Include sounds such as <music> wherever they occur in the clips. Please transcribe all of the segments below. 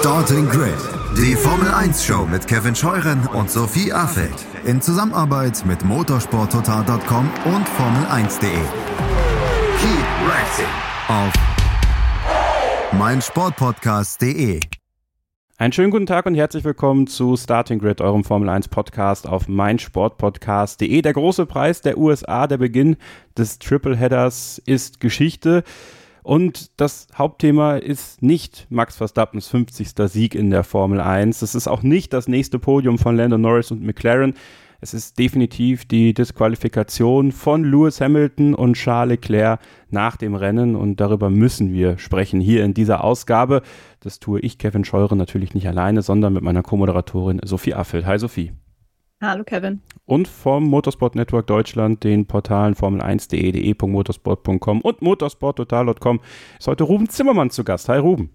Starting Grid, die Formel 1 Show mit Kevin Scheuren und Sophie Affeld in Zusammenarbeit mit motorsporttotal.com und Formel1.de. Keep racing auf meinsportpodcast.de. Einen schönen guten Tag und herzlich willkommen zu Starting Grid, eurem Formel 1 Podcast auf meinsportpodcast.de. Der große Preis der USA, der Beginn des Tripleheaders ist Geschichte. Und das Hauptthema ist nicht Max Verstappens 50. Sieg in der Formel 1. Es ist auch nicht das nächste Podium von Lando Norris und McLaren. Es ist definitiv die Disqualifikation von Lewis Hamilton und Charles Leclerc nach dem Rennen und darüber müssen wir sprechen hier in dieser Ausgabe. Das tue ich, Kevin Scheure, natürlich nicht alleine, sondern mit meiner Co-Moderatorin Sophie Affelt. Hi Sophie. Hallo Kevin. Und vom Motorsport Network Deutschland, den Portalen Formel1.de, de.motorsport.com und motorsporttotal.com ist heute Ruben Zimmermann zu Gast. Hi Ruben.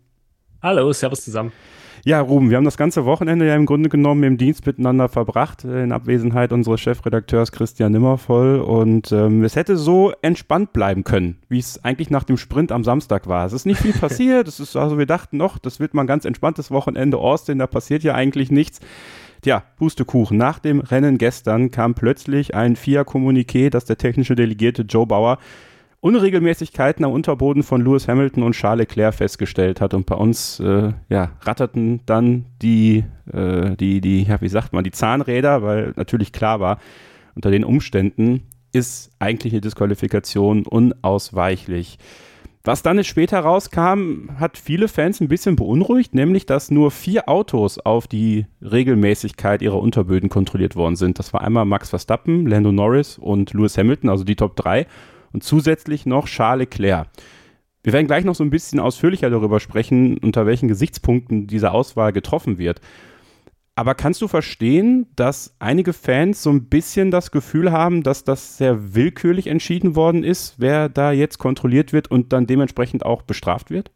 Hallo, servus zusammen. Ja, Ruben, wir haben das ganze Wochenende ja im Grunde genommen im Dienst miteinander verbracht, äh, in Abwesenheit unseres Chefredakteurs Christian Nimmervoll. Und ähm, es hätte so entspannt bleiben können, wie es eigentlich nach dem Sprint am Samstag war. Es ist nicht viel <laughs> passiert. Es ist, also wir dachten noch, das wird mal ein ganz entspanntes Wochenende Austin, da passiert ja eigentlich nichts. Tja, Pustekuchen. Nach dem Rennen gestern kam plötzlich ein FIA-Kommuniqué, dass der technische Delegierte Joe Bauer Unregelmäßigkeiten am Unterboden von Lewis Hamilton und Charles Leclerc festgestellt hat. Und bei uns äh, ja, ratterten dann die, äh, die, die, ja, wie sagt man, die Zahnräder, weil natürlich klar war, unter den Umständen ist eigentlich eine Disqualifikation unausweichlich. Was dann später rauskam, hat viele Fans ein bisschen beunruhigt, nämlich dass nur vier Autos auf die Regelmäßigkeit ihrer Unterböden kontrolliert worden sind. Das war einmal Max Verstappen, Lando Norris und Lewis Hamilton, also die Top 3 und zusätzlich noch Charles Leclerc. Wir werden gleich noch so ein bisschen ausführlicher darüber sprechen, unter welchen Gesichtspunkten diese Auswahl getroffen wird. Aber kannst du verstehen, dass einige Fans so ein bisschen das Gefühl haben, dass das sehr willkürlich entschieden worden ist, wer da jetzt kontrolliert wird und dann dementsprechend auch bestraft wird?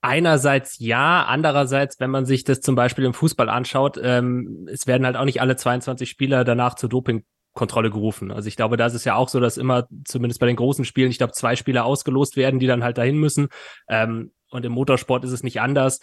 Einerseits ja, andererseits, wenn man sich das zum Beispiel im Fußball anschaut, ähm, es werden halt auch nicht alle 22 Spieler danach zur Dopingkontrolle gerufen. Also ich glaube, da ist es ja auch so, dass immer, zumindest bei den großen Spielen, ich glaube, zwei Spieler ausgelost werden, die dann halt dahin müssen. Ähm, und im Motorsport ist es nicht anders.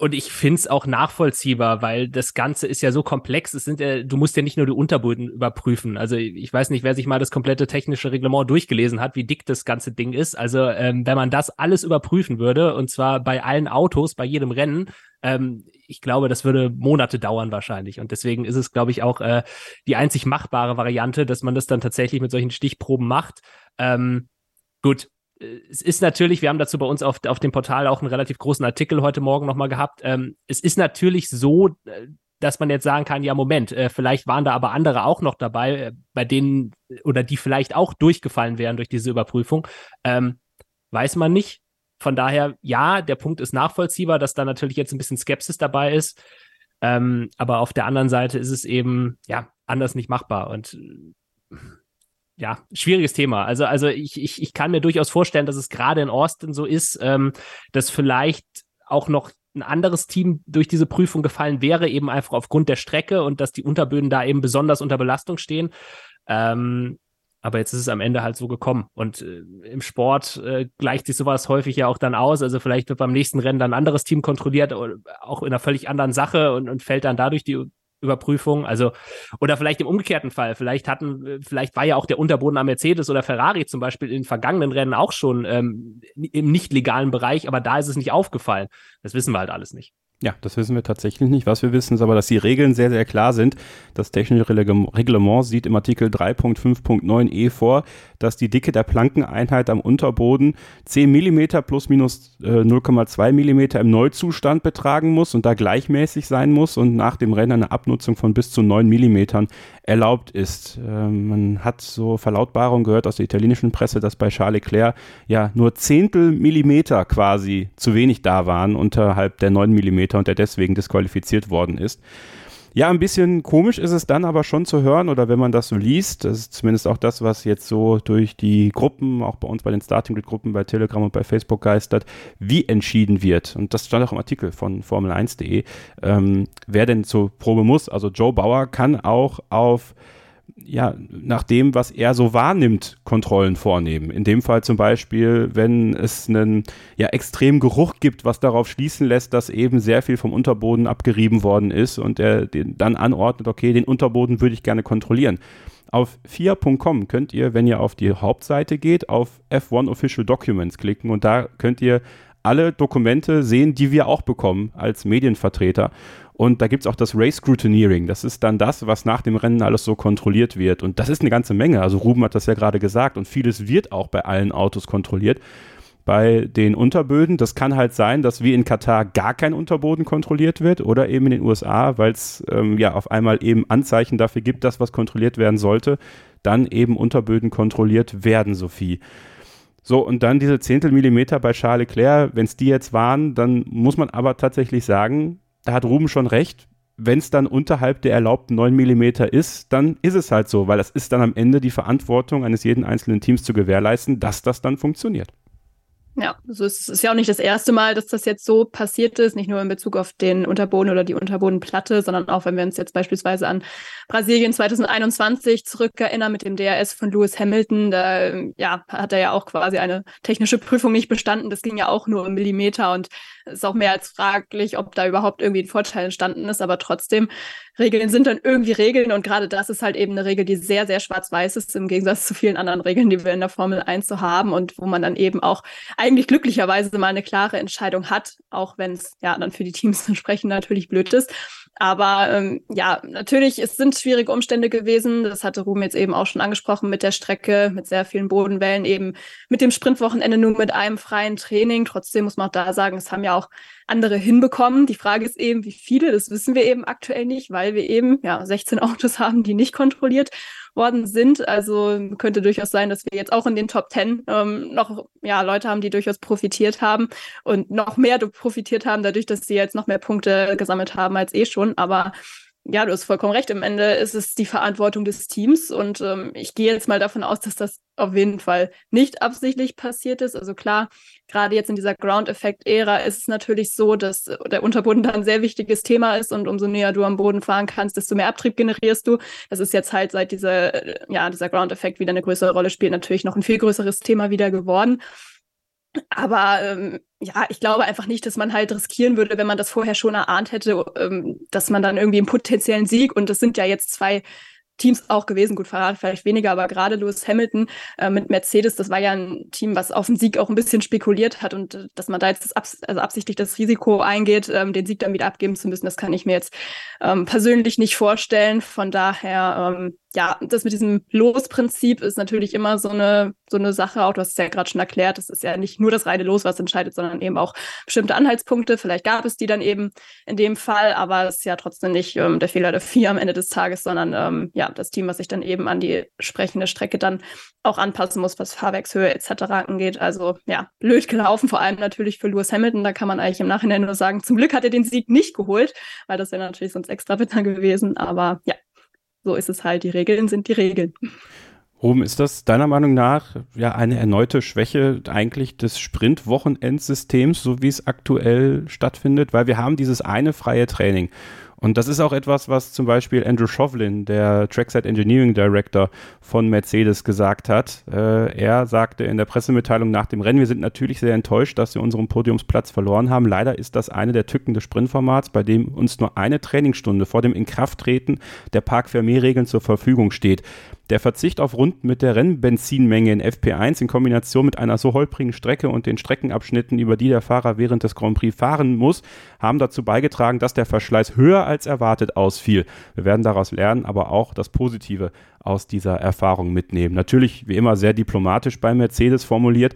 Und ich find's auch nachvollziehbar, weil das Ganze ist ja so komplex. Es sind ja, du musst ja nicht nur die Unterböden überprüfen. Also ich weiß nicht, wer sich mal das komplette technische Reglement durchgelesen hat, wie dick das ganze Ding ist. Also ähm, wenn man das alles überprüfen würde, und zwar bei allen Autos, bei jedem Rennen, ähm, ich glaube, das würde Monate dauern wahrscheinlich. Und deswegen ist es, glaube ich, auch äh, die einzig machbare Variante, dass man das dann tatsächlich mit solchen Stichproben macht. Ähm, gut, es ist natürlich, wir haben dazu bei uns auf, auf dem Portal auch einen relativ großen Artikel heute Morgen nochmal gehabt. Ähm, es ist natürlich so, äh, dass man jetzt sagen kann, ja, Moment, äh, vielleicht waren da aber andere auch noch dabei, äh, bei denen oder die vielleicht auch durchgefallen wären durch diese Überprüfung. Ähm, weiß man nicht. Von daher, ja, der Punkt ist nachvollziehbar, dass da natürlich jetzt ein bisschen Skepsis dabei ist. Ähm, aber auf der anderen Seite ist es eben, ja, anders nicht machbar. Und ja, schwieriges Thema. Also, also ich, ich, ich kann mir durchaus vorstellen, dass es gerade in Austin so ist, ähm, dass vielleicht auch noch ein anderes Team durch diese Prüfung gefallen wäre, eben einfach aufgrund der Strecke und dass die Unterböden da eben besonders unter Belastung stehen. Ähm, aber jetzt ist es am Ende halt so gekommen. Und äh, im Sport äh, gleicht sich sowas häufig ja auch dann aus. Also vielleicht wird beim nächsten Rennen dann ein anderes Team kontrolliert, auch in einer völlig anderen Sache und, und fällt dann dadurch die Überprüfung. Also, oder vielleicht im umgekehrten Fall. Vielleicht hatten, vielleicht war ja auch der Unterboden am Mercedes oder Ferrari zum Beispiel in vergangenen Rennen auch schon ähm, im nicht legalen Bereich, aber da ist es nicht aufgefallen. Das wissen wir halt alles nicht. Ja, das wissen wir tatsächlich nicht. Was wir wissen, ist aber, dass die Regeln sehr, sehr klar sind. Das technische Reglement sieht im Artikel 3.5.9e vor, dass die Dicke der Plankeneinheit am Unterboden 10 mm plus minus äh, 0,2 mm im Neuzustand betragen muss und da gleichmäßig sein muss und nach dem Rennen eine Abnutzung von bis zu 9 mm erlaubt ist. Äh, man hat so Verlautbarungen gehört aus der italienischen Presse, dass bei Charles Leclerc ja nur Zehntel Millimeter quasi zu wenig da waren unterhalb der 9 mm und der deswegen disqualifiziert worden ist. Ja, ein bisschen komisch ist es dann aber schon zu hören oder wenn man das so liest, das ist zumindest auch das, was jetzt so durch die Gruppen, auch bei uns bei den Starting Grid Gruppen bei Telegram und bei Facebook geistert, wie entschieden wird. Und das stand auch im Artikel von Formel1.de, ähm, wer denn zur Probe muss. Also Joe Bauer kann auch auf ja, nach dem, was er so wahrnimmt, Kontrollen vornehmen. In dem Fall zum Beispiel, wenn es einen ja, extremen Geruch gibt, was darauf schließen lässt, dass eben sehr viel vom Unterboden abgerieben worden ist und er dann anordnet, okay, den Unterboden würde ich gerne kontrollieren. Auf FIA.com könnt ihr, wenn ihr auf die Hauptseite geht, auf F1 Official Documents klicken und da könnt ihr alle Dokumente sehen, die wir auch bekommen als Medienvertreter. Und da gibt es auch das Race Scrutineering. Das ist dann das, was nach dem Rennen alles so kontrolliert wird. Und das ist eine ganze Menge. Also Ruben hat das ja gerade gesagt. Und vieles wird auch bei allen Autos kontrolliert. Bei den Unterböden, das kann halt sein, dass wie in Katar gar kein Unterboden kontrolliert wird oder eben in den USA, weil es ähm, ja auf einmal eben Anzeichen dafür gibt, dass was kontrolliert werden sollte, dann eben Unterböden kontrolliert werden, Sophie. So, und dann diese Zehntelmillimeter bei Charles Leclerc, wenn es die jetzt waren, dann muss man aber tatsächlich sagen, da hat Ruben schon recht. Wenn es dann unterhalb der erlaubten 9 mm ist, dann ist es halt so, weil das ist dann am Ende die Verantwortung eines jeden einzelnen Teams zu gewährleisten, dass das dann funktioniert. Ja, also es. Ist ja auch nicht das erste Mal, dass das jetzt so passiert ist, nicht nur in Bezug auf den Unterboden oder die Unterbodenplatte, sondern auch, wenn wir uns jetzt beispielsweise an Brasilien 2021 zurückerinnern mit dem DRS von Lewis Hamilton, da ja, hat er ja auch quasi eine technische Prüfung nicht bestanden. Das ging ja auch nur um Millimeter und ist auch mehr als fraglich, ob da überhaupt irgendwie ein Vorteil entstanden ist, aber trotzdem, Regeln sind dann irgendwie Regeln und gerade das ist halt eben eine Regel, die sehr, sehr schwarz-weiß ist, im Gegensatz zu vielen anderen Regeln, die wir in der Formel 1 so haben und wo man dann eben auch eigentlich glücklicherweise mal eine klare Entscheidung hat, auch wenn es ja dann für die Teams <laughs> entsprechend natürlich blöd ist. Aber ähm, ja, natürlich, es sind schwierige Umstände gewesen. Das hatte Ruben jetzt eben auch schon angesprochen mit der Strecke, mit sehr vielen Bodenwellen, eben mit dem Sprintwochenende nur mit einem freien Training. Trotzdem muss man auch da sagen, es haben ja auch andere hinbekommen. Die Frage ist eben, wie viele, das wissen wir eben aktuell nicht, weil wir eben ja 16 Autos <laughs> haben, die nicht kontrolliert worden sind. Also könnte durchaus sein, dass wir jetzt auch in den Top 10 ähm, noch ja, Leute haben, die durchaus profitiert haben und noch mehr profitiert haben, dadurch, dass sie jetzt noch mehr Punkte gesammelt haben als eh schon. Aber ja, du hast vollkommen recht. Im Ende ist es die Verantwortung des Teams und ähm, ich gehe jetzt mal davon aus, dass das auf jeden Fall nicht absichtlich passiert ist. Also klar, gerade jetzt in dieser Ground-Effekt-Ära ist es natürlich so, dass der Unterboden da ein sehr wichtiges Thema ist und umso näher du am Boden fahren kannst, desto mehr Abtrieb generierst du. Das ist jetzt halt seit dieser, ja, dieser Ground-Effekt wieder eine größere Rolle spielt, natürlich noch ein viel größeres Thema wieder geworden. Aber ähm, ja, ich glaube einfach nicht, dass man halt riskieren würde, wenn man das vorher schon erahnt hätte, ähm, dass man dann irgendwie einen potenziellen Sieg und das sind ja jetzt zwei Teams auch gewesen. Gut, Ferrari vielleicht weniger, aber gerade Lewis Hamilton äh, mit Mercedes, das war ja ein Team, was auf den Sieg auch ein bisschen spekuliert hat und äh, dass man da jetzt das abs also absichtlich das Risiko eingeht, ähm, den Sieg dann wieder abgeben zu müssen, das kann ich mir jetzt ähm, persönlich nicht vorstellen. Von daher, ähm, ja, das mit diesem Losprinzip ist natürlich immer so eine, so eine Sache. Auch du hast es ja gerade schon erklärt, es ist ja nicht nur das reine Los, was entscheidet, sondern eben auch bestimmte Anhaltspunkte. Vielleicht gab es die dann eben in dem Fall, aber es ist ja trotzdem nicht ähm, der Fehler der vier am Ende des Tages, sondern ähm, ja, das Team, was sich dann eben an die sprechende Strecke dann auch anpassen muss, was Fahrwerkshöhe etc. angeht. Also ja, blöd gelaufen, vor allem natürlich für Lewis Hamilton. Da kann man eigentlich im Nachhinein nur sagen, zum Glück hat er den Sieg nicht geholt, weil das wäre natürlich sonst extra bitter gewesen. Aber ja, so ist es halt. Die Regeln sind die Regeln. Ruben, ist das deiner Meinung nach ja eine erneute Schwäche eigentlich des Sprint-Wochenendsystems, so wie es aktuell stattfindet? Weil wir haben dieses eine freie Training. Und das ist auch etwas, was zum Beispiel Andrew Shovlin, der Trackside Engineering Director von Mercedes, gesagt hat. Äh, er sagte in der Pressemitteilung nach dem Rennen, wir sind natürlich sehr enttäuscht, dass wir unseren Podiumsplatz verloren haben. Leider ist das eine der Tücken des Sprintformats, bei dem uns nur eine Trainingsstunde vor dem Inkrafttreten der Park Fermé-Regeln zur Verfügung steht. Der Verzicht auf Runden mit der Rennbenzinmenge in FP1 in Kombination mit einer so holprigen Strecke und den Streckenabschnitten, über die der Fahrer während des Grand Prix fahren muss, haben dazu beigetragen, dass der Verschleiß höher als erwartet ausfiel. Wir werden daraus lernen, aber auch das Positive aus dieser Erfahrung mitnehmen. Natürlich, wie immer, sehr diplomatisch bei Mercedes formuliert.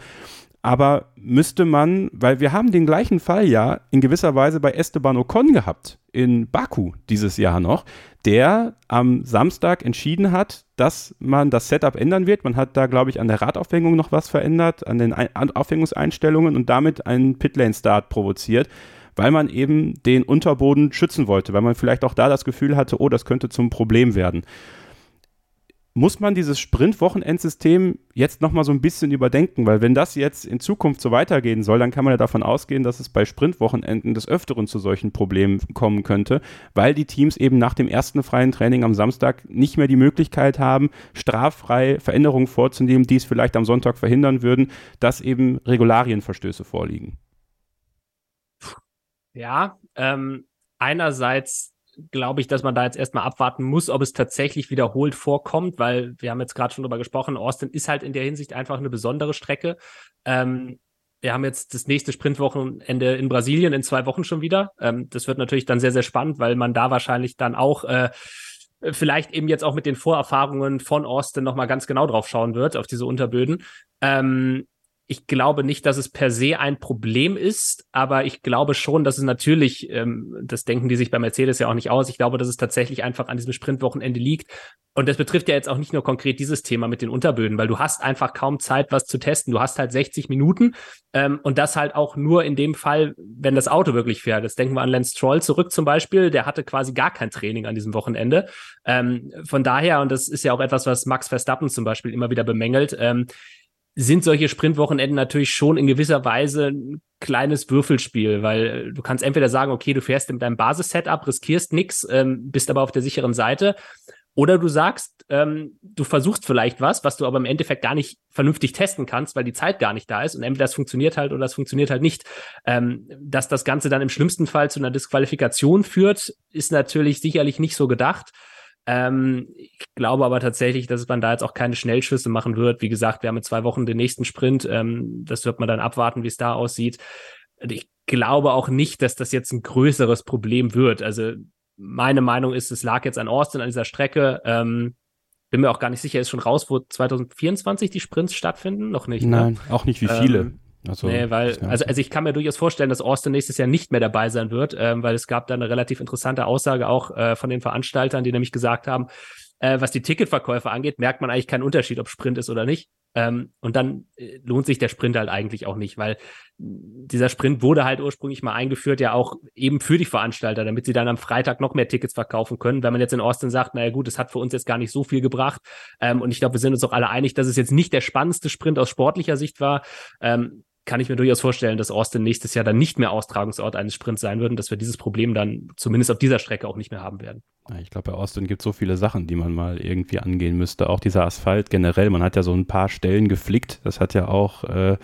Aber müsste man, weil wir haben den gleichen Fall ja in gewisser Weise bei Esteban Ocon gehabt, in Baku dieses Jahr noch, der am Samstag entschieden hat, dass man das Setup ändern wird. Man hat da, glaube ich, an der Radaufhängung noch was verändert, an den Aufhängungseinstellungen und damit einen Pitlane-Start provoziert, weil man eben den Unterboden schützen wollte, weil man vielleicht auch da das Gefühl hatte, oh, das könnte zum Problem werden muss man dieses Sprint-Wochenendsystem jetzt nochmal so ein bisschen überdenken, weil wenn das jetzt in Zukunft so weitergehen soll, dann kann man ja davon ausgehen, dass es bei Sprint-Wochenenden des Öfteren zu solchen Problemen kommen könnte, weil die Teams eben nach dem ersten freien Training am Samstag nicht mehr die Möglichkeit haben, straffrei Veränderungen vorzunehmen, die es vielleicht am Sonntag verhindern würden, dass eben Regularienverstöße vorliegen. Ja, ähm, einerseits glaube ich, dass man da jetzt erstmal abwarten muss, ob es tatsächlich wiederholt vorkommt, weil wir haben jetzt gerade schon drüber gesprochen, Austin ist halt in der Hinsicht einfach eine besondere Strecke. Ähm, wir haben jetzt das nächste Sprintwochenende in Brasilien in zwei Wochen schon wieder. Ähm, das wird natürlich dann sehr, sehr spannend, weil man da wahrscheinlich dann auch äh, vielleicht eben jetzt auch mit den Vorerfahrungen von Austin nochmal ganz genau drauf schauen wird, auf diese Unterböden. Ähm, ich glaube nicht, dass es per se ein Problem ist, aber ich glaube schon, dass es natürlich, ähm, das denken die sich bei Mercedes ja auch nicht aus, ich glaube, dass es tatsächlich einfach an diesem Sprintwochenende liegt. Und das betrifft ja jetzt auch nicht nur konkret dieses Thema mit den Unterböden, weil du hast einfach kaum Zeit, was zu testen. Du hast halt 60 Minuten ähm, und das halt auch nur in dem Fall, wenn das Auto wirklich fährt. Das denken wir an Lance Stroll zurück zum Beispiel, der hatte quasi gar kein Training an diesem Wochenende. Ähm, von daher, und das ist ja auch etwas, was Max Verstappen zum Beispiel immer wieder bemängelt, ähm, sind solche Sprintwochenenden natürlich schon in gewisser Weise ein kleines Würfelspiel, weil du kannst entweder sagen, okay, du fährst mit deinem Basis-Setup, riskierst nichts, ähm, bist aber auf der sicheren Seite, oder du sagst, ähm, du versuchst vielleicht was, was du aber im Endeffekt gar nicht vernünftig testen kannst, weil die Zeit gar nicht da ist und entweder das funktioniert halt oder das funktioniert halt nicht. Ähm, dass das Ganze dann im schlimmsten Fall zu einer Disqualifikation führt, ist natürlich sicherlich nicht so gedacht. Ähm, ich glaube aber tatsächlich, dass man da jetzt auch keine Schnellschüsse machen wird. Wie gesagt, wir haben in zwei Wochen den nächsten Sprint. Ähm, das wird man dann abwarten, wie es da aussieht. Ich glaube auch nicht, dass das jetzt ein größeres Problem wird. Also meine Meinung ist, es lag jetzt an Austin an dieser Strecke. Ähm, bin mir auch gar nicht sicher, ist schon raus, wo 2024 die Sprints stattfinden? Noch nicht. Ne? Nein, ne? auch nicht wie viele. Also, nee, weil, also, also ich kann mir durchaus vorstellen, dass Austin nächstes Jahr nicht mehr dabei sein wird, ähm, weil es gab da eine relativ interessante Aussage auch äh, von den Veranstaltern, die nämlich gesagt haben, äh, was die Ticketverkäufe angeht, merkt man eigentlich keinen Unterschied, ob Sprint ist oder nicht. Ähm, und dann äh, lohnt sich der Sprint halt eigentlich auch nicht, weil dieser Sprint wurde halt ursprünglich mal eingeführt, ja auch eben für die Veranstalter, damit sie dann am Freitag noch mehr Tickets verkaufen können. Wenn man jetzt in Austin sagt, naja gut, es hat für uns jetzt gar nicht so viel gebracht. Ähm, und ich glaube, wir sind uns auch alle einig, dass es jetzt nicht der spannendste Sprint aus sportlicher Sicht war. Ähm, kann ich mir durchaus vorstellen, dass Austin nächstes Jahr dann nicht mehr Austragungsort eines Sprints sein wird und dass wir dieses Problem dann zumindest auf dieser Strecke auch nicht mehr haben werden. Ich glaube, bei Austin gibt es so viele Sachen, die man mal irgendwie angehen müsste. Auch dieser Asphalt generell, man hat ja so ein paar Stellen geflickt. Das hat ja auch äh,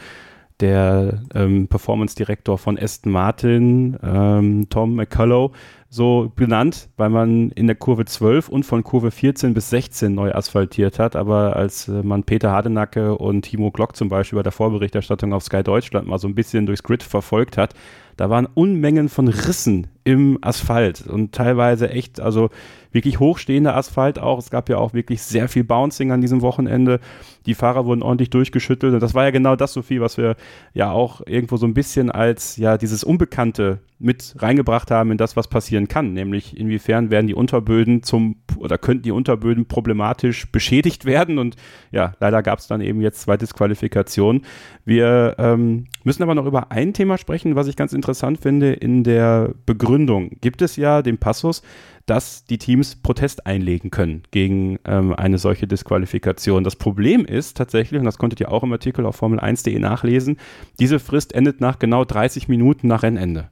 der ähm, Performance-Direktor von Aston Martin, ähm, Tom McCullough, so benannt, weil man in der Kurve 12 und von Kurve 14 bis 16 neu asphaltiert hat. Aber als äh, man Peter Hardenacke und Timo Glock zum Beispiel bei der Vorberichterstattung auf Sky Deutschland mal so ein bisschen durchs Grid verfolgt hat, da waren Unmengen von Rissen im Asphalt und teilweise echt, also wirklich hochstehender Asphalt auch. Es gab ja auch wirklich sehr viel Bouncing an diesem Wochenende. Die Fahrer wurden ordentlich durchgeschüttelt und das war ja genau das, Sophie, was wir ja auch irgendwo so ein bisschen als ja dieses Unbekannte mit reingebracht haben in das, was passieren kann, nämlich inwiefern werden die Unterböden zum oder könnten die Unterböden problematisch beschädigt werden und ja, leider gab es dann eben jetzt zwei Disqualifikationen. Wir ähm, müssen aber noch über ein Thema sprechen, was ich ganz interessant finde. In der Begründung gibt es ja den Passus, dass die Teams Protest einlegen können gegen ähm, eine solche Disqualifikation. Das Problem ist tatsächlich, und das konntet ihr auch im Artikel auf Formel1.de nachlesen, diese Frist endet nach genau 30 Minuten nach Rennende.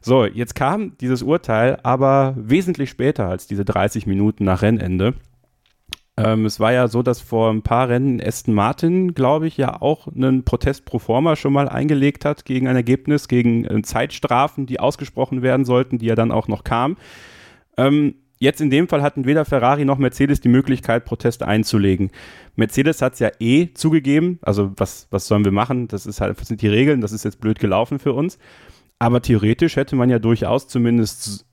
So, jetzt kam dieses Urteil aber wesentlich später als diese 30 Minuten nach Rennende. Ähm, es war ja so, dass vor ein paar Rennen Aston Martin, glaube ich, ja auch einen Protest pro forma schon mal eingelegt hat gegen ein Ergebnis, gegen äh, Zeitstrafen, die ausgesprochen werden sollten, die ja dann auch noch kamen. Ähm, jetzt in dem Fall hatten weder Ferrari noch Mercedes die Möglichkeit, Proteste einzulegen. Mercedes hat es ja eh zugegeben, also was, was sollen wir machen? Das ist halt, das sind die Regeln, das ist jetzt blöd gelaufen für uns. Aber theoretisch hätte man ja durchaus zumindest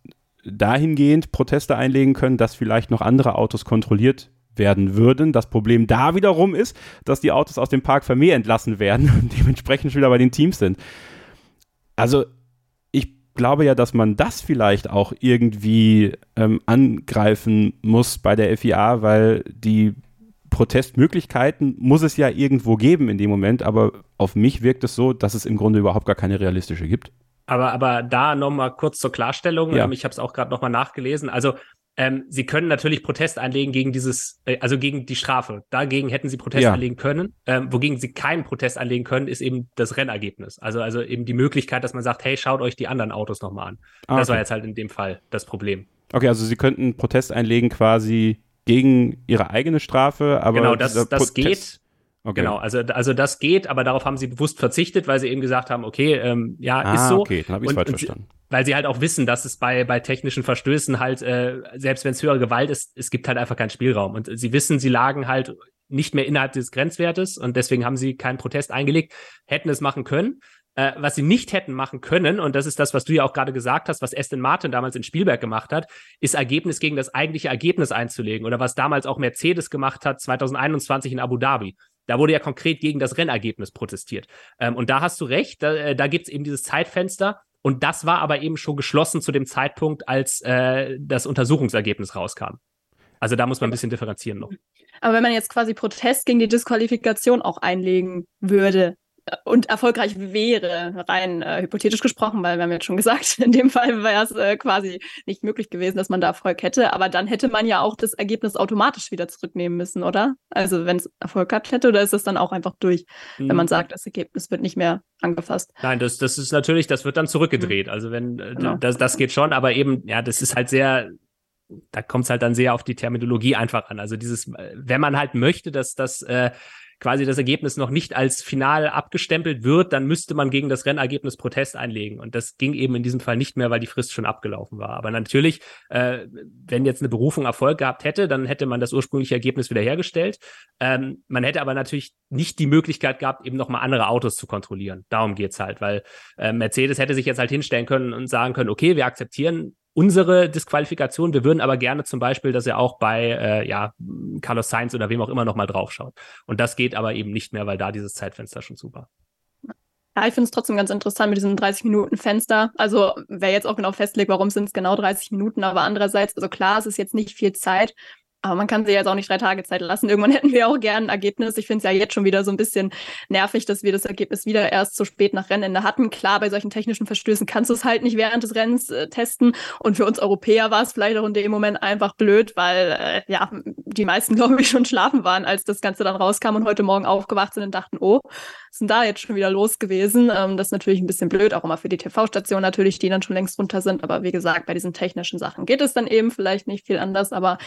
dahingehend Proteste einlegen können, dass vielleicht noch andere Autos kontrolliert werden würden. Das Problem da wiederum ist, dass die Autos aus dem Park Vermeer entlassen werden und <laughs> dementsprechend schon wieder bei den Teams sind. Also glaube ja, dass man das vielleicht auch irgendwie ähm, angreifen muss bei der FIA, weil die Protestmöglichkeiten muss es ja irgendwo geben in dem Moment, aber auf mich wirkt es so, dass es im Grunde überhaupt gar keine realistische gibt. Aber, aber da nochmal kurz zur Klarstellung. Ja. Ähm, ich habe es auch gerade nochmal nachgelesen. Also Ähm, sie können natürlich Protest einlegen gegen dieses, äh, also gegen die Strafe. Dagegen hätten sie Protest ja. einlegen können. Ähm, wogegen sie keinen Protest einlegen können, ist eben das Rennergebnis. Also, also eben die Möglichkeit, dass man sagt, hey, schaut euch die anderen Autos nochmal an. Ah, das war jetzt halt in dem Fall das Problem. Okay, also sie könnten Protest einlegen quasi gegen ihre eigene Strafe, aber genau, das, das geht. Okay. Genau, also, also das geht, aber darauf haben sie bewusst verzichtet, weil sie eben gesagt haben, okay, ähm, ja, ah, ist so. Okay, dann habe ich falsch verstanden. Weil sie halt auch wissen, dass es bei, bei technischen Verstößen halt, äh, selbst wenn es höhere Gewalt ist, es gibt halt einfach keinen Spielraum. Und sie wissen, sie lagen halt nicht mehr innerhalb des Grenzwertes und deswegen haben sie keinen Protest eingelegt, hätten es machen können. Äh, was sie nicht hätten machen können, und das ist das, was du ja auch gerade gesagt hast, was Aston Martin damals in Spielberg gemacht hat, ist Ergebnis gegen das eigentliche Ergebnis einzulegen. Oder was damals auch Mercedes gemacht hat, 2021 in Abu Dhabi. Da wurde ja konkret gegen das Rennergebnis protestiert. Ähm, und da hast du recht, da, äh, da gibt es eben dieses Zeitfenster. Und das war aber eben schon geschlossen zu dem Zeitpunkt, als äh, das Untersuchungsergebnis rauskam. Also da muss man ein bisschen differenzieren noch. Aber wenn man jetzt quasi Protest gegen die Disqualifikation auch einlegen würde, und erfolgreich wäre, rein äh, hypothetisch gesprochen, weil wir haben jetzt schon gesagt, <laughs> in dem Fall wäre es äh, quasi nicht möglich gewesen, dass man da Erfolg hätte. Aber dann hätte man ja auch das Ergebnis automatisch wieder zurücknehmen müssen, oder? Also wenn es Erfolg gehabt hätte, oder ist das dann auch einfach durch, mhm. wenn man mhm. sagt, das Ergebnis wird nicht mehr angefasst? Nein, das, das ist natürlich, das wird dann zurückgedreht. Mhm. Also wenn äh, genau. das, das geht schon, aber eben, ja, das ist halt sehr da kommt es halt dann sehr auf die Terminologie einfach an. Also dieses, äh, wenn man halt möchte, dass das äh, quasi das Ergebnis noch nicht als final abgestempelt wird, dann müsste man gegen das Rennergebnis Protest einlegen. Und das ging eben in diesem Fall nicht mehr, weil die Frist schon abgelaufen war. Aber natürlich, äh, wenn jetzt eine Berufung Erfolg gehabt hätte, dann hätte man das ursprüngliche Ergebnis wiederhergestellt. Ähm, man hätte aber natürlich nicht die Möglichkeit gehabt, eben nochmal andere Autos zu kontrollieren. Darum geht's halt, weil äh, Mercedes hätte sich jetzt halt hinstellen können und sagen können, okay, wir akzeptieren unsere Disqualifikation. Wir würden aber gerne zum Beispiel, dass er auch bei äh, ja, Carlos Sainz oder wem auch immer nochmal draufschaut. Und das geht aber eben nicht mehr, weil da dieses Zeitfenster schon super. Ja, ich finde es trotzdem ganz interessant mit diesem 30-Minuten-Fenster. Also, wer jetzt auch genau festlegt, warum sind es genau 30 Minuten, aber andererseits, also klar, es ist jetzt nicht viel Zeit, aber man kann sie jetzt auch nicht drei Tage Zeit lassen. Irgendwann <laughs> hätten wir auch gern ein Ergebnis. Ich finde es ja jetzt schon wieder so ein bisschen nervig, dass wir das Ergebnis wieder erst so spät nach Rennende hatten. Klar, bei solchen technischen Verstößen kannst du es halt nicht während des Rennens äh, testen. Und für uns Europäer war es vielleicht auch in dem Moment einfach blöd, weil äh, ja die meisten, <laughs> glaube ich, schon schlafen waren, als das Ganze dann rauskam und heute Morgen aufgewacht sind und dachten, oh, was ist denn da jetzt schon wieder los gewesen? Ähm, das ist natürlich ein bisschen blöd, auch immer für die TV-Station natürlich, die dann schon längst runter sind. Aber wie gesagt, bei diesen technischen Sachen geht es dann eben vielleicht nicht viel anders. Aber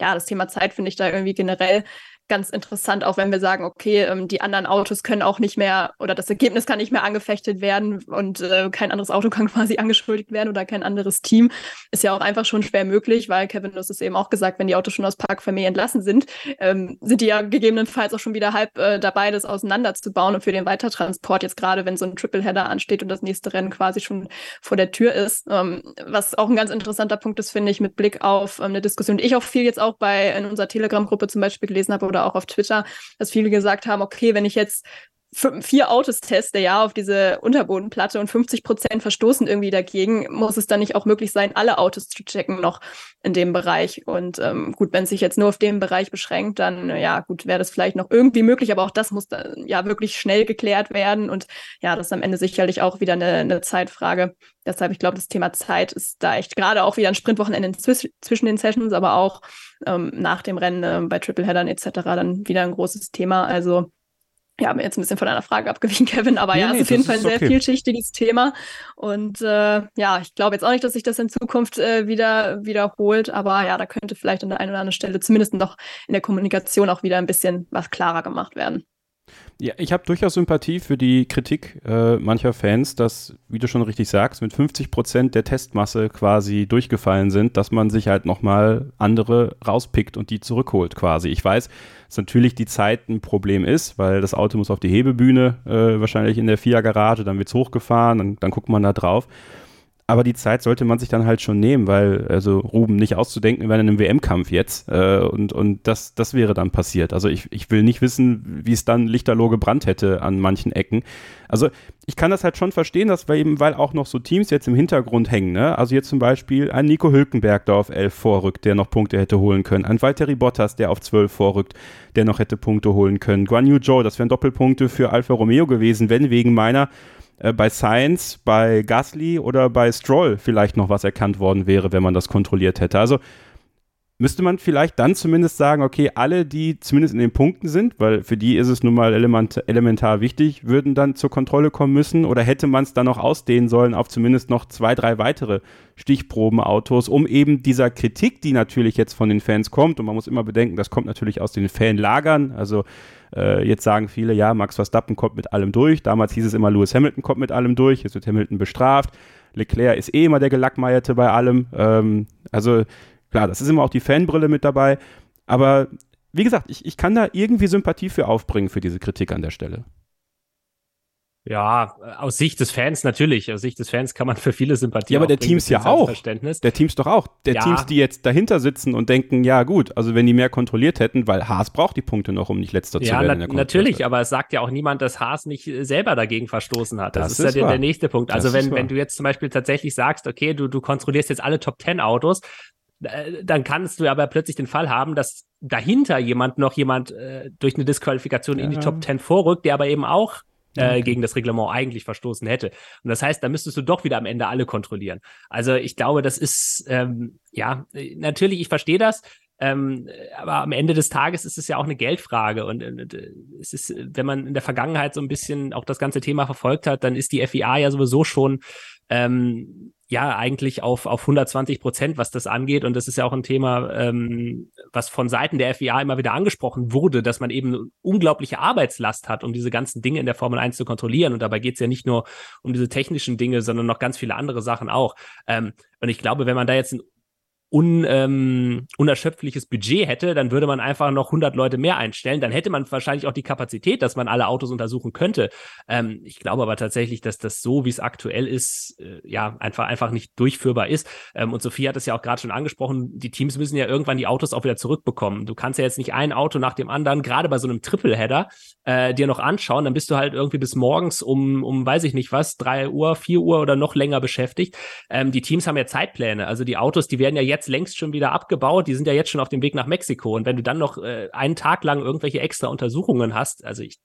ja, das Thema Zeit finde ich da irgendwie generell ganz interessant, auch wenn wir sagen, okay, ähm, die anderen Autos können auch nicht mehr oder das Ergebnis kann nicht mehr angefechtet werden und äh, kein anderes Auto <laughs> kann quasi angeschuldigt werden oder kein anderes Team. Ist ja auch einfach schon schwer möglich, weil Kevin Nuss es eben auch gesagt, wenn die Autos schon aus Park Fermé entlassen sind, ähm, sind die ja gegebenenfalls auch schon wieder halb äh, dabei, das auseinanderzubauen und für den Weitertransport, jetzt gerade wenn so ein Tripleheader ansteht und das nächste Rennen quasi schon vor der Tür ist. Ähm, was auch ein ganz interessanter Punkt ist, finde ich, mit Blick auf ähm, eine Diskussion, die ich auch viel jetzt auch bei in unserer Telegram-Gruppe zum Beispiel gelesen habe oder oder auch auf Twitter, dass viele gesagt haben, okay, wenn ich jetzt vier Autos teste, ja, auf diese Unterbodenplatte und 50 Prozent verstoßen irgendwie dagegen, muss es dann nicht auch möglich sein, alle Autos zu checken noch in dem Bereich. Und ähm, gut, wenn es sich jetzt nur auf den Bereich beschränkt, dann ja, gut, wäre das vielleicht noch irgendwie möglich, aber auch das muss dann ja wirklich schnell geklärt werden. Und ja, das ist am Ende sicherlich auch wieder eine, eine Zeitfrage. Deshalb, ich glaube, das Thema Zeit ist da echt gerade auch wieder ein Sprintwochenende zwischen den Sessions, aber auch ähm, nach dem Rennen äh, bei Tripleheadern etc. dann wieder ein großes Thema. Also ja, jetzt ein bisschen von einer Frage abgewichen, <laughs> Kevin, aber nee, ja, nee, ist auf jeden Fall ein sehr okay. vielschichtiges Thema. Und äh, ja, ich glaube jetzt auch nicht, dass sich das in Zukunft äh, wieder wiederholt, aber ja, da könnte vielleicht an der einen oder anderen Stelle zumindest noch in der Kommunikation auch wieder ein bisschen was klarer gemacht werden. Ja, ich habe durchaus Sympathie für die Kritik äh, mancher Fans, dass, wie du schon richtig sagst, mit 50 Prozent der Testmasse quasi durchgefallen sind, dass man sich halt nochmal andere rauspickt und die zurückholt quasi. Ich weiß, dass natürlich die Zeit ein Problem ist, weil das Auto muss auf die Hebebühne, äh, wahrscheinlich in der FIA-Garage, dann wird's hochgefahren, dann, dann guckt man da drauf aber die Zeit sollte man sich dann halt schon nehmen, weil, also Ruben nicht auszudenken, wäre in einem WM-Kampf jetzt äh, und, und das, das wäre dann passiert. Also ich, ich will nicht wissen, wie es dann lichterloh gebrannt hätte an manchen Ecken. Also ich kann das halt schon verstehen, dass wir eben, weil auch noch so Teams jetzt im Hintergrund hängen, ne? Also jetzt zum Beispiel ein Nico Hülkenberg, der auf 11 vorrückt, der noch Punkte hätte holen können. Ein Valtteri Bottas, der auf 12 vorrückt, der noch hätte Punkte holen können. Guan Yu Zhou, das wären Doppelpunkte für Alfa Romeo gewesen, wenn wegen meiner äh, bei Science, bei Gasly oder bei Stroll vielleicht noch was erkannt worden wäre, wenn man das kontrolliert hätte. Also müsste man vielleicht dann zumindest sagen, okay, alle, die zumindest in den Punkten sind, weil für die ist es nun mal element, elementar wichtig, würden dann zur Kontrolle kommen müssen oder hätte man es dann noch ausdehnen sollen auf zumindest noch zwei, drei weitere Stichprobenautos, um eben dieser Kritik, die natürlich jetzt von den Fans kommt, und man muss immer bedenken, das kommt natürlich aus den Fanlagern, also äh, jetzt sagen viele, ja, Max Verstappen kommt mit allem durch, damals hieß es immer, Lewis Hamilton kommt mit allem durch, jetzt wird Hamilton bestraft, Leclerc ist eh immer der Gelackmeierte bei allem, ähm, also Klar, das ist immer auch die Fanbrille mit dabei. Aber wie gesagt, ich, ich kann da irgendwie Sympathie für aufbringen für diese Kritik an der Stelle. Ja, aus Sicht des Fans natürlich. Aus Sicht des Fans kann man für viele Sympathie. Ja, aber der Teams ja auch. Der Teams doch auch. Der ja. Teams, die jetzt dahinter sitzen und denken, ja gut, also wenn die mehr kontrolliert hätten, weil Haas braucht die Punkte noch, um nicht letzter ja, zu werden. Ja, na natürlich, aber es sagt ja auch niemand, dass Haas nicht selber dagegen verstoßen hat. Das, das ist, ist ja der, der, nächste Punkt. Also wenn, wenn du jetzt zum Beispiel tatsächlich sagst, okay, du, du kontrollierst jetzt alle Top Ten Autos, äh, dann kannst du aber plötzlich den Fall haben, dass dahinter jemand noch jemand äh, durch eine Disqualifikation ja. in die Top 10 vorrückt, der aber eben auch äh, okay. gegen das Reglement eigentlich verstoßen hätte. Und das heißt, da müsstest du doch wieder am Ende alle kontrollieren. Also ich glaube, das ist, ähm, ja, natürlich, ich verstehe das. Ähm, aber am Ende des Tages ist es ja auch eine Geldfrage und äh, es ist, wenn man in der Vergangenheit so ein bisschen auch das ganze Thema verfolgt hat, dann ist die FIA ja sowieso schon ähm, ja eigentlich auf, auf 120 Prozent, was das angeht. Und das ist ja auch ein Thema, ähm, was von Seiten der FIA immer wieder angesprochen wurde, dass man eben unglaubliche Arbeitslast hat, um diese ganzen Dinge in der Formel 1 zu kontrollieren. Und dabei geht es ja nicht nur um diese technischen Dinge, sondern noch ganz viele andere Sachen auch. Ähm, und ich glaube, wenn man da jetzt ein un, ähm, unerschöpfliches Budget hätte, dann würde man einfach noch 100 Leute mehr einstellen. Dann hätte man wahrscheinlich auch die Kapazität, dass man alle Autos untersuchen könnte. Ähm, ich glaube aber tatsächlich, dass das so, wie es aktuell ist, äh, ja, einfach, einfach nicht durchführbar ist. Ähm, und Sophie hat es ja auch gerade schon angesprochen, die Teams müssen ja irgendwann die Autos auch wieder zurückbekommen. Du kannst ja jetzt nicht ein Auto nach dem anderen, gerade bei so einem Tripleheader, äh, dir noch anschauen. Dann bist du halt irgendwie bis morgens um, um weiß ich nicht was, drei Uhr, vier Uhr oder noch länger beschäftigt. Ähm, die Teams haben ja Zeitpläne. Also die Autos, die werden ja jetzt jetzt längst schon wieder abgebaut. Die sind ja jetzt schon auf dem Weg nach Mexiko. Und wenn du dann noch äh, einen Tag lang irgendwelche extra Untersuchungen hast, also ich,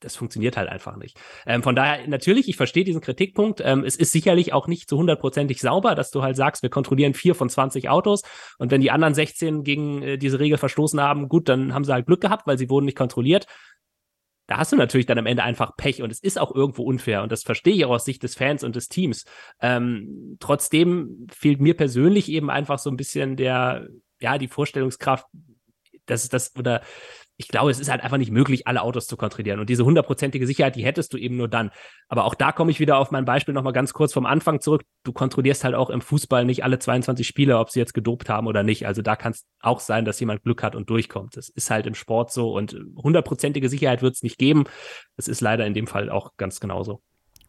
das funktioniert halt einfach nicht. Ähm, von daher, natürlich, ich verstehe diesen Kritikpunkt. Ähm, es ist sicherlich auch nicht zu hundertprozentig sauber, dass du halt sagst, wir kontrollieren vier von 20 Autos und wenn die anderen 16 gegen äh, diese Regel verstoßen haben, gut, dann haben sie halt Glück gehabt, weil sie wurden nicht kontrolliert da hast du natürlich dann am Ende einfach Pech und es ist auch irgendwo unfair und das verstehe ich auch aus Sicht des Fans und des Teams. Ähm, trotzdem fehlt mir persönlich eben einfach so ein bisschen der, ja, die Vorstellungskraft, dass das oder ich glaube, es ist halt einfach nicht möglich, alle Autos zu kontrollieren. Und diese hundertprozentige Sicherheit, die hättest du eben nur dann. Aber auch da komme ich wieder auf mein Beispiel nochmal ganz kurz vom Anfang zurück. Du kontrollierst halt auch im Fußball nicht alle 22 Spieler, ob sie jetzt gedopt haben oder nicht. Also da kann es auch sein, dass jemand Glück hat und durchkommt. Das ist halt im Sport so und hundertprozentige Sicherheit wird es nicht geben. Das ist leider in dem Fall auch ganz genauso.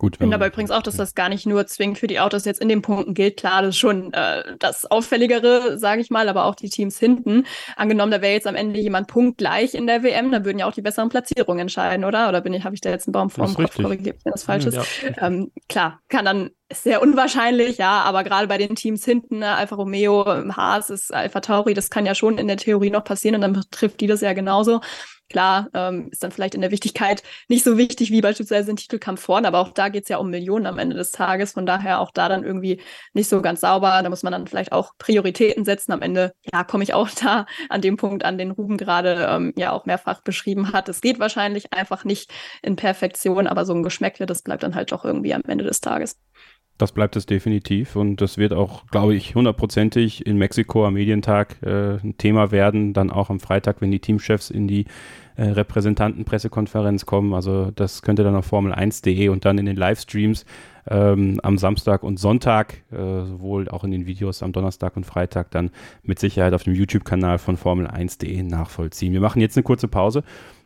Gut, ich finde aber übrigens auch, dass das gar nicht nur zwingend für die Autos jetzt in den Punkten gilt. Klar, das ist schon äh, das Auffälligere, sage ich mal, aber auch die Teams hinten. Angenommen, da wäre jetzt am Ende jemand punktgleich in der WM, dann würden ja auch die besseren Platzierungen entscheiden, oder? Oder bin ich, habe ich da jetzt einen Baum vor dem Kopf korrigiert, wenn das falsch ist? Ja. Ähm, klar, kann dann ist sehr unwahrscheinlich, ja, aber gerade bei den Teams hinten, ne, Alfa Romeo, Haas ist Alpha Tauri, das kann ja schon in der Theorie noch passieren und dann betrifft die das ja genauso. Klar, ähm, ist dann vielleicht in der Wichtigkeit nicht so wichtig wie beispielsweise ein Titelkampf vorne, aber auch da geht es ja um Millionen am Ende des Tages. Von daher auch da dann irgendwie nicht so ganz sauber. Da muss man dann vielleicht auch Prioritäten setzen. Am Ende, ja, komme ich auch <laughs> da an dem Punkt an, den Ruben gerade ähm, ja auch mehrfach beschrieben hat. Es geht wahrscheinlich einfach nicht in Perfektion, aber so ein Geschmäckle, das bleibt dann halt doch irgendwie am Ende des Tages. Das bleibt es definitiv und das wird auch, glaube ich, hundertprozentig in Mexiko am Medientag äh, ein Thema werden, dann auch am Freitag, wenn die Teamchefs in die äh, Repräsentantenpressekonferenz kommen. Also das könnte dann auf Formel1.de und dann in den Livestreams ähm, am Samstag und Sonntag, äh, sowohl auch in den Videos am Donnerstag und Freitag dann mit Sicherheit auf dem YouTube-Kanal von Formel1.de nachvollziehen. Wir machen jetzt eine kurze Pause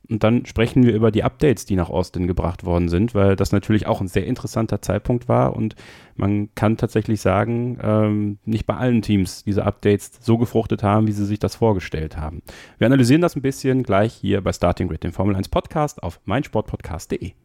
und dann sprechen wir über die Updates, die nach Austin gebracht worden sind, weil das natürlich auch ein sehr interessanter Zeitpunkt war und man kann tatsächlich sagen, ähm, nicht bei allen Teams diese Updates so gefruchtet haben, wie sie sich das vorgestellt haben. Wir analysieren das ein bisschen gleich hier bei Starting Grid, dem Formel 1 Podcast auf meinsportpodcast.de.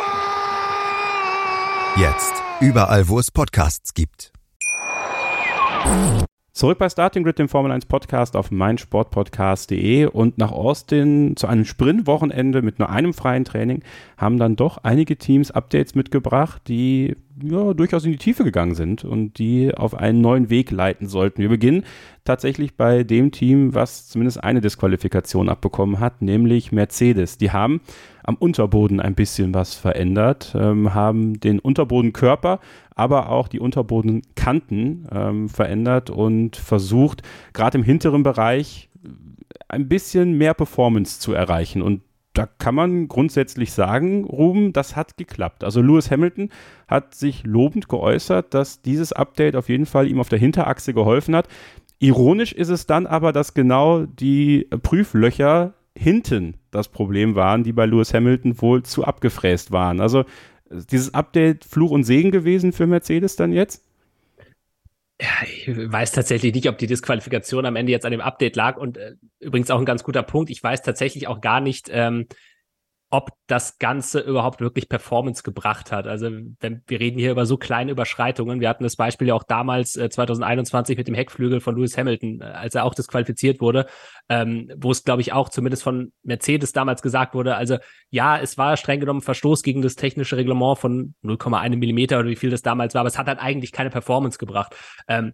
Jetzt. Überall, wo es Podcasts gibt. Zurück bei Starting Grid, dem Formel 1 Podcast auf meinsportpodcast.de und nach Austin zu einem Sprintwochenende mit nur einem freien Training haben dann doch einige Teams Updates mitgebracht, die ja, durchaus in die Tiefe gegangen sind und die auf einen neuen Weg leiten sollten. Wir beginnen tatsächlich bei dem Team, was zumindest eine Disqualifikation abbekommen hat, nämlich Mercedes. Die haben am Unterboden ein bisschen was verändert, ähm, haben den Unterbodenkörper, aber auch die Unterbodenkanten ähm, verändert und versucht, gerade im hinteren Bereich ein bisschen mehr Performance zu erreichen. Und da kann man grundsätzlich sagen, Ruben, das hat geklappt. Also Lewis Hamilton hat sich lobend geäußert, dass dieses Update auf jeden Fall ihm auf der Hinterachse geholfen hat. Ironisch ist es dann aber, dass genau die Prüflöcher hinten das Problem waren, die bei Lewis Hamilton wohl zu abgefräst waren. Also dieses Update Fluch und Segen gewesen für Mercedes dann jetzt? Ja, ich weiß tatsächlich nicht, ob die Disqualifikation am Ende jetzt an dem Update lag. Und äh, übrigens auch ein ganz guter Punkt. Ich weiß tatsächlich auch gar nicht, ähm, ob das Ganze überhaupt wirklich Performance gebracht hat. Also wenn, wir reden hier über so kleine Überschreitungen. Wir hatten das Beispiel ja auch damals äh, 2021 mit dem Heckflügel von Lewis Hamilton, äh, als er auch disqualifiziert wurde, ähm, wo es, glaube ich, auch zumindest von Mercedes damals gesagt wurde, also ja, es war streng genommen Verstoß gegen das technische Reglement von 0,1 Millimeter oder wie viel das damals war, aber es hat halt eigentlich keine Performance gebracht. Ähm,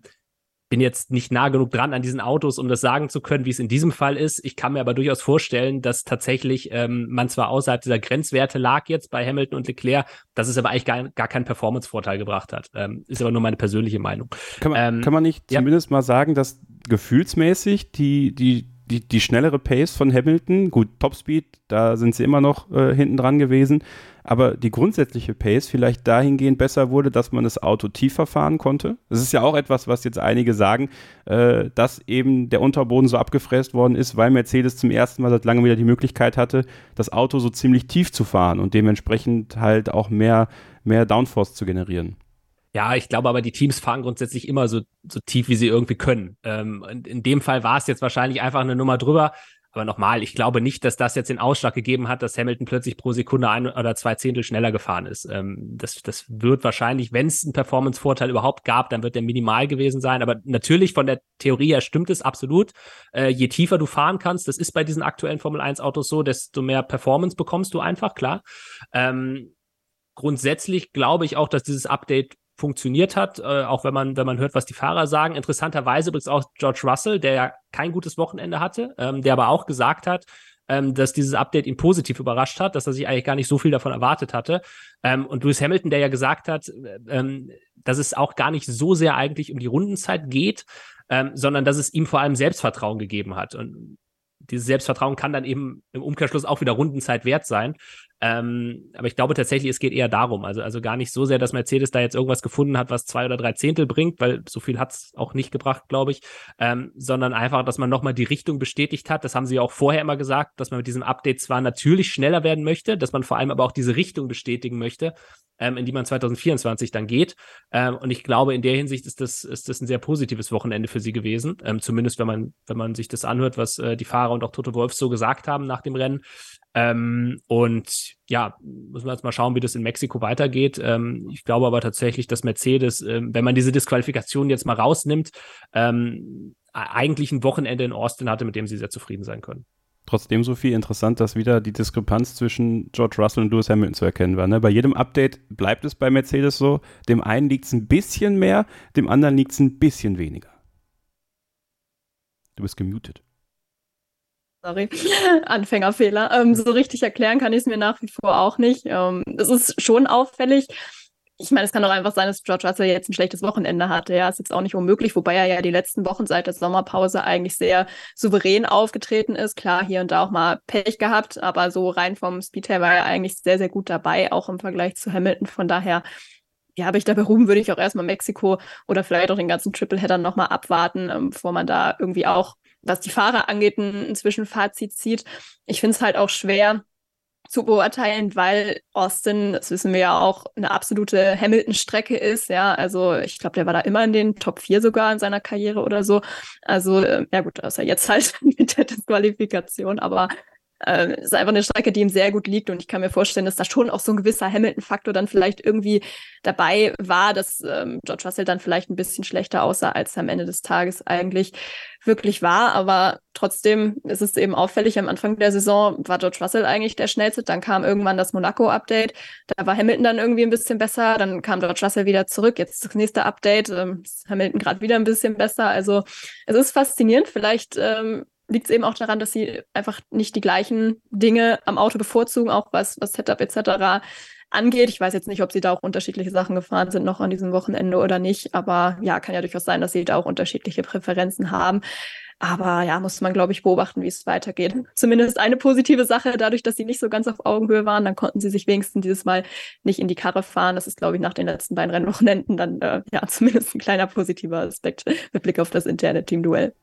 bin jetzt nicht nah genug dran an diesen Autos, um das sagen zu können, wie es in diesem Fall ist. Ich kann mir aber durchaus vorstellen, dass tatsächlich ähm, man zwar außerhalb dieser Grenzwerte lag jetzt bei Hamilton und Leclerc, dass es aber eigentlich gar, gar keinen Performance-Vorteil gebracht hat. Ähm, ist aber nur meine persönliche Meinung. Kann man, ähm, kann man nicht ja. zumindest mal sagen, dass gefühlsmäßig die, die, die, die schnellere Pace von Hamilton, gut, Topspeed, da sind sie immer noch äh, hinten dran gewesen, aber die grundsätzliche Pace vielleicht dahingehend besser wurde, dass man das Auto tiefer fahren konnte. Das ist ja auch etwas, was jetzt einige sagen, äh, dass eben der Unterboden so abgefräst worden ist, weil Mercedes zum ersten Mal seit langem wieder die Möglichkeit hatte, das Auto so ziemlich tief zu fahren und dementsprechend halt auch mehr, mehr Downforce zu generieren. Ja, ich glaube aber, die Teams fahren grundsätzlich immer so, so tief, wie sie irgendwie können. Ähm, in dem Fall war es jetzt wahrscheinlich einfach eine Nummer drüber. Aber nochmal, ich glaube nicht, dass das jetzt den Ausschlag gegeben hat, dass Hamilton plötzlich pro Sekunde ein oder zwei Zehntel schneller gefahren ist. Ähm, das, das wird wahrscheinlich, wenn es einen Performance-Vorteil überhaupt gab, dann wird der minimal gewesen sein. Aber natürlich von der Theorie her stimmt es absolut. Äh, je tiefer du fahren kannst, das ist bei diesen aktuellen Formel 1 Autos so, desto mehr Performance bekommst du einfach, klar. Ähm, grundsätzlich glaube ich auch, dass dieses Update funktioniert hat, äh, auch wenn man, wenn man hört, was die Fahrer sagen. Interessanterweise übrigens auch George Russell, der ja kein gutes Wochenende hatte, ähm, der aber auch gesagt hat, ähm, dass dieses Update ihn positiv überrascht hat, dass er sich eigentlich gar nicht so viel davon erwartet hatte. Ähm, und Lewis Hamilton, der ja gesagt hat, ähm, dass es auch gar nicht so sehr eigentlich um die Rundenzeit geht, ähm, sondern dass es ihm vor allem Selbstvertrauen gegeben hat. Und dieses Selbstvertrauen kann dann eben im Umkehrschluss auch wieder Rundenzeit wert sein. Ähm, aber ich glaube tatsächlich, es geht eher darum, also, also gar nicht so sehr, dass Mercedes da jetzt irgendwas gefunden hat, was zwei oder drei Zehntel bringt, weil so viel hat es auch nicht gebracht, glaube ich, ähm, sondern einfach, dass man nochmal die Richtung bestätigt hat. Das haben sie ja auch vorher immer gesagt, dass man mit diesem Update zwar natürlich schneller werden möchte, dass man vor allem aber auch diese Richtung bestätigen möchte, ähm, in die man 2024 dann geht. Ähm, und ich glaube, in der Hinsicht ist das, ist das ein sehr positives Wochenende für sie gewesen. Ähm, zumindest wenn man, wenn man sich das anhört, was äh, die Fahrer und auch Toto Wolf so gesagt haben nach dem Rennen. Ähm, und ja, müssen wir jetzt mal schauen, wie das in Mexiko weitergeht. Ähm, ich glaube aber tatsächlich, dass Mercedes, ähm, wenn man diese Disqualifikation jetzt mal rausnimmt, ähm, eigentlich ein Wochenende in Austin hatte, mit dem sie sehr zufrieden sein können. Trotzdem so viel interessant, dass wieder die Diskrepanz zwischen George Russell und Lewis Hamilton zu erkennen war. Ne? Bei jedem Update bleibt es bei Mercedes so, dem einen liegt es ein bisschen mehr, dem anderen liegt es ein bisschen weniger. Du bist gemutet. Sorry, <laughs> Anfängerfehler. Ähm, so richtig erklären kann ich es mir nach wie vor auch nicht. Ähm, ist schon auffällig, ich meine, es kann doch einfach sein, dass George Russell jetzt ein schlechtes Wochenende hatte. Ja, ist jetzt auch nicht unmöglich, wobei er ja die letzten Wochen seit der Sommerpause eigentlich sehr souverän aufgetreten ist. Klar, hier und da auch mal Pech gehabt, aber so rein vom Speed her war er eigentlich sehr, sehr gut dabei, auch im Vergleich zu Hamilton. Von daher, ja, aber ich dabei ruhen würde ich auch erstmal Mexiko oder vielleicht auch den ganzen Tripleheader nochmal abwarten, ähm, bevor man da irgendwie auch, was die Fahrer angeht, ein, Zwischenfazit zieht. Ich finde es halt auch schwer, zu beurteilen, weil Austin, das wissen wir ja auch, eine absolute Hamilton-Strecke ist. Ja, also ich glaube, der war da immer in den Top 4 sogar in seiner Karriere oder so. Also, äh, ja gut, ja jetzt halt <laughs> mit der Disqualifikation, aber äh, ist einfach eine Strecke, die ihm sehr gut liegt und ich kann mir vorstellen, dass da schon auch so ein gewisser Hamilton-Faktor dann vielleicht irgendwie dabei war, dass ähm, George Russell dann vielleicht ein bisschen schlechter aussah, als er am Ende des Tages eigentlich wirklich war. Aber trotzdem ist es eben auffällig, am Anfang der Saison war George Russell eigentlich der schnellste. Dann kam irgendwann das Monaco-Update. Da war Hamilton dann irgendwie ein bisschen besser. Dann kam George Russell wieder zurück. Jetzt das nächste Update. Ähm, Hamilton gerade wieder ein bisschen besser. Also es ist faszinierend. Vielleicht ähm, liegt es eben auch daran, dass sie einfach nicht die gleichen Dinge am Auto bevorzugen, auch was, was Setup etc. angeht. Ich weiß jetzt nicht, ob sie da auch unterschiedliche Sachen gefahren sind noch an diesem Wochenende oder nicht, aber ja, kann ja durchaus sein, dass sie da auch unterschiedliche Präferenzen haben. Aber ja, muss man, glaube ich, beobachten, wie es weitergeht. Zumindest eine positive Sache, dadurch, dass sie nicht so ganz auf Augenhöhe waren, dann konnten sie sich wenigstens dieses Mal nicht in die Karre fahren. Das ist, glaube ich, nach den letzten beiden Rennwochenenden dann äh, ja <laughs> zumindest ein kleiner positiver Aspekt mit Blick auf das interne Teamduell.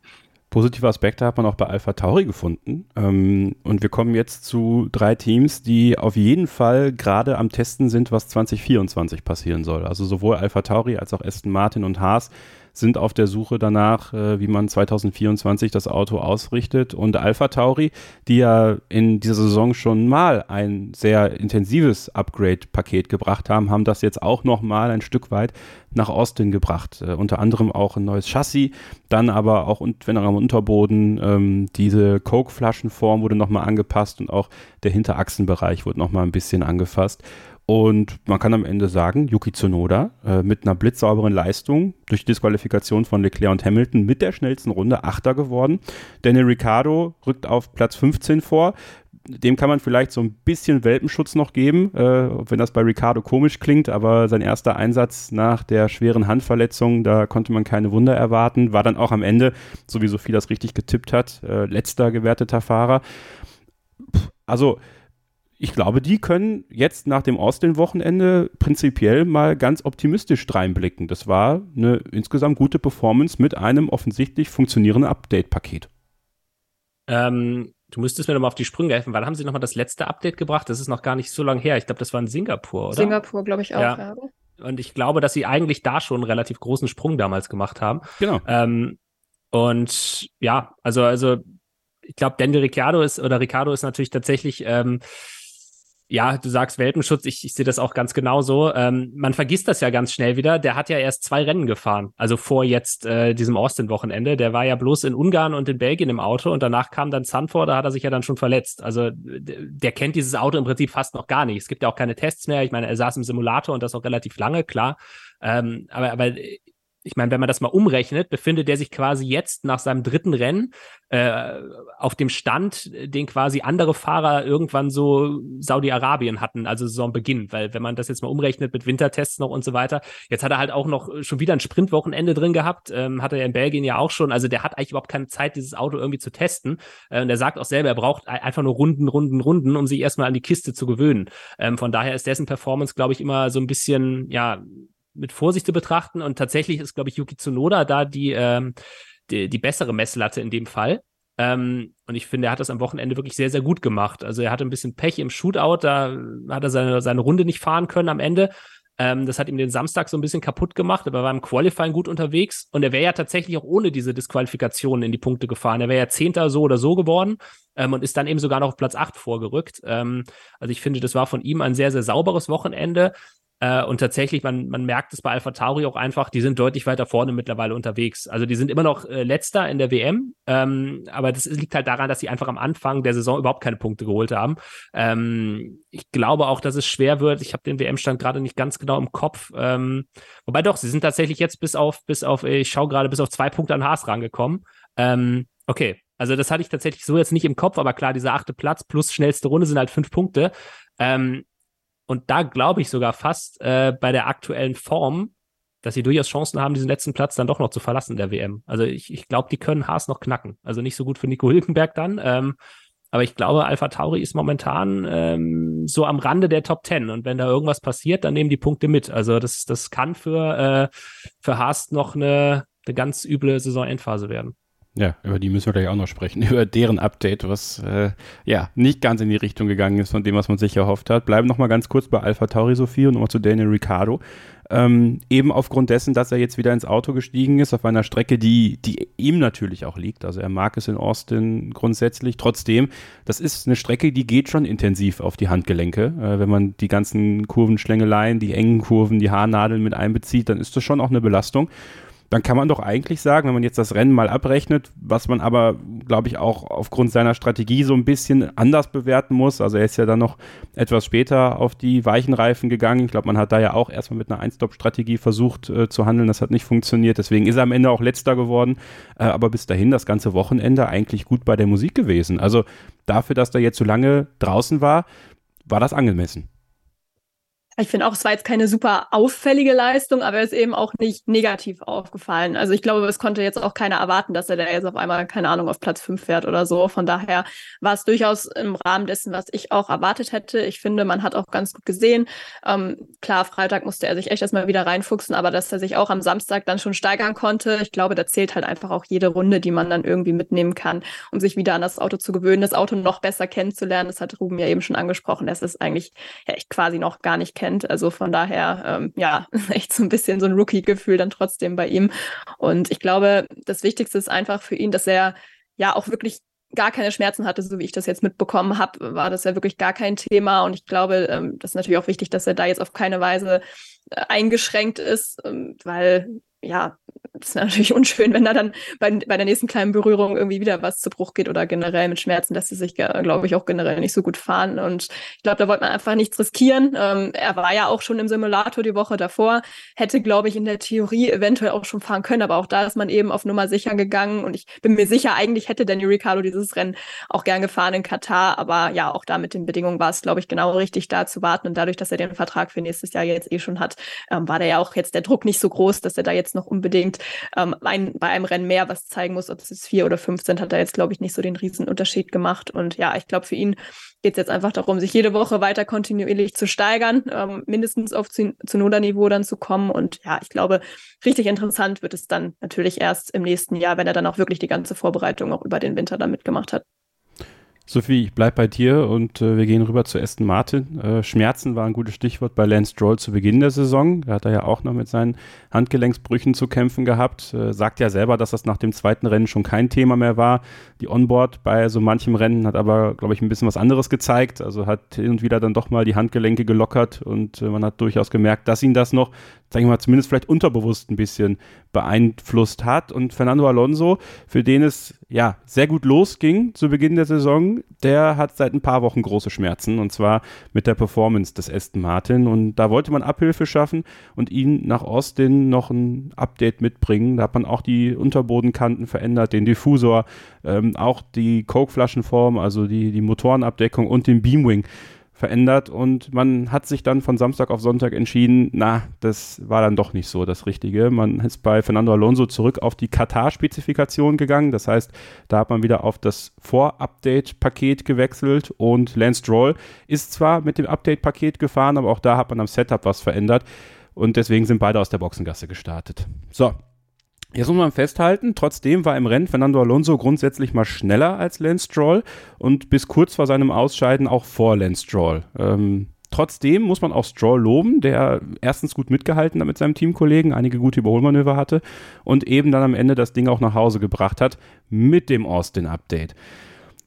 Positive Aspekte hat man auch bei Alpha Tauri gefunden. Ähm, und wir kommen jetzt zu drei Teams, die auf jeden Fall gerade am Testen sind, was 2024 passieren soll. Also sowohl Alpha Tauri als auch Aston Martin und Haas sind auf der Suche danach, äh, wie man 2024 das Auto ausrichtet. Und Alpha Tauri, die ja in dieser Saison schon mal ein sehr intensives Upgrade-Paket gebracht haben, haben das jetzt auch noch mal ein Stück weit nach Austin gebracht. Äh, unter anderem auch ein neues Chassis, dann aber auch, und wenn auch am Unterboden, ähm, diese Coke-Flaschenform wurde nochmal angepasst und auch der Hinterachsenbereich wurde nochmal ein bisschen angefasst. Und man kann am Ende sagen, Yuki Tsunoda äh, mit einer blitzsauberen Leistung durch Disqualifikation von Leclerc und Hamilton mit der schnellsten Runde Achter geworden. Daniel Ricciardo rückt auf Platz 15 vor. Dem kann man vielleicht so ein bisschen Welpenschutz noch geben, äh, wenn das bei Ricciardo komisch klingt, aber sein erster Einsatz nach der schweren Handverletzung, da konnte man keine Wunder erwarten, war dann auch am Ende, so wie Sophie das richtig getippt hat, äh, letzter gewerteter Fahrer. Also ich glaube, die können jetzt nach dem Austin-Wochenende prinzipiell mal ganz optimistisch reinblicken. Das war eine insgesamt gute Performance mit einem offensichtlich funktionierenden Update-Paket. Ähm, du müsstest mir nochmal auf die Sprünge helfen. Wann haben sie nochmal das letzte Update gebracht? Das ist noch gar nicht so lange her. Ich glaube, das war in Singapur, oder? Singapur, glaube ich auch. Ja. ja. Und ich glaube, dass sie eigentlich da schon einen relativ großen Sprung damals gemacht haben. Genau. Ähm, und ja, also, also ich glaube, Daniel Ricciardo ist, oder Ricciardo ist natürlich tatsächlich ähm, ja, du sagst Welpenschutz, ich, ich sehe das auch ganz genauso. Ähm, man vergisst das ja ganz schnell wieder. Der hat ja erst zwei Rennen gefahren, also vor jetzt äh, diesem Austin-Wochenende. Der war ja bloß in Ungarn und in Belgien im Auto und danach kam dann Zandvoort, da hat er sich ja dann schon verletzt. Also der kennt dieses Auto im Prinzip fast noch gar nicht. Es gibt ja auch keine Tests mehr. Ich meine, er saß im Simulator und das auch relativ lange, klar. Ähm, aber, aber ich meine, wenn man das mal umrechnet, befindet er sich quasi jetzt nach seinem dritten Rennen äh, auf dem Stand, den quasi andere Fahrer irgendwann so Saudi-Arabien hatten, also Saisonbeginn. Weil wenn man das jetzt mal umrechnet mit Wintertests noch und so weiter, jetzt hat er halt auch noch schon wieder ein Sprintwochenende drin gehabt, ähm, hatte er in Belgien ja auch schon. Also der hat eigentlich überhaupt keine Zeit, dieses Auto irgendwie zu testen. Äh, und er sagt auch selber, er braucht einfach nur Runden, Runden, Runden, um sich erstmal an die Kiste zu gewöhnen. Ähm, von daher ist dessen Performance, glaube ich, immer so ein bisschen, ja, mit Vorsicht zu betrachten. Und tatsächlich ist, glaube ich, Yuki Tsunoda da die, ähm, die, die bessere Messlatte in dem Fall. Ähm, und ich finde, er hat das am Wochenende wirklich sehr, sehr gut gemacht. Also er hatte ein bisschen Pech im Shootout, da hat er seine, seine Runde nicht fahren können am Ende. Ähm, das hat ihm den Samstag so ein bisschen kaputt gemacht, aber er war im Qualifying gut unterwegs und er wäre ja tatsächlich auch ohne diese Disqualifikationen in die Punkte gefahren. Er wäre ja Zehnter so oder so geworden ähm, und ist dann eben sogar noch auf Platz acht vorgerückt. Ähm, also ich finde, das war von ihm ein sehr, sehr sauberes Wochenende. Äh, und tatsächlich, man, man merkt es bei Alpha Tauri auch einfach, die sind deutlich weiter vorne mittlerweile unterwegs. Also die sind immer noch äh, letzter in der WM, ähm, aber das liegt halt daran, dass sie einfach am Anfang der Saison überhaupt keine Punkte geholt haben. Ähm, ich glaube auch, dass es schwer wird. Ich habe den WM-Stand gerade nicht ganz genau im Kopf. Ähm, wobei doch, sie sind tatsächlich jetzt bis auf, bis auf, ich schaue gerade, bis auf zwei Punkte an Haas rangekommen. Ähm, okay, also das hatte ich tatsächlich so jetzt nicht im Kopf, aber klar, dieser achte Platz plus schnellste Runde sind halt fünf Punkte. Ähm, Und da glaube ich sogar fast äh, bei der aktuellen Form, dass sie durchaus Chancen haben, diesen letzten Platz dann doch noch zu verlassen der WM. Also ich, ich glaube, die können Haas noch knacken. Also nicht so gut für Nico Hülkenberg dann. Ähm, aber ich glaube, Alpha Tauri ist momentan ähm, so am Rande der Top Ten. Und wenn da irgendwas passiert, dann nehmen die Punkte mit. Also das, das kann für, äh, für Haas noch eine, eine ganz üble Saisonendphase werden. Ja, über die müssen wir gleich auch noch sprechen, <laughs> über deren Update, was äh, ja nicht ganz in die Richtung gegangen ist von dem, was man sich erhofft hat. Bleiben noch mal ganz kurz bei Alpha Tauri Sophie und nochmal zu Daniel Ricciardo. Ähm, eben aufgrund dessen, dass er jetzt wieder ins Auto gestiegen ist, auf einer Strecke, die, die ihm natürlich auch liegt. Also er mag es in Austin grundsätzlich. Trotzdem, das ist eine Strecke, die geht schon intensiv auf die Handgelenke. Äh, wenn man die ganzen Kurvenschlängeleien, die engen Kurven, die Haarnadeln mit einbezieht, dann ist das schon auch eine Belastung dann kann man doch eigentlich sagen, wenn man jetzt das Rennen mal abrechnet, was man aber, glaube ich, auch aufgrund seiner Strategie so ein bisschen anders bewerten muss. Also er ist ja dann noch etwas später auf die weichen Reifen gegangen. Ich glaube, man hat da ja auch erstmal mit einer Einstop-Strategie versucht äh, zu handeln. Das hat nicht funktioniert. Deswegen ist er am Ende auch letzter geworden. Äh, aber bis dahin das ganze Wochenende eigentlich gut bei der Musik gewesen. Also dafür, dass er jetzt so lange draußen war, war das angemessen. Ich finde auch, es war jetzt keine super auffällige Leistung, aber er ist eben auch nicht negativ aufgefallen. Also ich glaube, es konnte jetzt auch keiner erwarten, dass er da jetzt auf einmal, keine Ahnung, auf Platz fünf fährt oder so. Von daher war es durchaus im Rahmen dessen, was ich auch erwartet hätte. Ich finde, man hat auch ganz gut gesehen. Ähm, klar, Freitag musste er sich echt erstmal wieder reinfuchsen, aber dass er sich auch am Samstag dann schon steigern konnte, ich glaube, da zählt halt einfach auch jede Runde, die man dann irgendwie mitnehmen kann, um sich wieder an das Auto zu gewöhnen, das Auto noch besser kennenzulernen. Das hat Ruben ja eben schon angesprochen, dass es eigentlich ja, echt quasi noch gar nicht kennt kennt. Also von daher, ähm, ja, <laughs> echt so ein bisschen so ein Rookie-Gefühl dann trotzdem bei ihm. Und ich glaube, das Wichtigste ist einfach für ihn, dass er ja auch wirklich gar keine Schmerzen hatte, so wie ich das jetzt mitbekommen habe, war das ja wirklich gar kein Thema. Und ich glaube, ähm, das ist natürlich auch wichtig, dass er da jetzt auf keine Weise äh, eingeschränkt ist, ähm, weil ja, ist natürlich <laughs> unschön, wenn da dann bei, bei der nächsten kleinen Berührung irgendwie wieder was zu Bruch geht oder generell mit Schmerzen lässt es sich, glaube ich, auch generell nicht so gut fahren. Und ich glaube, da wollte man einfach nichts riskieren. Ähm, er war ja auch schon im Simulator die Woche davor, hätte, glaube ich, in der Theorie eventuell auch schon fahren können, aber auch da ist man eben auf Nummer sicher gegangen. Und ich bin mir sicher, eigentlich hätte Daniel Ricciardo dieses Rennen auch gern gefahren in Katar. Aber ja, auch da mit den Bedingungen war es, glaube ich, genau richtig, da zu warten. Und dadurch, dass er den Vertrag für nächstes Jahr jetzt eh schon hat, ähm, war da ja auch jetzt der Druck nicht so groß, dass er da jetzt noch unbedingt ähm, ein, bei einem Rennen mehr was zeigen muss, ob es jetzt vier oder fünf sind, hat er jetzt, glaube ich, nicht so den riesen Unterschied gemacht. Und ja, ich glaube, für ihn geht es jetzt einfach darum, sich jede Woche weiter kontinuierlich zu steigern, ähm, mindestens auf Zunoda-Niveau dann zu kommen. Und ja, ich glaube, richtig interessant wird es dann natürlich erst im nächsten Jahr, wenn er dann auch wirklich die ganze Vorbereitung auch über den Winter dann mitgemacht hat. Sophie, ich bleib bei dir und äh, wir gehen rüber zu Aston Martin. Äh, Schmerzen war ein gutes Stichwort bei Lance Stroll zu Beginn der Saison. Da hat er ja auch noch mit seinen Handgelenksbrüchen zu kämpfen gehabt. Äh, sagt ja selber, dass das nach dem zweiten Rennen schon kein Thema mehr war. Die Onboard bei so manchem Rennen hat aber, glaube ich, ein bisschen was anderes gezeigt. Also hat hin und wieder dann doch mal die Handgelenke gelockert und äh, man hat durchaus gemerkt, dass ihn das noch sage ich mal, zumindest vielleicht unterbewusst ein bisschen beeinflusst hat. Und Fernando Alonso, für den es ja sehr gut losging zu Beginn der Saison, der hat seit ein paar Wochen große Schmerzen und zwar mit der Performance des Aston Martin. Und da wollte man Abhilfe schaffen und ihn nach Austin noch ein Update mitbringen. Da hat man auch die Unterbodenkanten verändert, den Diffusor, ähm, auch die Coke-Flaschenform, also die, die Motorenabdeckung und den Beamwing verändert und man hat sich dann von Samstag auf Sonntag entschieden, na, das war dann doch nicht so das Richtige. Man ist bei Fernando Alonso zurück auf die Katar-Spezifikation gegangen, das heißt, da hat man wieder auf das Vor-Update-Paket gewechselt und Lance Stroll ist zwar mit dem Update-Paket gefahren, aber auch da hat man am Setup was verändert und deswegen sind beide aus der Boxengasse gestartet. So, Jetzt muss man festhalten, trotzdem war im Rennen Fernando Alonso grundsätzlich mal schneller als Lance Stroll und bis kurz vor seinem Ausscheiden auch vor Lance Stroll. Ähm, trotzdem muss man auch Stroll loben, der erstens gut mitgehalten hat mit seinem Teamkollegen, einige gute Überholmanöver hatte und eben dann am Ende das Ding auch nach Hause gebracht hat mit dem Austin-Update.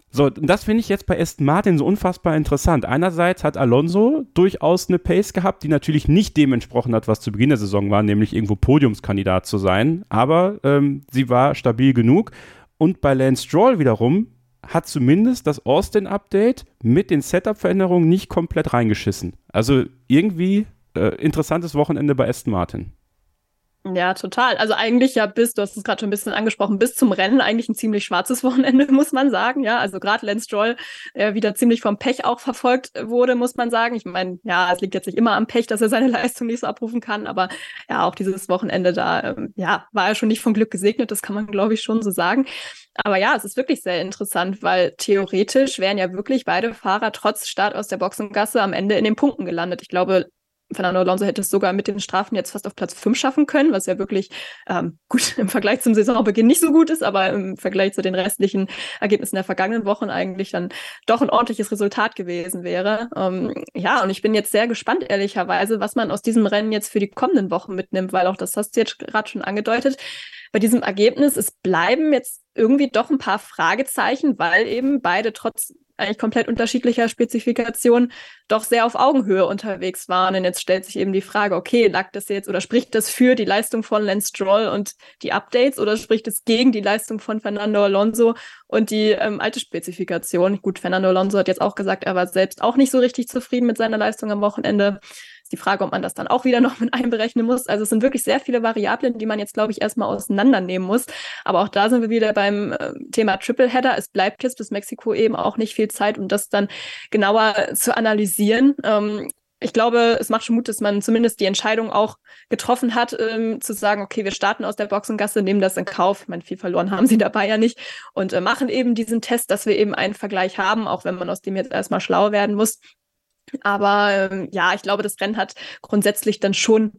So, das finde ich jetzt bei Aston Martin so unfassbar interessant. Einerseits hat Alonso durchaus eine Pace gehabt, die natürlich nicht dem entsprochen hat, was zu Beginn der Saison war, nämlich irgendwo Podiumskandidat zu sein, aber ähm, sie war stabil genug. Und bei Lance Stroll wiederum hat zumindest das Austin-Update mit den Setup-Veränderungen nicht komplett reingeschissen. Also irgendwie äh, interessantes Wochenende bei Aston Martin. Ja, total. Also eigentlich ja bis, du hast es gerade schon ein bisschen angesprochen, bis zum Rennen eigentlich ein ziemlich schwarzes <laughs> Wochenende, muss man sagen. Ja, also gerade Lance Stroll äh, wieder ziemlich vom Pech auch verfolgt wurde, muss man sagen. Ich meine, ja, es liegt jetzt nicht immer am Pech, dass er seine <laughs> Leistung nicht so abrufen kann, aber ja, auch dieses Wochenende da, ähm, ja, war er schon nicht von Glück gesegnet, das kann man, glaube ich, schon so sagen. Aber ja, es ist wirklich sehr interessant, weil theoretisch wären ja wirklich beide Fahrer trotz Start aus der Boxengasse am Ende in den Punkten gelandet. Ich glaube, Fernando Alonso hätte es sogar mit den Strafen jetzt fast auf Platz 5 schaffen können, was ja wirklich ähm, <laughs> gut im Vergleich zum Saisonbeginn nicht so gut ist, aber im Vergleich zu den restlichen Ergebnissen der vergangenen Wochen eigentlich dann doch ein ordentliches Resultat gewesen wäre. Ähm, ja, und ich bin jetzt sehr gespannt, ehrlicherweise, was man aus diesem Rennen jetzt für die kommenden Wochen mitnimmt, weil auch das hast du jetzt gerade schon angedeutet. Bei diesem Ergebnis, es bleiben jetzt irgendwie doch ein paar Fragezeichen, weil eben beide trotz eigentlich komplett unterschiedlicher Spezifikationen doch sehr auf Augenhöhe unterwegs waren. Und jetzt stellt sich eben die Frage, okay, lag das jetzt oder spricht das für die Leistung von Lance Stroll und die Updates oder spricht es gegen die Leistung von Fernando Alonso und die ähm, alte Spezifikation? Gut, Fernando Alonso hat jetzt auch gesagt, er war selbst auch nicht so richtig zufrieden mit seiner Leistung am Wochenende. Ist die Frage, ob man das dann auch wieder <laughs> noch mit einberechnen muss. Also es sind wirklich sehr viele Variablen, die man jetzt, glaube ich, erstmal auseinandernehmen muss. Aber auch da sind wir wieder beim äh, Thema Tripleheader. Es bleibt jetzt bis Mexiko eben auch nicht viel Zeit, um das dann genauer zu analysieren. Ähm, ich glaube, es macht schon Mut, dass man zumindest die Entscheidung auch getroffen hat, ähm, zu sagen, okay, wir starten aus der Boxengasse, nehmen das in Kauf. Ich meine, viel verloren haben sie dabei ja nicht und äh, machen eben diesen Test, dass wir eben einen Vergleich haben, auch wenn man aus dem jetzt erstmal schlau werden muss. Aber ähm, ja, ich glaube, das Rennen hat grundsätzlich dann schon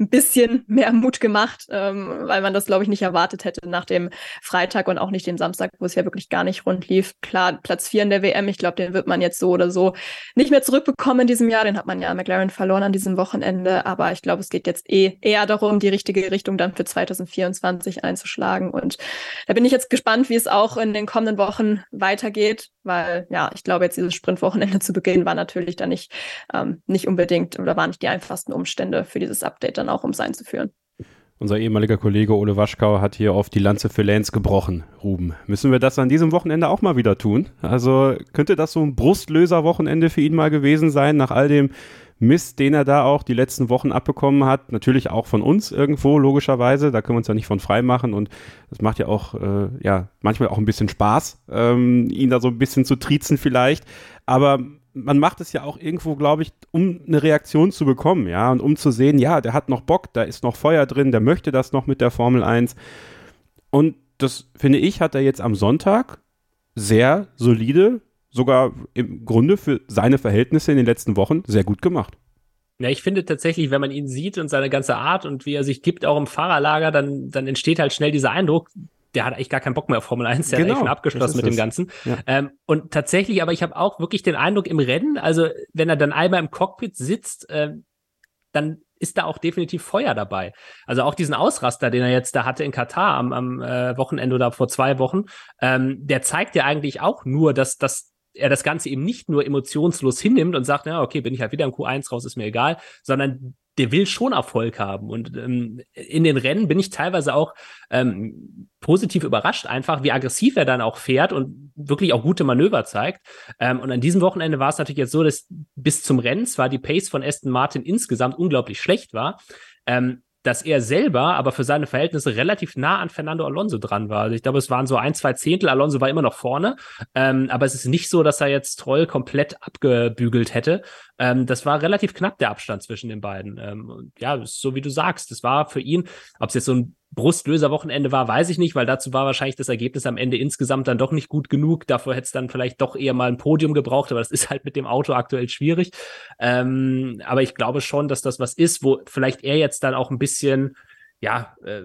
ein bisschen mehr Mut gemacht, ähm, weil man das, glaube ich, nicht erwartet hätte nach dem Freitag und auch nicht den Samstag, wo es ja wirklich gar nicht rund lief. Klar, Platz vier in der WM, ich glaube, den wird man jetzt so oder so nicht mehr zurückbekommen in diesem Jahr. Den hat man ja McLaren verloren an diesem Wochenende. Aber ich glaube, es geht jetzt eh eher darum, die richtige Richtung dann für 2024 einzuschlagen. Und da bin ich jetzt gespannt, wie es auch in den kommenden Wochen weitergeht, weil ja, ich glaube, jetzt dieses Sprintwochenende <laughs> zu Beginn war natürlich dann nicht, ähm, nicht unbedingt oder waren nicht die einfachsten Umstände für dieses Update dann dann auch ums einzuführen. Unser ehemaliger Kollege Ole Waschkau hat hier auf die Lanze für Lance gebrochen, Ruben. Müssen wir das an diesem Wochenende auch mal wieder tun? Also könnte das so ein Brustlöser-Wochenende für ihn mal gewesen sein, nach all dem Mist, den er da auch die letzten Wochen abbekommen hat. Natürlich auch von uns irgendwo, logischerweise. Da können wir uns ja nicht von frei machen. Und das macht ja auch, äh, ja, manchmal auch ein bisschen Spaß, ähm, ihn da so ein bisschen zu triezen vielleicht. Aber man macht es ja auch irgendwo, glaube ich, um eine Reaktion zu bekommen, ja, und um zu sehen, ja, der hat noch Bock, da ist noch Feuer drin, der möchte das noch mit der Formel 1. Und das, finde ich, hat er jetzt am Sonntag sehr solide, sogar im Grunde für seine Verhältnisse in den letzten Wochen sehr gut gemacht. Ja, ich finde tatsächlich, wenn man ihn sieht und seine ganze Art und wie er sich gibt, auch im Fahrerlager, dann, dann entsteht halt schnell dieser Eindruck, der hat eigentlich gar keinen Bock mehr auf Formel 1, der genau, hat schon abgeschlossen mit dem Ganzen. Ja. Ähm, und tatsächlich, aber ich habe auch wirklich den Eindruck im Rennen, also wenn er dann einmal im Cockpit sitzt, äh, dann ist da auch definitiv Feuer dabei. Also auch diesen Ausraster, den er jetzt da hatte in Katar am, am äh, Wochenende oder vor zwei Wochen, ähm, der zeigt ja eigentlich auch nur, dass, dass er das Ganze eben nicht nur emotionslos hinnimmt und sagt, ja, okay, bin ich halt wieder im Q1 raus, ist mir egal, sondern der will schon Erfolg haben. Und ähm, in den Rennen bin ich teilweise auch ähm, positiv überrascht, einfach wie aggressiv er dann auch fährt und wirklich auch gute Manöver zeigt. Ähm, und an diesem Wochenende war es natürlich jetzt so, dass bis zum Rennen zwar die Pace von Aston Martin insgesamt unglaublich schlecht war, ähm, dass er selber aber für seine Verhältnisse relativ nah an Fernando Alonso dran war. Also ich glaube, es waren so ein, zwei Zehntel. Alonso war immer noch vorne. Ähm, aber es ist nicht so, dass er jetzt Troll komplett abgebügelt hätte. Ähm, das war relativ knapp, der Abstand zwischen den beiden. Ähm, ja, so wie du sagst, das war für ihn, ob es jetzt so ein Brustlöser-Wochenende war, weiß ich nicht, weil dazu war wahrscheinlich das Ergebnis am Ende insgesamt dann doch nicht gut genug. Dafür hätte es dann vielleicht doch eher mal ein Podium gebraucht, aber das ist halt mit dem Auto aktuell schwierig. Ähm, aber ich glaube schon, dass das was ist, wo vielleicht er jetzt dann auch ein bisschen, ja, äh,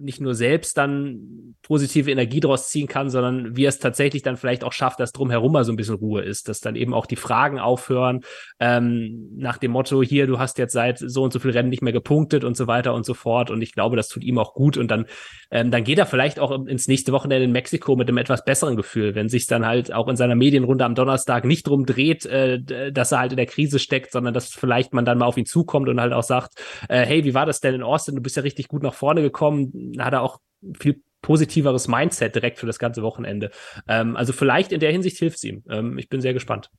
nicht nur selbst dann positive Energie draus ziehen kann, sondern wie er es tatsächlich dann vielleicht auch schafft, dass drumherum mal so ein bisschen Ruhe ist, dass dann eben auch die Fragen aufhören ähm, nach dem Motto, hier, du hast jetzt seit so und so viel Rennen nicht mehr gepunktet und so weiter und so fort. Und ich glaube, das tut ihm auch gut. Und dann, ähm, dann geht er vielleicht auch ins nächste Wochenende in Mexiko mit einem etwas besseren Gefühl, wenn sich dann halt auch in seiner Medienrunde am Donnerstag nicht drum dreht, äh, dass er halt in der Krise steckt, sondern dass vielleicht man dann mal auf ihn zukommt und halt auch sagt, äh, hey, wie war das denn in Austin? Du bist ja richtig gut nach vorne gekommen hat er auch viel positiveres Mindset direkt für das ganze Wochenende. Ähm, also vielleicht in der Hinsicht hilft es ihm. Ähm, ich bin sehr gespannt.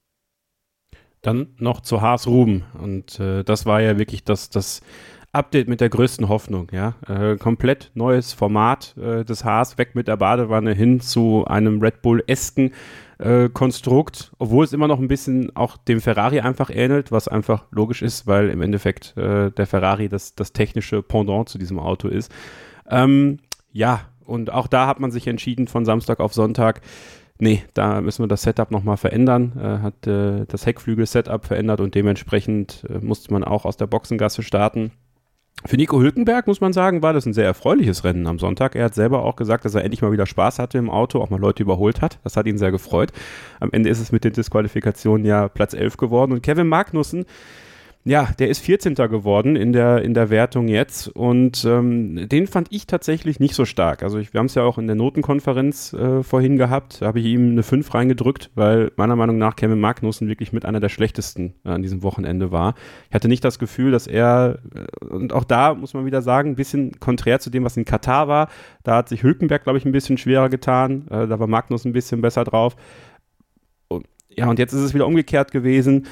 Dann noch zu Haas Ruben. Und äh, das war ja wirklich das, das Update mit der größten Hoffnung, ja. Äh, komplett neues Format äh, des Haas, weg mit der Badewanne hin zu einem Red Bull-esken äh, Konstrukt, obwohl es immer noch ein bisschen auch dem Ferrari einfach ähnelt, was einfach logisch ist, weil im Endeffekt äh, der Ferrari das, das technische Pendant zu diesem Auto ist. Ähm, ja, und auch da hat man sich entschieden von Samstag auf Sonntag, nee, da müssen wir das Setup nochmal verändern, äh, hat äh, das Heckflügel-Setup verändert und dementsprechend äh, musste man auch aus der Boxengasse starten. Für Nico Hülkenberg muss man sagen, war das ein sehr erfreuliches Rennen am Sonntag. Er hat selber auch gesagt, dass er endlich mal wieder Spaß hatte im Auto, auch mal Leute überholt hat. Das hat ihn sehr gefreut. Am Ende ist es mit den Disqualifikationen ja Platz 11 geworden. Und Kevin Magnussen, ja, der ist 14. geworden in der, in der Wertung jetzt und ähm, den fand ich tatsächlich nicht so stark. Also ich, wir haben es ja auch in der Notenkonferenz äh, vorhin gehabt, da habe ich ihm eine 5 reingedrückt, weil meiner Meinung nach Kevin Magnussen wirklich mit einer der schlechtesten äh, an diesem Wochenende war. Ich hatte nicht das Gefühl, dass er, äh, und auch da muss man wieder sagen, ein bisschen konträr zu dem, was in Katar war, da hat sich Hülkenberg, glaube ich, ein bisschen schwerer getan, äh, da war Magnussen ein bisschen besser drauf. Und, ja, und jetzt ist es wieder umgekehrt gewesen.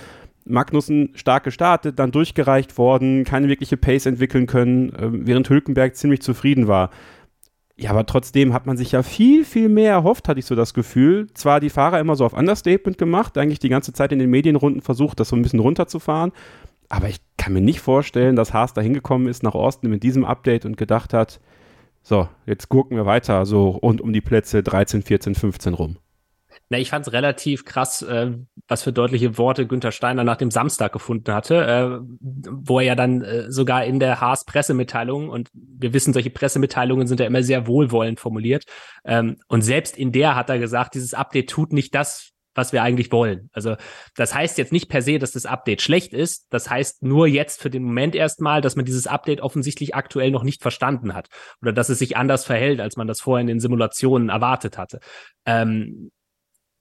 Magnussen stark gestartet, dann durchgereicht worden, keine wirkliche Pace entwickeln können, äh, während Hülkenberg ziemlich zufrieden war. Ja, aber trotzdem hat man sich ja viel, viel mehr erhofft, hatte ich so das Gefühl. Zwar die Fahrer immer so auf Understatement gemacht, eigentlich die ganze Zeit in den Medienrunden versucht, das so ein bisschen runterzufahren. Aber ich kann mir nicht vorstellen, dass Haas da hingekommen ist nach Austin mit diesem Update und gedacht hat, so, jetzt gucken wir weiter, so rund um die Plätze 13, 14, 15 rum. Na, ich fand es relativ krass, äh, was für deutliche Worte Günther Steiner nach dem Samstag gefunden hatte, äh, wo er ja dann äh, sogar in der Haas Pressemitteilung und wir wissen, solche Pressemitteilungen sind ja immer sehr wohlwollend formuliert ähm, und selbst in der hat er gesagt, dieses Update tut nicht das, was wir eigentlich wollen. Also das heißt jetzt nicht per se, dass das Update schlecht ist. Das heißt nur jetzt für den Moment erstmal, dass man dieses Update offensichtlich aktuell noch nicht verstanden hat oder dass es sich anders verhält, als man das vorher in den Simulationen erwartet hatte. Ähm,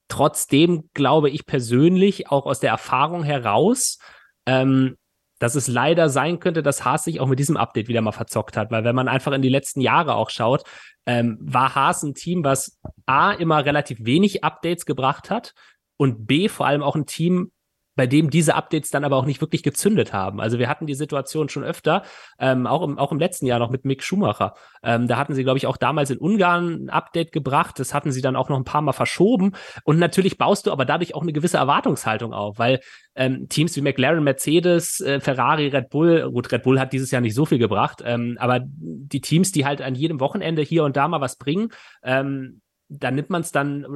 Trotzdem glaube ich persönlich auch aus der Erfahrung heraus, ähm, dass es leider sein könnte, dass Haas sich auch mit diesem Update wieder mal verzockt hat, weil wenn man einfach in die letzten Jahre auch schaut, ähm, war Haas ein Team, was A immer relativ wenig Updates gebracht hat und B vor allem auch ein Team, bei dem diese Updates dann aber auch nicht wirklich gezündet haben. Also wir hatten die Situation schon öfter, ähm, auch, im, auch im letzten Jahr noch mit Mick Schumacher. Ähm, da hatten sie, glaube ich, auch damals in Ungarn ein Update gebracht. Das hatten sie dann auch noch ein paar Mal verschoben. Und natürlich baust du aber dadurch auch eine gewisse Erwartungshaltung auf, weil ähm, Teams wie McLaren, Mercedes, äh, Ferrari, Red Bull, gut, Red Bull hat dieses Jahr nicht so viel gebracht, ähm, aber die Teams, die halt an jedem Wochenende hier und da mal was bringen, ähm, da nimmt man es dann,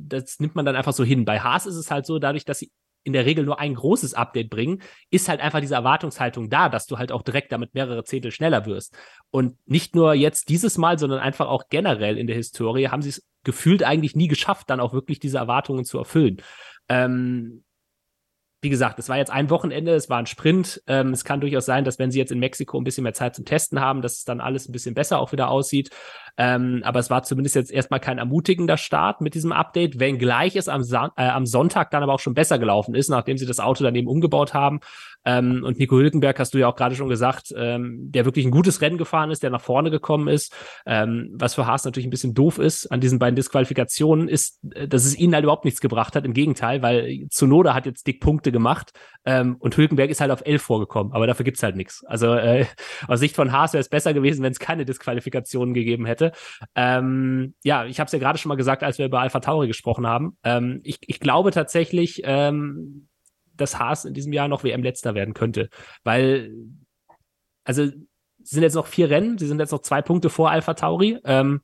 das nimmt man dann einfach so hin. Bei Haas ist es halt so, dadurch, dass sie in der Regel nur ein großes Update bringen, ist halt einfach diese Erwartungshaltung da, dass du halt auch direkt damit mehrere Zehntel schneller wirst. Und nicht nur jetzt dieses Mal, sondern einfach auch generell in der Historie haben sie es gefühlt eigentlich nie geschafft, dann auch wirklich diese Erwartungen zu erfüllen. Ähm, wie gesagt, es war jetzt ein Wochenende, es war ein Sprint. Ähm, es kann durchaus sein, dass wenn sie jetzt in Mexiko ein bisschen mehr Zeit zum Testen haben, dass es dann alles ein bisschen besser auch wieder aussieht. Ähm, aber es war zumindest jetzt erstmal kein ermutigender Start mit diesem Update, wenngleich es am, äh, am Sonntag dann aber auch schon besser gelaufen ist, nachdem sie das Auto dann eben umgebaut haben. Ähm, und Nico Hülkenberg, hast du ja auch gerade schon gesagt, ähm, der wirklich ein gutes Rennen gefahren ist, der nach vorne gekommen ist. Ähm, was für Haas natürlich ein bisschen doof ist an diesen beiden Disqualifikationen, ist, äh, dass es ihnen halt überhaupt nichts gebracht hat. Im Gegenteil, weil Zunoda hat jetzt dick Punkte gemacht ähm, und Hülkenberg ist halt auf elf vorgekommen. Aber dafür gibt's halt nichts. Also äh, <laughs> aus Sicht von Haas wäre es besser gewesen, wenn es keine Disqualifikationen gegeben hätte. Ähm, ja, ich habe es ja gerade schon mal gesagt, als wir über Alpha Tauri gesprochen haben. Ähm, ich, ich glaube tatsächlich, ähm, dass Haas in diesem Jahr noch WM-Letzter werden könnte. Weil, also, sind jetzt noch vier Rennen, sie sind jetzt noch zwei Punkte vor Alpha Tauri. Ähm,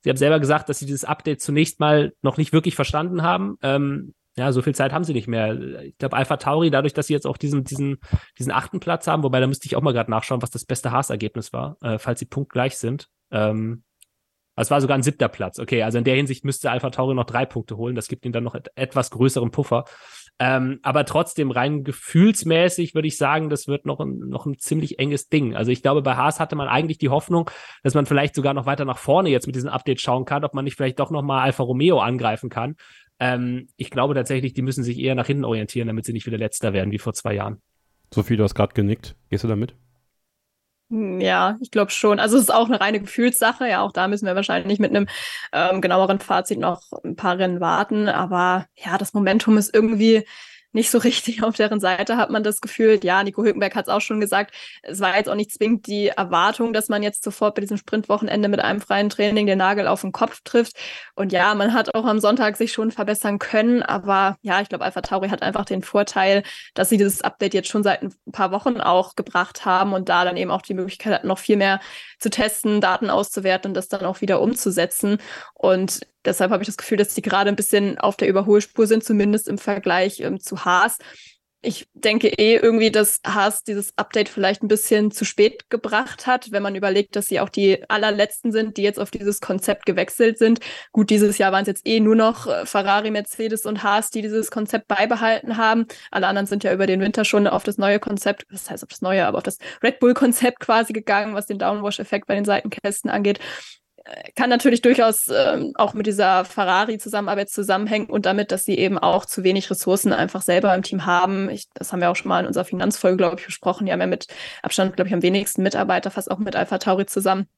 sie haben selber gesagt, dass sie dieses Update zunächst mal noch nicht wirklich verstanden haben. Ähm, ja, so viel Zeit haben sie nicht mehr. Ich glaube, Alpha Tauri, dadurch, dass sie jetzt auch diesen, diesen, diesen achten Platz haben, wobei da müsste ich auch mal gerade nachschauen, was das beste Haas-Ergebnis war, äh, falls sie punktgleich sind. Ähm, es war sogar ein siebter Platz. Okay, also in der Hinsicht müsste Alpha Tauri noch drei Punkte holen. Das gibt ihnen dann noch et etwas größeren Puffer. Ähm, aber trotzdem rein gefühlsmäßig würde ich sagen, das wird noch ein, noch ein ziemlich enges Ding. Also ich glaube, bei Haas hatte man eigentlich die Hoffnung, dass man vielleicht sogar noch weiter nach vorne jetzt mit diesem Update schauen kann, ob man nicht vielleicht doch noch mal Alfa Romeo angreifen kann. Ähm, ich glaube tatsächlich, die müssen sich eher nach hinten orientieren, damit sie nicht wieder letzter werden wie vor zwei Jahren. Sophie, du hast gerade genickt. Gehst du damit? Hm, ja, ich glaube schon. Also es ist auch eine reine Gefühlssache. Ja, auch da müssen wir wahrscheinlich mit einem ähm, genaueren Fazit noch ein paar Rennen warten. Aber ja, das Momentum ist irgendwie nicht so <laughs> richtig auf deren Seite, hat man das Gefühl. Ja, Nico Hülkenberg hat es auch schon gesagt, es war jetzt auch nicht zwingend die Erwartung, dass man jetzt sofort bei diesem Sprintwochenende mit einem freien Training den Nagel auf den Kopf trifft. Und ja, man hat auch am Sonntag sich schon verbessern können, aber ja, ich glaube, Alpha Tauri hat einfach den Vorteil, dass sie dieses Update jetzt schon seit ein paar Wochen auch gebracht haben und da dann eben auch die Möglichkeit hatten, noch viel mehr zu testen, Daten auszuwerten und das dann auch wieder umzusetzen. Und deshalb habe ich das Gefühl, dass die gerade ein bisschen auf der Überholspur sind, zumindest im Vergleich ähm, zu Haas. Ich denke eh irgendwie, dass Haas dieses Update vielleicht ein bisschen zu spät gebracht hat, wenn man überlegt, dass sie auch die allerletzten sind, die jetzt auf dieses Konzept gewechselt sind. Gut, dieses Jahr waren es jetzt eh nur noch äh, Ferrari, Mercedes und Haas, die dieses Konzept beibehalten haben. Alle anderen sind ja über den Winter schon auf das neue Konzept, das heißt auf das neue, aber auf das Red Bull-Konzept quasi gegangen, was den Downwash-Effekt bei den Seitenkästen angeht kann natürlich durchaus ähm, auch mit dieser Ferrari-Zusammenarbeit zusammenhängen und damit, dass sie eben auch zu wenig Ressourcen einfach selber im Team haben. Ich, das haben wir auch schon mal in unserer Finanzfolge, glaube ich, besprochen. Die haben ja mit Abstand, glaube ich, am wenigsten Mitarbeiter, fast auch mit Alpha Tauri zusammen.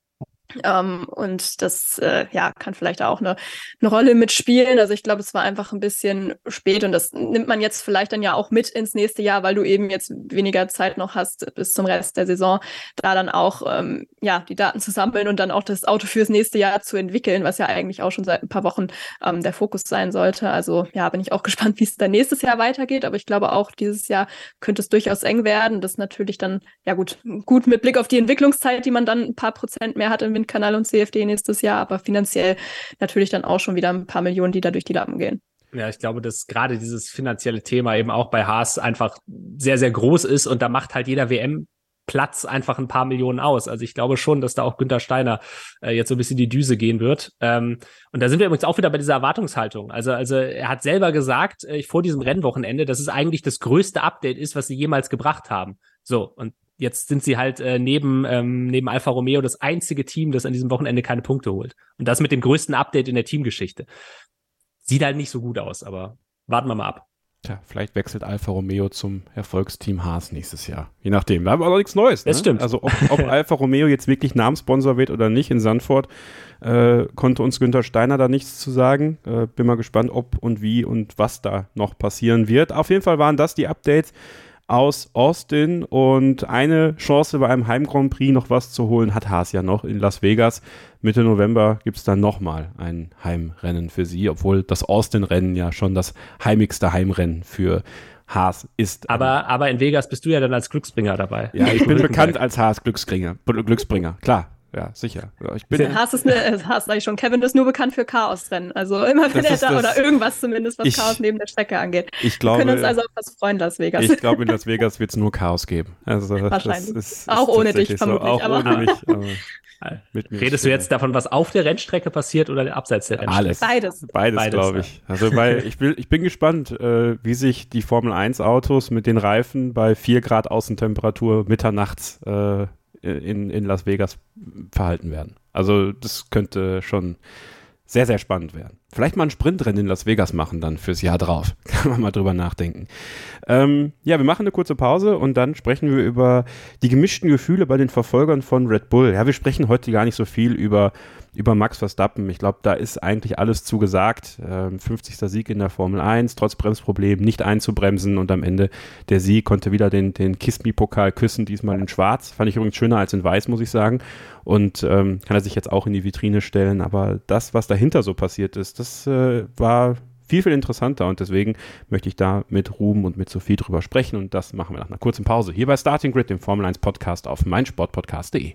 Ähm, und das äh, ja, kann vielleicht auch eine, eine Rolle mitspielen. Also ich glaube, es war einfach ein bisschen spät und das nimmt man jetzt vielleicht dann ja auch mit ins nächste Jahr, weil du eben jetzt weniger Zeit noch hast bis zum Rest der Saison, da dann auch ähm, ja die Daten zu sammeln und dann auch das Auto fürs nächste Jahr zu entwickeln, was ja eigentlich auch schon seit ein paar Wochen ähm, der Fokus sein sollte. Also ja, bin ich auch <laughs> gespannt, wie es dann nächstes Jahr weitergeht. Aber ich glaube auch dieses Jahr könnte es durchaus eng werden. Das natürlich dann ja gut gut mit Blick auf die Entwicklungszeit, die man dann ein paar Prozent mehr hat im Windkanal und CFD nächstes Jahr, aber finanziell natürlich dann auch schon wieder ein paar Millionen, die da durch die Lappen gehen. Ja, ich glaube, dass gerade dieses finanzielle Thema eben auch bei Haas einfach sehr, sehr groß ist und da macht halt jeder WM Platz einfach ein paar Millionen aus. Also ich glaube schon, dass da auch Günther Steiner äh, jetzt so ein bisschen die Düse gehen wird. Ähm, und da sind wir übrigens auch wieder bei dieser Erwartungshaltung. Also, also er hat selber gesagt, äh, vor diesem Rennwochenende, dass es eigentlich das größte Update ist, was sie jemals gebracht haben. So, und jetzt sind sie halt äh, neben, ähm, neben Alfa Romeo das einzige Team, das an diesem Wochenende keine Punkte holt. Und das mit dem größten Update in der Teamgeschichte. Sieht halt nicht so gut aus, aber warten wir mal ab. Tja, vielleicht wechselt Alfa Romeo zum Erfolgsteam Haas nächstes Jahr. Je nachdem. Da haben wir aber nichts Neues. Ne? Das stimmt. Also ob, ob <laughs> Alfa Romeo jetzt wirklich Namenssponsor wird oder nicht in Sandford, äh, konnte uns Günther Steiner da nichts zu sagen. Äh, bin mal gespannt, ob und wie und was da noch passieren wird. Auf jeden Fall waren das die Updates aus Austin und eine Chance bei einem Heim Grand Prix noch was zu holen hat Haas ja noch in Las Vegas. Mitte November gibt es dann nochmal ein Heimrennen für sie, obwohl das Austin-Rennen ja schon das heimigste Heimrennen für Haas ist. Aber, aber in Vegas bist du ja dann als Glücksbringer dabei. Ja, ich bin bekannt als Haas Glücksbringer, Glücksbringer, klar ja, sicher. Ich bin Haas ist, eine, Haas sag ich schon, Kevin ist nur bekannt für Chaosrennen. Also immer wenn er da, oder irgendwas zumindest, was ich, Chaos neben der Strecke angeht. Ich glaube, Wir können uns also auf was freuen, Las Vegas. Ich glaube, in Las Vegas wird es nur Chaos geben. Also, Wahrscheinlich. Ist, auch ohne dich, vermutlich. So, auch aber ohne mich. <laughs> Redest du jetzt davon, was auf der Rennstrecke passiert oder abseits der Rennstrecke? Alles. Beides. Beides, Beides glaube ich. Also weil <laughs> ich, will, ich bin gespannt, äh, wie sich die Formel 1 Autos mit den Reifen bei 4 Grad Außentemperatur mitternachts äh, in, in Las Vegas verhalten werden. Also das könnte schon sehr, sehr spannend werden. Vielleicht mal ein Sprintrennen in Las Vegas machen dann fürs Jahr drauf. <laughs> Kann man mal drüber nachdenken. Ähm, ja, wir machen eine kurze Pause und dann sprechen wir über die gemischten Gefühle bei den Verfolgern von Red Bull. Ja, wir sprechen heute gar nicht so viel über über Max Verstappen. Ich glaube, da ist eigentlich alles zugesagt. Ähm, 50. Sieg in der Formel 1, trotz Bremsproblem nicht einzubremsen und am Ende der Sieg konnte wieder den, den Kiss Me-Pokal küssen, diesmal in schwarz. Fand ich übrigens schöner als in weiß, muss ich sagen. Und ähm, kann er sich jetzt auch in die Vitrine stellen. Aber das, was dahinter so passiert ist, das äh, war viel, viel interessanter und deswegen möchte ich da mit Ruben und mit Sophie drüber sprechen und das machen wir nach einer kurzen Pause hier bei Starting Grid, dem Formel 1 Podcast auf meinsportpodcast.de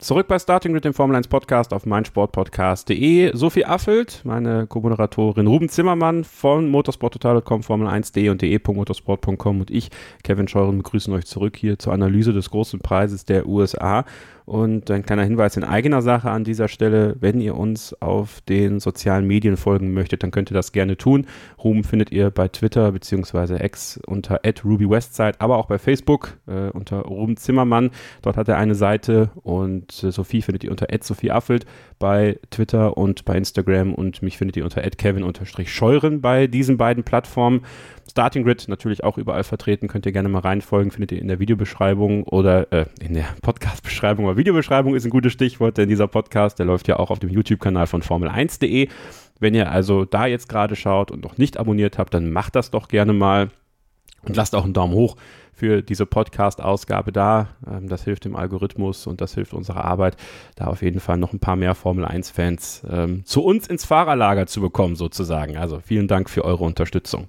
Zurück bei Starting Grid, dem Formel 1 Podcast auf meinsportpodcast.de. Sophie Affelt, meine Co-Moderatorin Ruben Zimmermann von motorsporttotal.com, Formel1.de und de.motorsport.com und ich, Kevin Scheuren, begrüßen euch zurück hier zur Analyse des großen Preises der USA. Und ein kleiner Hinweis in eigener Sache an dieser Stelle, wenn ihr uns auf den sozialen Medien folgen möchtet, dann könnt ihr das gerne tun. Ruben findet ihr bei Twitter bzw. X unter @rubywestside, aber auch bei Facebook äh, unter Ruben Zimmermann. Dort hat er eine Seite und äh, Sophie findet ihr unter @sophieaffelt bei Twitter und bei Instagram und mich findet ihr unter @kevin_scheuren bei diesen beiden Plattformen. Starting Grid natürlich auch überall vertreten, könnt ihr gerne mal reinfolgen, findet ihr in der Videobeschreibung oder äh, in der Podcast-Beschreibung. Aber Videobeschreibung ist ein gutes Stichwort, denn dieser Podcast, der läuft ja auch auf dem YouTube-Kanal von Formel1.de. Wenn ihr also da jetzt gerade schaut und noch nicht abonniert habt, dann macht das doch gerne mal und lasst auch einen Daumen hoch für diese Podcast-Ausgabe da. Ähm, das hilft dem Algorithmus und das hilft unserer Arbeit, da auf jeden Fall noch ein paar mehr Formel 1-Fans ähm, zu uns ins Fahrerlager zu bekommen, sozusagen. Also vielen Dank für eure Unterstützung.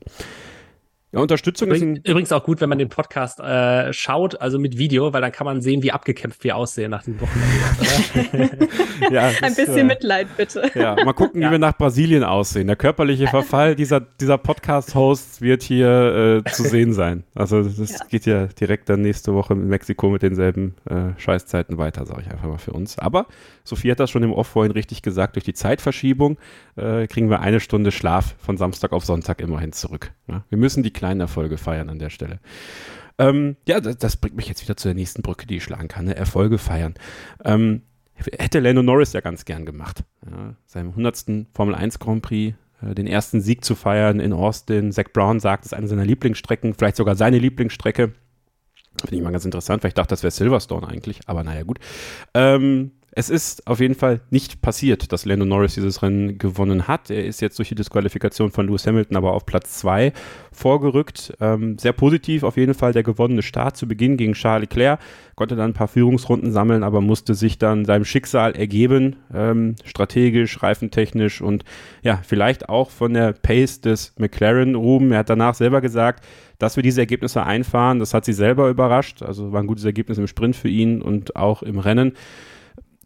Ja, Unterstützung Übrigens, ist übrigens auch gut, wenn man den Podcast äh, schaut, also mit Video, weil dann kann man sehen, wie abgekämpft wir aussehen nach dem Wochenende. <laughs> ja, <laughs> Ein bisschen äh, Mitleid, bitte. Ja, mal gucken, Ja. wie wir nach Brasilien aussehen. Der körperliche Verfall dieser, dieser Podcast-Hosts wird hier äh, zu sehen sein. Also das Ja. geht ja direkt dann nächste Woche in Mexiko mit denselben äh, Scheißzeiten weiter, sage ich einfach mal für uns. Aber Sophie hat das schon im Off vorhin richtig gesagt, durch die Zeitverschiebung äh, kriegen wir eine Stunde Schlaf von Samstag auf Sonntag immerhin zurück. Ja? Wir müssen die kleinen Erfolge feiern an der Stelle. Ähm, ja, das, das bringt mich jetzt wieder zu der nächsten Brücke, die ich schlagen kann. Ne? Erfolge feiern. Ähm, hätte Lando Norris ja ganz gern gemacht. Ja, seinem 100. Formel 1 Grand Prix äh, den ersten Sieg zu feiern in Austin. Zach Brown sagt, es ist eine seiner Lieblingsstrecken, vielleicht sogar seine Lieblingsstrecke. Finde ich mal ganz interessant, weil ich dachte, das wäre Silverstone eigentlich, aber naja, gut. Ähm, es ist auf jeden Fall nicht passiert, dass Lando Norris dieses Rennen gewonnen hat. Er ist jetzt durch die Disqualifikation von Lewis Hamilton aber auf Platz 2 vorgerückt. Ähm, sehr positiv auf jeden Fall der gewonnene Start zu Beginn gegen Charles Leclerc. Konnte dann ein paar Führungsrunden sammeln, aber musste sich dann seinem Schicksal ergeben, ähm, strategisch, reifentechnisch und ja, vielleicht auch von der Pace des McLaren Ruben. Er hat danach selber gesagt, dass wir diese Ergebnisse einfahren. Das hat sie selber überrascht. Also war ein gutes Ergebnis im Sprint für ihn und auch im Rennen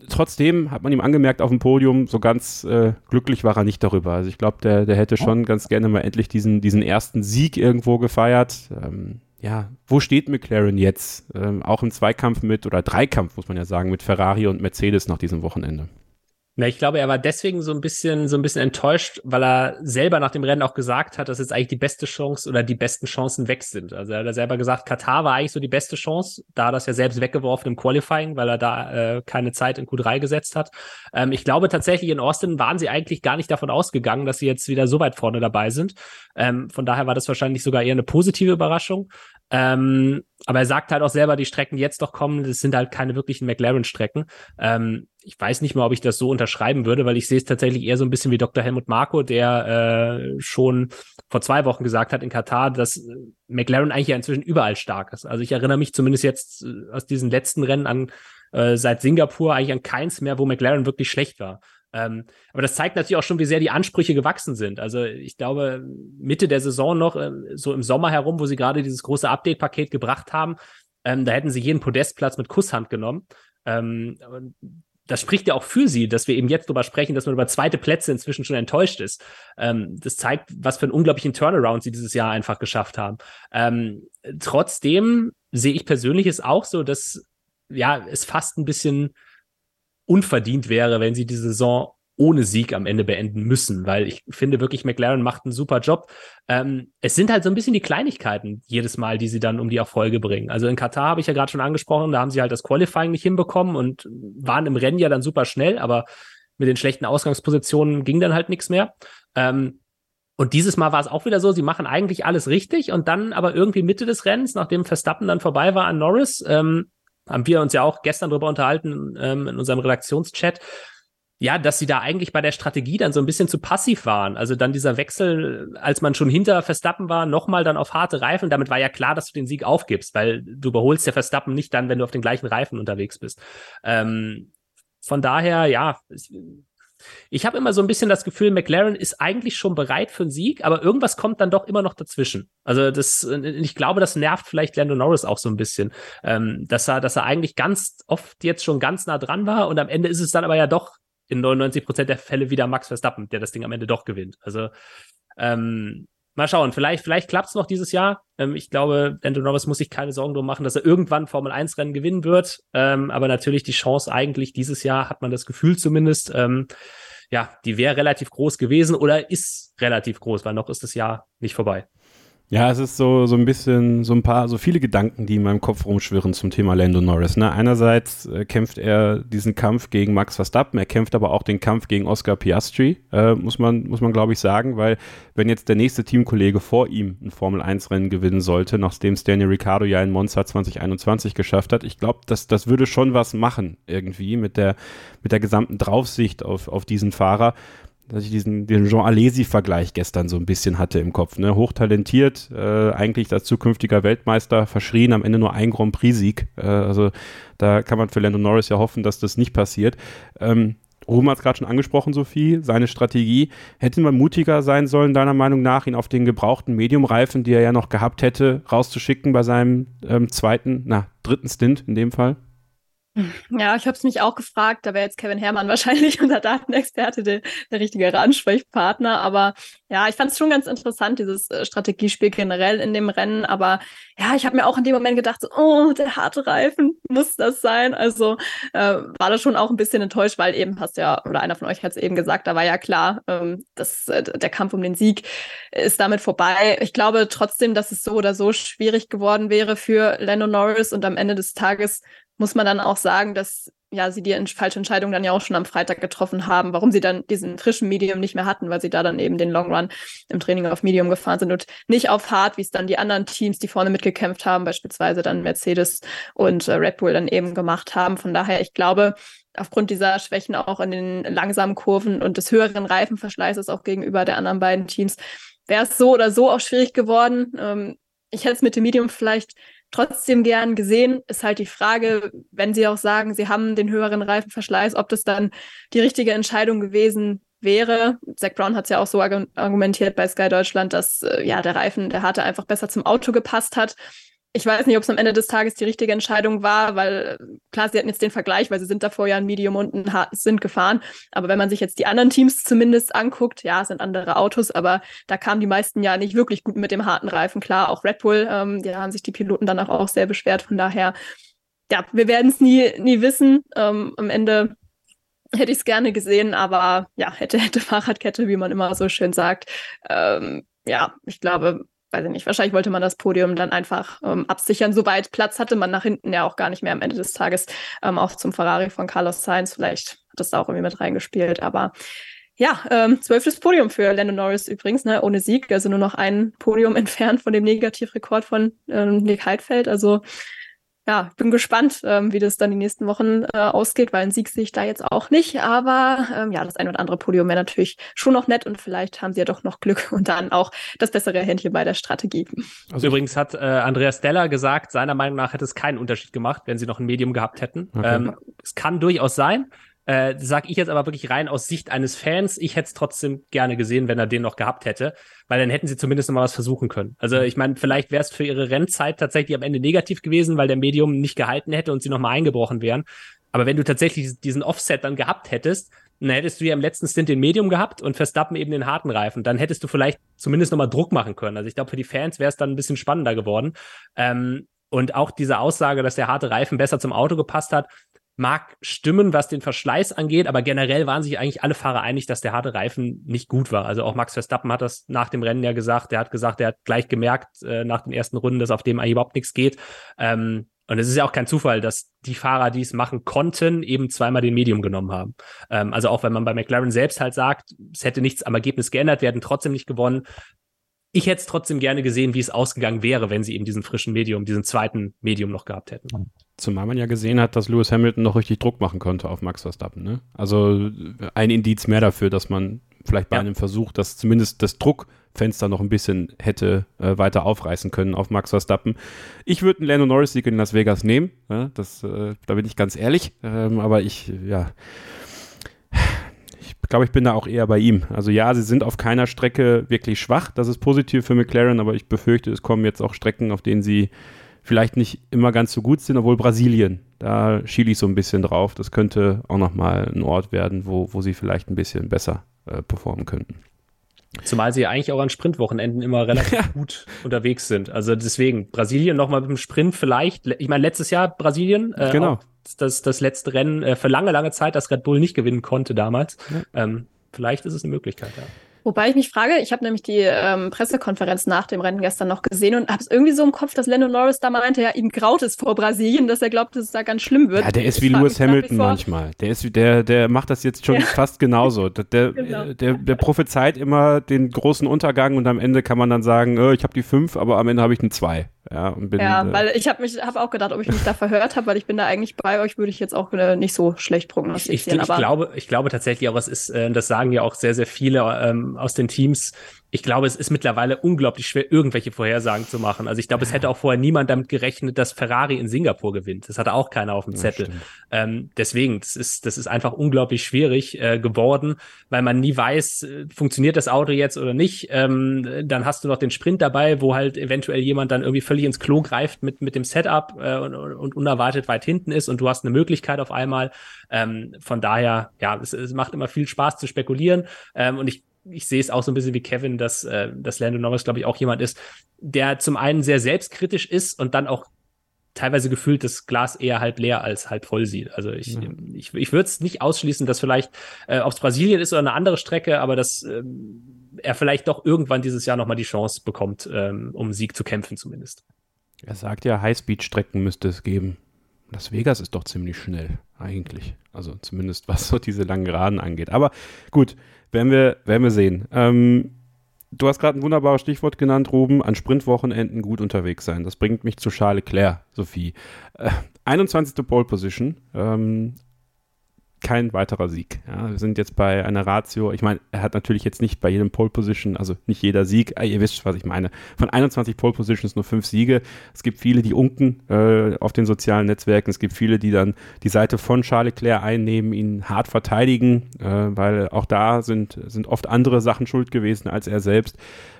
trotzdem hat man ihm angemerkt auf dem Podium, so ganz äh, glücklich war er nicht darüber. Also ich glaube, der, der hätte schon ganz gerne mal endlich diesen, diesen ersten Sieg irgendwo gefeiert. Ähm, ja, wo steht McLaren jetzt? Ähm, auch im Zweikampf mit, oder Dreikampf, muss man ja sagen, mit Ferrari und Mercedes nach diesem Wochenende. Na, ich glaube, er war deswegen so ein bisschen, so ein bisschen enttäuscht, weil er selber nach dem Rennen auch gesagt hat, dass jetzt eigentlich die beste Chance oder die besten Chancen weg sind. Also er hat selber gesagt, Katar war eigentlich so die beste Chance, da das ja selbst weggeworfen im Qualifying, weil er da äh, keine Zeit in Q3 gesetzt hat. Ähm, ich glaube tatsächlich in Austin waren sie eigentlich gar nicht davon ausgegangen, dass sie jetzt wieder so weit vorne dabei sind. Ähm, von daher war das wahrscheinlich sogar eher eine positive Überraschung. Ähm, aber er sagt halt auch selber, die Strecken, die jetzt doch kommen, das sind halt keine wirklichen McLaren-Strecken. Ähm, ich weiß nicht mal, ob ich das so unterschreiben würde, weil ich sehe es tatsächlich eher so ein bisschen wie Dr. Helmut Marko, der äh, schon vor zwei Wochen gesagt hat in Katar, dass McLaren eigentlich ja inzwischen überall stark ist. Also ich erinnere mich zumindest jetzt äh, aus diesen letzten Rennen an äh, seit Singapur eigentlich an keins mehr, wo McLaren wirklich schlecht war. Ähm, aber das zeigt natürlich auch schon, wie sehr die Ansprüche gewachsen sind. Also ich glaube, Mitte der Saison noch, äh, so im Sommer herum, wo sie gerade dieses große Update-Paket gebracht haben, ähm, da hätten sie jeden Podestplatz mit Kusshand genommen. Ähm, das spricht ja auch für sie, dass wir eben jetzt darüber sprechen, dass man über zweite Plätze inzwischen schon enttäuscht ist. Ähm, das zeigt, was für einen unglaublichen Turnaround sie dieses Jahr einfach geschafft haben. Ähm, trotzdem sehe ich persönlich es auch so, dass ja es fast ein bisschen unverdient wäre, wenn sie die Saison ohne Sieg am Ende beenden müssen, weil ich finde wirklich, McLaren macht einen super Job. Ähm, es sind halt so ein bisschen die Kleinigkeiten jedes Mal, die sie dann um die Erfolge bringen. Also in Katar habe ich ja gerade schon angesprochen, da haben sie halt das Qualifying nicht hinbekommen und waren im Rennen ja dann super schnell, aber mit den schlechten Ausgangspositionen ging dann halt nichts mehr. Ähm, und dieses Mal war es auch wieder so, sie machen eigentlich alles richtig und dann aber irgendwie Mitte des Rennens, nachdem Verstappen dann vorbei war an Norris, ähm, haben wir uns ja auch gestern drüber unterhalten ähm, in unserem Redaktionschat, ja, dass sie da eigentlich bei der Strategie dann so ein bisschen zu passiv waren. Also dann dieser Wechsel, als man schon hinter Verstappen war, nochmal dann auf harte Reifen. Damit war ja klar, dass du den Sieg aufgibst, weil du überholst ja Verstappen nicht dann, wenn du auf den gleichen Reifen unterwegs bist. Ähm, von daher, ja, ich habe immer so ein bisschen das Gefühl, McLaren ist eigentlich schon bereit für einen Sieg, aber irgendwas kommt dann doch immer noch dazwischen. Also das, ich glaube, das nervt vielleicht Lando Norris auch so ein bisschen, ähm, dass er, dass er eigentlich ganz oft jetzt schon ganz nah dran war und am Ende ist es dann aber ja doch in 99 Prozent der Fälle wieder Max Verstappen, der das Ding am Ende doch gewinnt. Also ähm, mal schauen, vielleicht, vielleicht klappt es noch dieses Jahr. Ähm, ich glaube, Lando Norris muss sich keine Sorgen drum machen, dass er irgendwann Formel 1 Rennen gewinnen wird. Ähm, aber natürlich die Chance eigentlich dieses Jahr, hat man das Gefühl zumindest, ähm, ja, die wäre relativ groß gewesen oder ist relativ groß, weil noch ist das Jahr nicht vorbei. Ja, es ist so, so ein bisschen, so ein paar, so viele Gedanken, die in meinem Kopf rumschwirren zum Thema Lando Norris. Ne? Einerseits äh, kämpft er diesen Kampf gegen Max Verstappen, er kämpft aber auch den Kampf gegen Oscar Piastri, äh, muss man, muss man glaube ich sagen, weil wenn jetzt der nächste Teamkollege vor ihm ein Formel-1-Rennen gewinnen sollte, nachdem Daniel Ricciardo ja in Monza 2021 geschafft hat, ich glaube, das, das würde schon was machen irgendwie mit der, mit der gesamten Draufsicht auf, auf diesen Fahrer dass ich diesen, diesen Jean Alesi-Vergleich gestern so ein bisschen hatte im Kopf. Ne? Hochtalentiert, äh, eigentlich als zukünftiger Weltmeister, verschrien, am Ende nur ein Grand Prix-Sieg. Äh, also da kann man für Lando Norris ja hoffen, dass das nicht passiert. Ähm, Ruhm hat es gerade schon angesprochen, Sophie, seine Strategie. Hätte man mutiger sein sollen, deiner Meinung nach, ihn auf den gebrauchten Medium-Reifen, die er ja noch gehabt hätte, rauszuschicken bei seinem ähm, zweiten, na, dritten Stint in dem Fall? <laughs> Ja, ich habe es mich auch gefragt. Da wäre jetzt Kevin Herrmann <laughs> wahrscheinlich unser Datenexperte der, der richtige Ansprechpartner. Aber ja, ich fand es schon ganz interessant, dieses äh, Strategiespiel generell in dem Rennen. Aber ja, ich habe mir auch in dem Moment gedacht, so, oh, der harte Reifen, muss das sein? Also äh, war das schon auch ein bisschen enttäuscht, weil eben hast ja, oder einer von euch hat es eben gesagt, da war ja klar, ähm, dass äh, der Kampf um den Sieg ist damit vorbei. Ich glaube trotzdem, dass es so oder so schwierig geworden wäre für Lando Norris und am Ende des Tages muss man dann auch sagen, dass ja sie die falsche Entscheidung dann ja auch schon am Freitag getroffen haben, warum sie dann diesen frischen Medium nicht mehr hatten, weil sie da dann eben den Long Run im Training auf Medium gefahren sind und nicht auf Hard, wie es dann die anderen Teams, die vorne mitgekämpft haben, beispielsweise dann Mercedes und äh, Red Bull dann eben gemacht haben. Von daher, ich glaube, aufgrund dieser Schwächen auch in den langsamen Kurven und des höheren Reifenverschleißes auch gegenüber der anderen beiden Teams, wäre es so oder so auch schwierig geworden. Ähm, ich hätte es mit dem Medium vielleicht trotzdem gern gesehen. Ist halt die Frage, wenn Sie auch sagen, Sie haben den höheren Reifenverschleiß, ob das dann die richtige Entscheidung gewesen wäre. Zach Brown hat es ja auch so argumentiert bei Sky Deutschland, dass äh, ja der Reifen, der harte einfach besser zum Auto gepasst hat ich weiß nicht, ob es am Ende des Tages die richtige Entscheidung war, weil klar, sie hatten jetzt den Vergleich, weil sie sind davor ja ein Medium und ein harten sind gefahren. Aber wenn man sich jetzt die anderen Teams zumindest anguckt, ja, es sind andere Autos, aber da kamen die meisten ja nicht wirklich gut mit dem harten Reifen. Klar, auch Red Bull, ähm, da haben sich die Piloten danach auch sehr beschwert. Von daher, ja, wir werden es nie, nie wissen. Ähm, am Ende hätte ich es gerne gesehen, aber ja, hätte, hätte Fahrradkette, wie man immer so schön sagt. Ähm, ja, ich glaube, weiß ich nicht, wahrscheinlich wollte man das Podium dann einfach ähm, absichern. Soweit Platz hatte man nach hinten ja auch gar nicht mehr am Ende des Tages, ähm, auch zum Ferrari von Carlos Sainz. Vielleicht hat das da auch irgendwie mit reingespielt, aber ja, ähm, zwölftes Podium für Lando Norris übrigens, ne, ohne Sieg, also nur noch ein Podium <laughs> entfernt von dem Negativrekord von ähm, Nick Heidfeld. Also ja, bin gespannt, ähm, wie das dann die nächsten Wochen äh, ausgeht, weil ein Sieg sehe ich da jetzt auch nicht. Aber ähm, ja, das ein oder andere Podium wäre natürlich schon noch nett und vielleicht haben sie ja doch noch Glück <laughs> und dann auch das bessere Händchen bei der Strategie. Also übrigens hat äh, Andreas Steller gesagt, seiner Meinung nach hätte es keinen Unterschied gemacht, wenn sie noch ein Medium gehabt hätten. Okay. Ähm, es kann durchaus sein. Äh, sag ich jetzt aber wirklich rein aus Sicht eines Fans. Ich hätte es trotzdem gerne gesehen, wenn er den noch gehabt hätte, weil dann hätten sie zumindest noch mal was versuchen können. Also ich meine, vielleicht wäre es für ihre Rennzeit tatsächlich am Ende negativ gewesen, weil der Medium nicht gehalten hätte und sie noch mal eingebrochen wären. Aber wenn du tatsächlich diesen Offset dann gehabt hättest, dann hättest du ja im letzten Stint den Medium gehabt und Verstappen eben den harten Reifen. Dann hättest du vielleicht zumindest noch mal Druck machen können. Also ich glaube, für die Fans wäre es dann ein bisschen spannender geworden. Ähm, und auch diese Aussage, dass der harte Reifen besser zum Auto gepasst hat, mag stimmen, was den Verschleiß angeht, aber generell waren sich eigentlich alle Fahrer einig, dass der harte Reifen nicht gut war. Also auch Max Verstappen hat das nach dem Rennen ja gesagt. Der hat gesagt, er hat gleich gemerkt äh, nach den ersten Runden, dass auf dem eigentlich überhaupt nichts geht. Ähm, und es ist ja auch kein Zufall, dass die Fahrer, die es machen konnten, eben zweimal den Medium genommen haben. Ähm, also auch wenn man bei McLaren selbst halt sagt, es hätte nichts am Ergebnis geändert, werden trotzdem nicht gewonnen. Ich hätte es trotzdem gerne gesehen, wie es ausgegangen wäre, wenn sie eben diesen frischen Medium, diesen zweiten Medium noch gehabt hätten. Zumal man ja gesehen hat, dass Lewis Hamilton noch richtig Druck machen konnte auf Max Verstappen. Ne? Also ein Indiz mehr dafür, dass man vielleicht bei ja. einem Versuch, dass zumindest das Druckfenster noch ein bisschen hätte äh, weiter aufreißen können auf Max Verstappen. Ich würde einen Lando Norris-Sieg in Las Vegas nehmen. Ja, das, äh, da bin ich ganz ehrlich. Ähm, aber ich, ja, ich glaube, ich bin da auch eher bei ihm. Also ja, sie sind auf keiner Strecke wirklich schwach. Das ist positiv für McLaren, aber ich befürchte, es kommen jetzt auch Strecken, auf denen sie vielleicht nicht immer ganz so gut sind, obwohl Brasilien, da schiele ich so ein bisschen drauf. Das könnte auch nochmal ein Ort werden, wo, wo sie vielleicht ein bisschen besser äh, performen könnten. Zumal sie ja eigentlich auch an Sprintwochenenden immer relativ gut unterwegs sind. Also deswegen, Brasilien nochmal mit dem Sprint vielleicht. Ich meine, letztes Jahr Brasilien, äh, genau. Das, das letzte Rennen äh, für lange, lange Zeit, das Red Bull nicht gewinnen konnte damals. Ja. Ähm, vielleicht ist es eine Möglichkeit, ja. Wobei ich mich frage, ich habe nämlich die ähm, Pressekonferenz nach dem Rennen gestern noch gesehen und habe es irgendwie so im Kopf, dass Lando Norris da meinte, ja, ihm graut es vor Brasilien, dass er glaubt, dass es da ganz schlimm wird. Ja, der ist wie Lewis Hamilton manchmal. Der ist, der, der macht das jetzt schon ja. fast genauso. Der, der, <laughs> genau. der, der, prophezeit immer den großen Untergang und am Ende kann man dann sagen, oh, ich habe die fünf, aber am Ende habe ich eine zwei. Ja, und bin, ja, äh, weil ich habe mich hab auch gedacht, ob ich mich da verhört habe, weil ich bin da eigentlich bei euch, würde ich jetzt auch äh, nicht so schlecht prognostizieren. Ich, ich, ich glaube, ich glaube tatsächlich auch, es ist, äh, das sagen ja auch sehr, sehr viele ähm, aus den Teams, ich glaube, es ist mittlerweile unglaublich schwer, irgendwelche Vorhersagen zu machen. Also ich glaube, es hätte auch vorher niemand damit gerechnet, dass Ferrari in Singapur gewinnt. Das hatte auch keiner auf dem Zettel. Ähm, deswegen, das ist, das ist einfach unglaublich schwierig äh, geworden, weil man nie weiß, äh, funktioniert das Auto jetzt oder nicht. Ähm, dann hast du noch den Sprint dabei, wo halt eventuell jemand dann irgendwie völlig ins Klo greift mit, mit dem Setup äh, und, und unerwartet weit hinten ist und du hast eine Möglichkeit auf einmal. Ähm, von daher, ja, es, es macht immer viel Spaß zu spekulieren. Ähm, und ich ich sehe es auch so ein bisschen wie Kevin, dass, äh, dass Lando Norris, glaube ich, auch jemand ist, der zum einen sehr selbstkritisch ist und dann auch teilweise gefühlt das Glas eher halb leer als halb voll sieht. Also ich, ja. ich, ich würde es nicht ausschließen, dass vielleicht, äh, ob es Brasilien ist oder eine andere Strecke, aber dass ähm, er vielleicht doch irgendwann dieses Jahr nochmal die Chance bekommt, ähm, um Sieg zu kämpfen zumindest. Er sagt ja, Highspeed-Strecken müsste es geben. Las Vegas ist doch ziemlich schnell, eigentlich. Also zumindest was so diese langen Geraden angeht. Aber gut, werden wir, werden wir sehen. Ähm, du hast gerade ein wunderbares Stichwort genannt, Ruben, an Sprintwochenenden gut unterwegs sein. Das bringt mich zu Charles Leclerc, Sophie. Äh, 21. Pole Position, ähm, kein weiterer Sieg. Ja, wir sind jetzt bei einer Ratio, ich meine, er hat natürlich jetzt nicht bei jedem Pole Position, also nicht jeder Sieg, äh, ihr wisst, was ich meine. Von 21 Pole Positions nur fünf Siege. Es gibt viele, die unken äh, auf den sozialen Netzwerken. Es gibt viele, die dann die Seite von Charles Leclerc einnehmen, ihn hart verteidigen, äh, weil auch da sind, sind oft andere Sachen schuld gewesen als er selbst.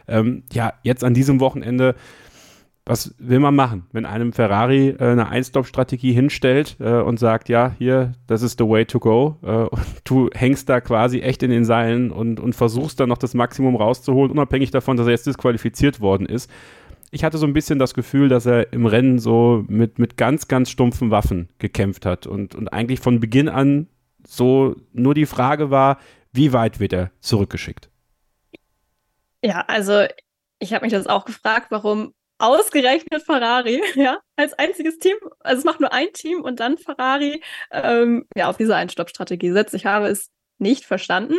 Ähm, ja, jetzt an diesem Wochenende was will man machen, wenn einem Ferrari äh, eine Ein-Stop-Strategie hinstellt äh, und sagt, ja, hier, das ist the way to go. Äh, und <laughs> du hängst da quasi echt in den Seilen und, und versuchst dann noch das Maximum rauszuholen, unabhängig davon, dass er jetzt disqualifiziert worden ist. Ich hatte so ein bisschen das Gefühl, dass er im Rennen so mit, mit ganz, ganz stumpfen Waffen gekämpft hat und, und eigentlich von Beginn an so nur die Frage war, wie weit wird er zurückgeschickt? Ja, also ich habe mich das auch gefragt, warum ausgerechnet Ferrari, <laughs> ja, als einziges Team. Also es macht nur ein Team und dann Ferrari ähm, ja auf diese Einstoppstrategie setzt. Ich habe es nicht verstanden.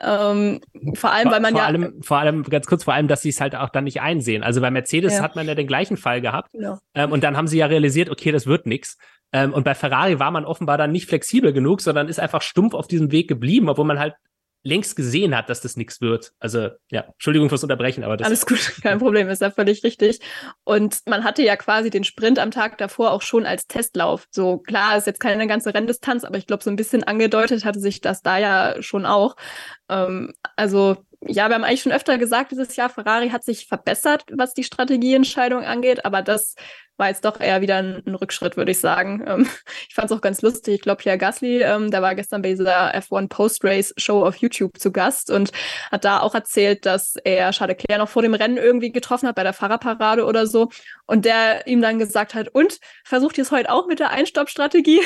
Ähm, vor allem, weil man vor ja. Allem, vor allem, ganz kurz, vor allem, dass sie es halt auch dann nicht einsehen. Also bei Mercedes ja. hat man ja den gleichen Fall gehabt. Genau. Ähm, und dann haben sie ja realisiert, okay, das wird nichts. Ähm, und bei Ferrari war man offenbar dann nicht flexibel genug, sondern ist einfach stumpf auf diesem Weg geblieben, obwohl man halt längst gesehen hat, dass das nichts wird. Also ja, Entschuldigung fürs Unterbrechen, aber das alles gut, <laughs> kein Problem, ist ja völlig richtig. Und man hatte ja quasi den Sprint am Tag davor auch schon als Testlauf. So klar, ist jetzt keine ganze Renndistanz, aber ich glaube, so ein bisschen angedeutet hatte sich das da ja schon auch. Ähm, also ja, wir haben eigentlich schon öfter gesagt, dieses Jahr Ferrari hat sich verbessert, was die Strategieentscheidung angeht, aber das war jetzt doch eher wieder ein, ein Rückschritt, würde ich sagen. Ähm, <laughs> ich fand es auch ganz lustig. Ich glaube, Pierre Gasly, ähm, der war gestern bei dieser F1 Post-Race-Show auf YouTube zu Gast und hat da auch erzählt, dass er Charles Leclerc noch vor dem Rennen irgendwie getroffen hat bei der Fahrerparade oder so und der ihm dann gesagt hat, und versucht ihr es heute auch mit der Einstoppstrategie?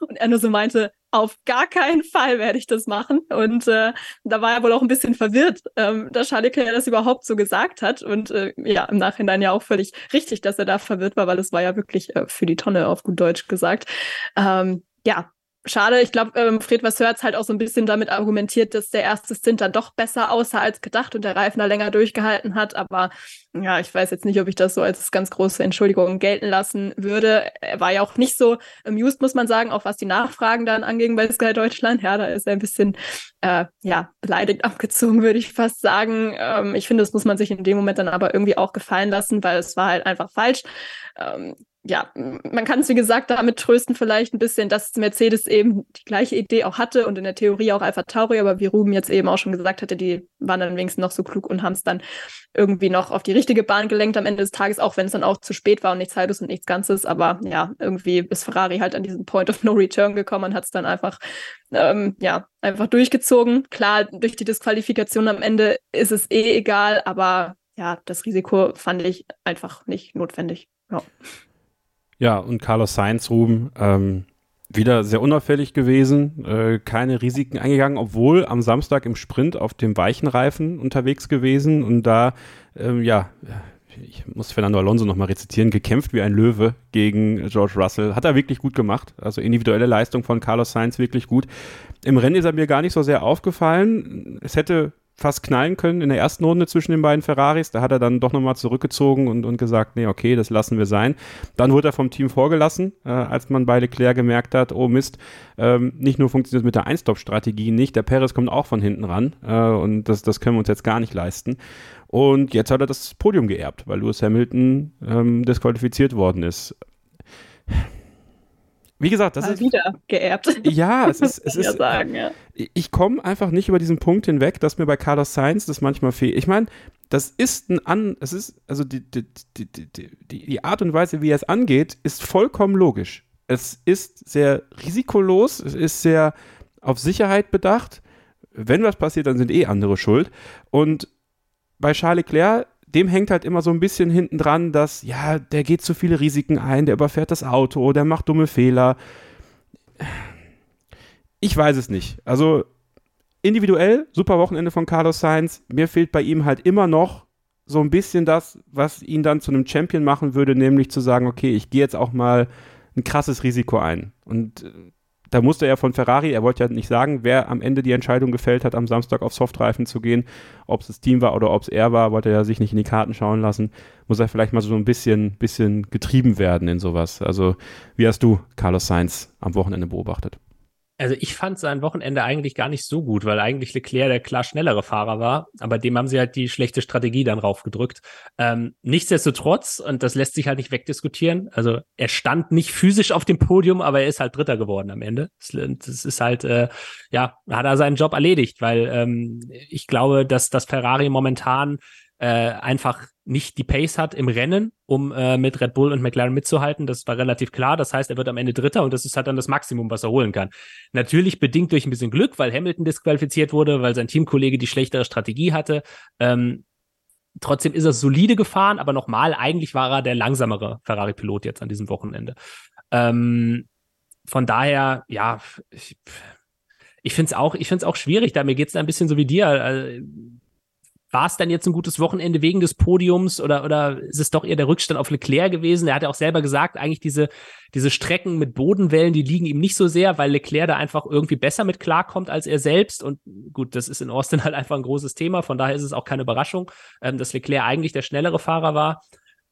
Und er nur so meinte, auf gar keinen Fall werde ich das machen. Und äh, da war er wohl auch ein bisschen verwirrt, ähm, dass Charles Leclerc das überhaupt so gesagt hat. Und äh, ja, im Nachhinein ja auch völlig richtig, dass er da verwirrt war, weil es war ja wirklich äh, für die Tonne auf gut Deutsch gesagt. Ähm, ja, schade. Ich glaube, ähm, Fred Vasseur hat halt auch so ein bisschen damit argumentiert, dass der erste Stint dann doch besser aussah als gedacht und der Reifen da länger durchgehalten hat. Aber ja, ich weiß jetzt nicht, ob ich das so als ganz große Entschuldigung gelten lassen würde. Er war ja auch nicht so amused, muss man sagen, auch was die Nachfragen dann anging bei Sky Deutschland. Ja, da ist er ein bisschen äh, ja, beleidigt abgezogen, würde ich fast sagen. Ähm, ich finde, das muss man sich in dem Moment dann aber irgendwie auch gefallen lassen, weil es war halt einfach falsch. Ähm, ja, man kann es wie gesagt damit trösten vielleicht ein bisschen, dass Mercedes eben die gleiche Idee auch hatte und in der Theorie auch Alpha Tauri, aber wie Ruben jetzt eben auch schon gesagt hatte, die waren dann wenigstens noch so klug und haben es dann irgendwie noch auf die richtige Bahn gelenkt am Ende des Tages, auch wenn es dann auch zu spät war und nichts Halbes und nichts Ganzes. Aber ja, irgendwie ist Ferrari halt an diesen Point of No Return gekommen und hat es dann einfach, ähm, ja, einfach durchgezogen. Klar, durch die Disqualifikation am Ende ist es eh egal, aber ja, das Risiko fand ich einfach nicht notwendig. Ja. Ja, und Carlos Sainz, Ruben, ähm, wieder sehr unauffällig gewesen, äh, keine Risiken eingegangen, obwohl am Samstag im Sprint auf dem weichen Reifen unterwegs gewesen und da, ähm, ja, ich muss Fernando Alonso nochmal rezitieren, gekämpft wie ein Löwe gegen George Russell. Hat er wirklich gut gemacht. Also individuelle Leistung von Carlos Sainz wirklich gut. Im Rennen ist er mir gar nicht so sehr aufgefallen. Es hätte fast knallen können in der ersten Runde zwischen den beiden Ferraris. Da hat er dann doch nochmal zurückgezogen und, und gesagt, nee, okay, das lassen wir sein. Dann wurde er vom Team vorgelassen, äh, als man bei Leclerc gemerkt hat, oh Mist, ähm, nicht nur funktioniert mit der Einstop-Strategie nicht, der Perez kommt auch von hinten ran äh, und das, das können wir uns jetzt gar nicht leisten. Und jetzt hat er das Podium geerbt, weil Lewis Hamilton ähm, disqualifiziert worden ist. Wie gesagt, das Mal ist wieder geerbt. Ja, es ist, es <laughs> ist. sagen, ja. Ich komme einfach nicht über diesen Punkt hinweg, dass mir bei Carlos Sainz das manchmal fehlt. Ich meine, das ist ein an, es ist also die, die, die, die, die Art und Weise, wie er es angeht, ist vollkommen logisch. Es ist sehr risikolos, es ist sehr auf Sicherheit bedacht. Wenn was passiert, dann sind eh andere schuld. Und bei Charles Leclerc dem hängt halt immer so ein bisschen hinten dran, dass, ja, der geht zu viele Risiken ein, der überfährt das Auto, der macht dumme Fehler. Ich weiß es nicht. Also individuell, super Wochenende von Carlos Sainz. Mir fehlt bei ihm halt immer noch so ein bisschen das, was ihn dann zu einem Champion machen würde, nämlich zu sagen, okay, ich gehe jetzt auch mal ein krasses Risiko ein. Und äh, da musste er von Ferrari, er wollte ja nicht sagen, wer am Ende die Entscheidung gefällt hat, am Samstag auf Softreifen zu gehen, ob es das Team war oder ob es er war, wollte er sich nicht in die Karten schauen lassen, muss er vielleicht mal so ein bisschen, bisschen getrieben werden in sowas. Also, wie hast du Carlos Sainz am Wochenende beobachtet? Also ich fand sein Wochenende eigentlich gar nicht so gut, weil eigentlich Leclerc der klar schnellere Fahrer war, aber dem haben sie halt die schlechte Strategie dann raufgedrückt. Ähm, nichtsdestotrotz, und das lässt sich halt nicht wegdiskutieren, also er stand nicht physisch auf dem Podium, aber er ist halt Dritter geworden am Ende. Das ist halt, äh, ja, hat er seinen Job erledigt, weil ähm, ich glaube, dass das Ferrari momentan äh, einfach nicht die Pace hat im Rennen, um äh, mit Red Bull und McLaren mitzuhalten. Das war relativ klar. Das heißt, er wird am Ende Dritter und das ist halt dann das Maximum, was er holen kann. Natürlich bedingt durch ein bisschen Glück, weil Hamilton disqualifiziert wurde, weil sein Teamkollege die schlechtere Strategie hatte. Ähm, trotzdem ist er solide gefahren, aber nochmal, eigentlich war er der langsamere Ferrari-Pilot jetzt an diesem Wochenende. Ähm, von daher, ja, ich, ich finde es auch, auch schwierig. Da mir geht es ein bisschen so wie dir. Also, war es dann jetzt ein gutes Wochenende wegen des Podiums oder, oder ist es doch eher der Rückstand auf Leclerc gewesen? Er hat ja auch selber gesagt, eigentlich diese, diese Strecken mit Bodenwellen, die liegen ihm nicht so sehr, weil Leclerc da einfach irgendwie besser mit klarkommt als er selbst. Und gut, das ist in Austin <laughs> halt einfach ein großes Thema. Von daher ist es auch keine Überraschung, ähm, dass Leclerc eigentlich der schnellere Fahrer war.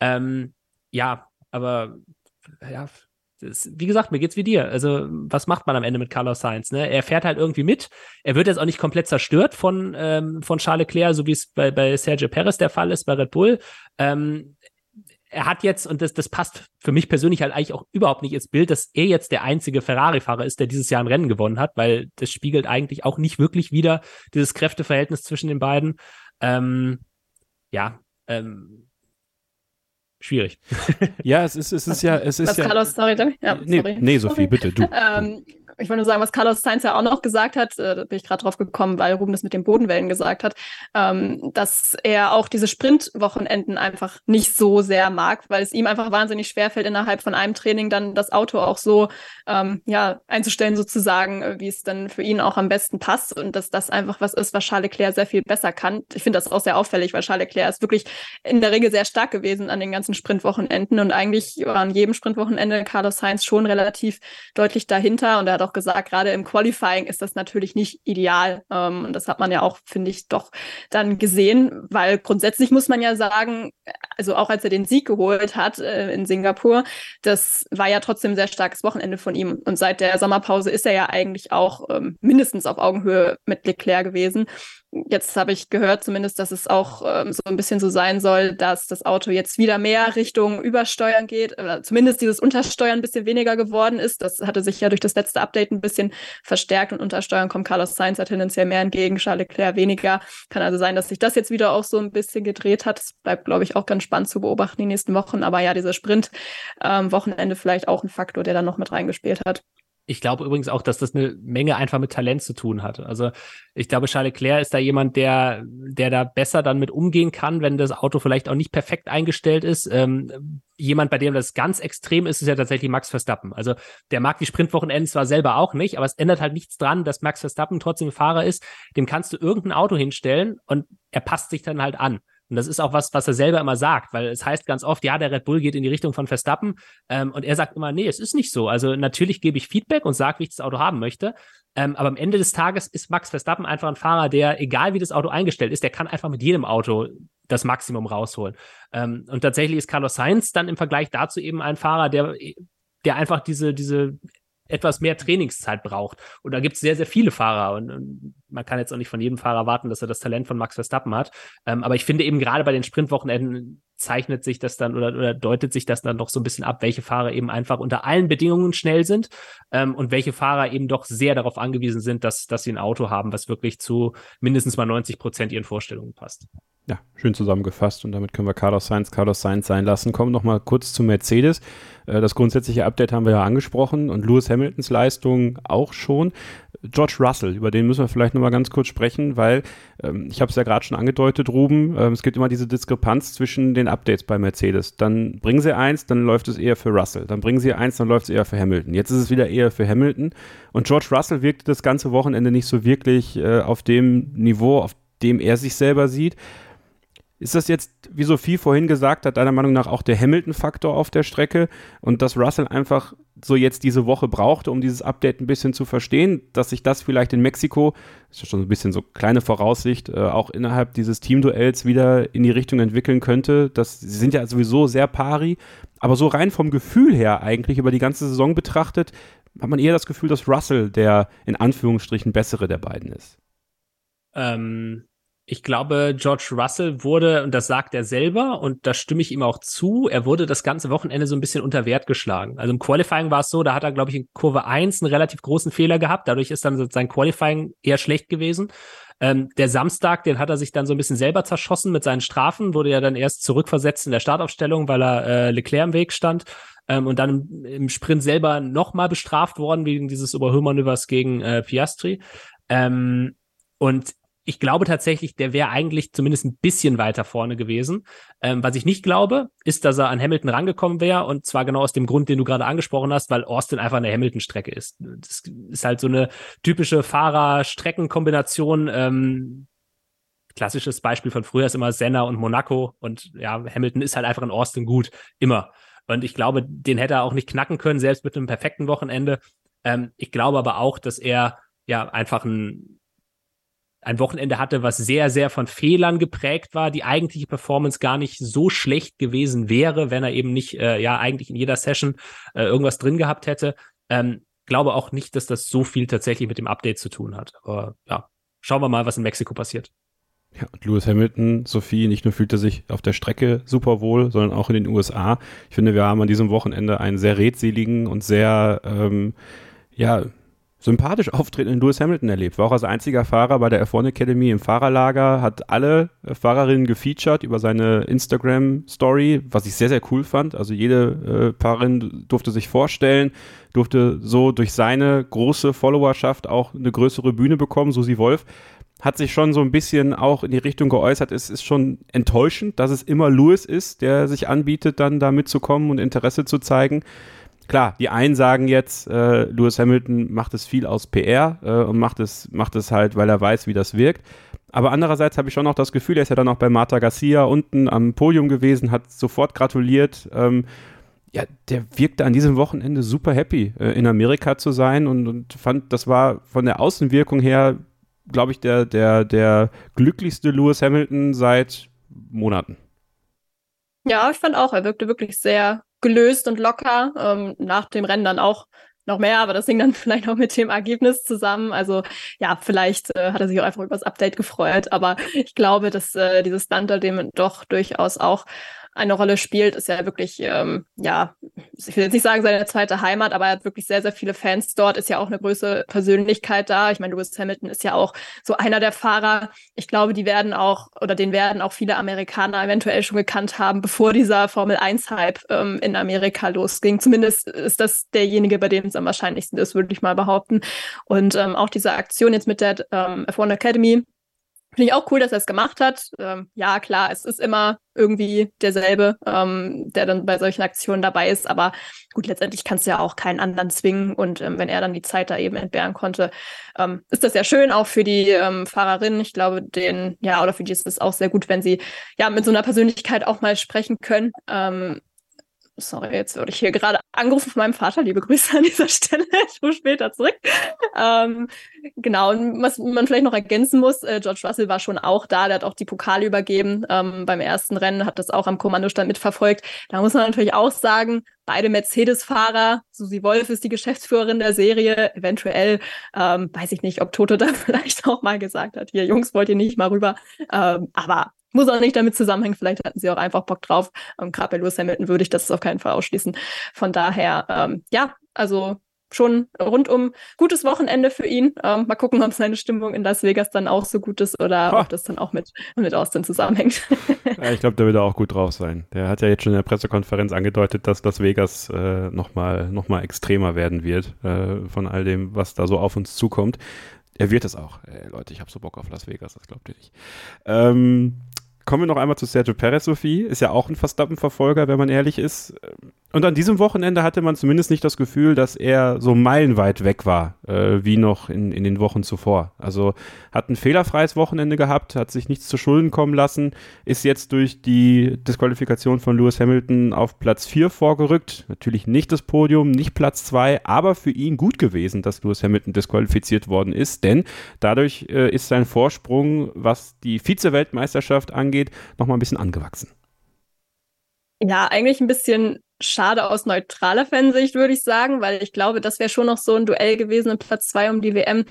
Ähm, ja, aber ja, das, wie gesagt, mir geht's wie dir. Also, was macht man am Ende mit Carlos Sainz? Ne? Er fährt halt irgendwie mit. Er wird jetzt auch nicht komplett zerstört von, ähm, von Charles Leclerc, so wie es bei, bei Sergio Perez der Fall ist, bei Red Bull. Ähm, er hat jetzt, und das, das passt für mich persönlich halt eigentlich auch überhaupt nicht ins Bild, dass er jetzt der einzige Ferrari-Fahrer ist, der dieses Jahr ein Rennen gewonnen hat, weil das spiegelt eigentlich auch nicht wirklich wieder dieses Kräfteverhältnis zwischen den beiden. Ähm, ja, ähm, schwierig. ja, es ist, es ist ja, es ist Was ja. Carlos, sorry, ja, nee, sorry. nee, Sophie, bitte, du. Ähm, ich wollte nur sagen, was Carlos Sainz ja auch noch gesagt hat, äh, da bin ich gerade drauf gekommen, weil Ruben das mit den Bodenwellen gesagt hat, ähm, dass er auch diese Sprintwochenenden einfach nicht so sehr mag, weil es ihm einfach wahnsinnig schwerfällt, innerhalb von einem Training dann das Auto auch so ähm, ja, einzustellen, sozusagen, äh, wie es dann für ihn auch am besten passt und dass das einfach was ist, was Charles Leclerc sehr viel besser kann. Ich finde das auch sehr auffällig, weil Charles Leclerc ist wirklich in der Regel sehr stark gewesen an den ganzen Sprintwochenenden und eigentlich war an jedem Sprintwochenende Carlos Sainz schon relativ deutlich dahinter und er hat auch gesagt, gerade im Qualifying ist das natürlich nicht ideal. Ähm, und das hat man ja auch, finde ich, doch dann gesehen, weil grundsätzlich muss man ja sagen, also auch als er den Sieg geholt hat äh, in Singapur, das war ja trotzdem ein sehr starkes Wochenende von ihm. Und seit der Sommerpause ist er ja eigentlich auch ähm, mindestens auf Augenhöhe mit Leclerc gewesen jetzt habe ich gehört zumindest, dass es auch ähm, so ein bisschen so sein soll, dass das Auto jetzt wieder mehr Richtung Übersteuern geht, oder zumindest dieses Untersteuern ein bisschen weniger geworden ist. Das hatte sich ja durch das letzte Update ein bisschen verstärkt und Untersteuern kommt Carlos Sainz ja tendenziell mehr entgegen, Charles Leclerc weniger. Kann also sein, dass sich das jetzt wieder auch so ein bisschen gedreht hat. Es bleibt, glaube ich, auch ganz spannend zu beobachten die nächsten Wochen. Aber ja, dieser Sprint-Wochenende ähm, vielleicht auch ein Faktor, der da noch mit reingespielt hat. Ich glaube übrigens auch, dass das eine Menge einfach mit Talent zu tun hat. Also ich glaube, Charles Leclerc ist da jemand, der, der da besser dann mit umgehen kann, wenn das Auto vielleicht auch nicht perfekt eingestellt ist. Ähm, jemand, bei dem das ganz extrem ist, ist ja tatsächlich Max Verstappen. Also der mag die Sprintwochenenden zwar selber auch nicht, aber es ändert halt nichts dran, dass Max Verstappen trotzdem Fahrer ist. Dem kannst du irgendein Auto hinstellen und er passt sich dann halt an. Und das ist auch was, was er selber immer sagt, weil es heißt ganz oft, ja, der Red Bull geht in die Richtung von Verstappen. Ähm, und er sagt immer, nee, es ist nicht so. Also natürlich gebe ich Feedback und sage, wie ich das Auto haben möchte. Ähm, aber am Ende des Tages ist Max Verstappen einfach ein Fahrer, der, egal wie das Auto eingestellt ist, der kann einfach mit jedem Auto das Maximum rausholen. Ähm, und tatsächlich ist Carlos Sainz dann im Vergleich dazu eben ein Fahrer, der, der einfach diese, diese etwas mehr Trainingszeit braucht. Und da gibt es sehr, sehr viele Fahrer. Und, und, man kann jetzt auch nicht von jedem Fahrer warten, dass er das Talent von Max Verstappen hat. Ähm, aber ich finde eben gerade bei den Sprintwochenenden zeichnet sich das dann oder, oder deutet sich das dann doch so ein bisschen ab, welche Fahrer eben einfach unter allen Bedingungen schnell sind ähm, und welche Fahrer eben doch sehr darauf angewiesen sind, dass, dass sie ein Auto haben, was wirklich zu mindestens mal 90 Prozent ihren Vorstellungen passt. Ja, schön zusammengefasst und damit können wir Carlos Sainz Carlos Sainz sein lassen. Kommen noch mal kurz zu Mercedes. Äh, das grundsätzliche Update haben wir ja angesprochen und Lewis Hamiltons Leistung auch schon. George Russell, über den müssen wir vielleicht noch mal ganz kurz sprechen, weil ähm, ich habe es ja gerade schon angedeutet, Ruben, ähm, es gibt immer diese Diskrepanz zwischen den Updates bei Mercedes. Dann bringen sie eins, dann läuft es eher für Russell. Dann bringen sie eins, dann läuft es eher für Hamilton. Jetzt ist es wieder eher für Hamilton und George Russell wirkte das ganze Wochenende nicht so wirklich äh, auf dem Niveau, auf dem er sich selber sieht. Ist das jetzt, wie Sophie vorhin gesagt hat, deiner Meinung nach auch der Hamilton-Faktor auf der Strecke und dass Russell einfach so jetzt diese Woche brauchte, um dieses Update ein bisschen zu verstehen, dass sich das vielleicht in Mexiko, ist ja schon ein bisschen so kleine Voraussicht, äh, auch innerhalb dieses Teamduells wieder in die Richtung entwickeln könnte. Das, sie sind ja sowieso sehr pari, aber so rein vom Gefühl her eigentlich über die ganze Saison betrachtet, hat man eher das Gefühl, dass Russell der in Anführungsstrichen bessere der beiden ist. Ähm, ich glaube, George Russell wurde, und das sagt er selber, und da stimme ich ihm auch zu, er wurde das ganze Wochenende so ein bisschen unter Wert geschlagen. Also im Qualifying war es so, da hat er, glaube ich, in Kurve 1 einen relativ großen Fehler gehabt. Dadurch ist dann sein Qualifying eher schlecht gewesen. Ähm, der Samstag, den hat er sich dann so ein bisschen selber zerschossen mit seinen Strafen, wurde ja dann erst zurückversetzt in der Startaufstellung, weil er äh, Leclerc im Weg stand. Ähm, und dann im, im Sprint selber nochmal bestraft worden wegen dieses Überholmanövers gegen äh, Piastri. Ähm, und ich glaube tatsächlich, der wäre eigentlich zumindest ein bisschen weiter vorne gewesen. Ähm, was ich nicht glaube, ist, dass er an Hamilton rangekommen wäre und zwar genau aus dem Grund, den du gerade angesprochen hast, weil Austin einfach eine Hamilton-Strecke ist. Das ist halt so eine typische Fahrer-Strecken-Kombination. Ähm, klassisches Beispiel von früher ist immer Senna und Monaco und ja, Hamilton ist halt einfach in Austin gut, immer. Und ich glaube, den hätte er auch nicht knacken können, selbst mit einem perfekten Wochenende. Ähm, ich glaube aber auch, dass er ja einfach ein ein Wochenende hatte, was sehr, sehr von Fehlern geprägt war, die eigentliche Performance gar nicht so schlecht gewesen wäre, wenn er eben nicht, äh, ja, eigentlich in jeder Session äh, irgendwas drin gehabt hätte. Ähm, glaube auch nicht, dass das so viel tatsächlich mit dem Update zu tun hat. Aber ja, schauen wir mal, was in Mexiko passiert. Ja, und Lewis Hamilton, Sophie, nicht nur fühlt er sich auf der Strecke super wohl, sondern auch in den USA. Ich finde, wir haben an diesem Wochenende einen sehr redseligen und sehr, ähm, ja, sympathisch auftretenden Lewis Hamilton erlebt. War auch als einziger Fahrer bei der F1 Academy im Fahrerlager, hat alle äh, Fahrerinnen gefeatured über seine Instagram-Story, was ich sehr, sehr cool fand. Also jede äh, Fahrerin durfte sich vorstellen, durfte so durch seine große Followerschaft auch eine größere Bühne bekommen. Susi Wolf hat sich schon so ein bisschen auch in die Richtung geäußert. Es ist schon enttäuschend, dass es immer Lewis ist, der sich anbietet, dann da mitzukommen und Interesse zu zeigen klar, die einen sagen jetzt, äh, Lewis Hamilton macht es viel aus PR äh, und macht es, macht es halt, weil er weiß, wie das wirkt. Aber andererseits habe ich schon auch das Gefühl, er ist ja dann auch bei Marta Garcia unten am Podium gewesen, hat sofort gratuliert. Ähm, ja, der wirkte an diesem Wochenende super happy, äh, in Amerika zu sein und, und fand, das war von der Außenwirkung her, glaube ich, der, der, der glücklichste Lewis Hamilton seit Monaten. Ja, ich fand auch, er wirkte wirklich sehr gelöst und locker. Ähm, nach dem Rennen dann auch noch mehr, aber das hing dann <laughs> vielleicht auch mit dem Ergebnis zusammen. Also ja, vielleicht äh, hat er sich auch einfach über das Update gefreut, aber ich glaube, dass äh, dieses Stunt dem doch durchaus auch eine Rolle spielt, ist ja wirklich, ähm, ja, ich will jetzt nicht sagen seine zweite Heimat, aber er hat wirklich sehr, sehr viele Fans dort, ist ja auch eine größere Persönlichkeit da. Ich meine, Lewis Hamilton ist ja auch so einer der Fahrer. Ich glaube, die werden auch, oder den werden auch viele Amerikaner eventuell schon gekannt haben, bevor dieser Formel 1-Hype ähm, in Amerika losging. Zumindest ist das derjenige, bei dem es am wahrscheinlichsten ist, würde ich mal behaupten. Und ähm, auch diese Aktion jetzt mit der ähm, F1 Academy, Finde ich auch cool, dass er es gemacht hat. Ähm, ja, klar, es ist immer irgendwie derselbe, ähm, der dann bei solchen Aktionen dabei ist. Aber gut, letztendlich kannst du ja auch keinen anderen zwingen. Und ähm, wenn er dann die Zeit da eben entbehren konnte, ähm, ist das ja schön, auch für die ähm, Fahrerin. Ich glaube, den, ja, oder für die ist es auch sehr gut, wenn sie ja mit so einer Persönlichkeit auch mal sprechen können. Sorry, jetzt wurde ich hier gerade angerufen von meinem Vater. Liebe Grüße an dieser <laughs> Stelle. Ich rufe später zurück. Ähm, genau, und was man vielleicht noch ergänzen muss, äh, George Russell war schon auch da, der hat auch die Pokale übergeben ähm, beim ersten Rennen, hat das auch am Kommandostand mitverfolgt. Da muss man natürlich auch sagen, beide Mercedes-Fahrer, Susi Wolf ist die Geschäftsführerin der Serie, eventuell, ähm, weiß ich nicht, ob Toto da <laughs> vielleicht auch mal gesagt hat, hier Jungs, wollt ihr nicht mal rüber. Ähm, aber muss auch nicht damit zusammenhängen, vielleicht hatten sie auch einfach Bock drauf. Und gerade bei Lewis Hamilton würde ich das auf keinen Fall ausschließen. Von daher, ähm, ja, also schon rundum gutes Wochenende für ihn. Ähm, mal gucken, ob seine Stimmung in Las Vegas dann auch so gut ist oder ha. ob das dann auch mit, mit Austin zusammenhängt. <laughs> ja, ich glaube, der wird auch gut drauf sein. Der hat ja jetzt schon in der Pressekonferenz angedeutet, dass Las Vegas äh, nochmal noch mal extremer werden wird äh, von all dem, was da so auf uns zukommt. Er wird es auch. Ey, Leute, ich habe so Bock auf Las Vegas, das glaubt ihr nicht. Ähm, Kommen wir noch einmal zu Sergio Perez, Sophie. Ist ja auch ein Verstappen-Verfolger, wenn man ehrlich ist. Und an diesem Wochenende hatte man zumindest nicht das Gefühl, dass er so meilenweit weg war, äh, wie noch in, in den Wochen zuvor. Also hat ein fehlerfreies Wochenende gehabt, hat sich nichts zu Schulden kommen lassen, ist jetzt durch die Disqualifikation von Lewis Hamilton auf Platz 4 vorgerückt. Natürlich nicht das Podium, nicht Platz 2, aber für ihn gut gewesen, dass Lewis Hamilton disqualifiziert worden ist, denn dadurch äh, ist sein Vorsprung, was die Vize-Weltmeisterschaft angeht, nochmal ein bisschen angewachsen. Ja, eigentlich ein bisschen schade aus neutraler Fansicht, würde ich sagen, weil ich glaube, das wäre schon noch so ein Duell gewesen in Platz zwei um die WM,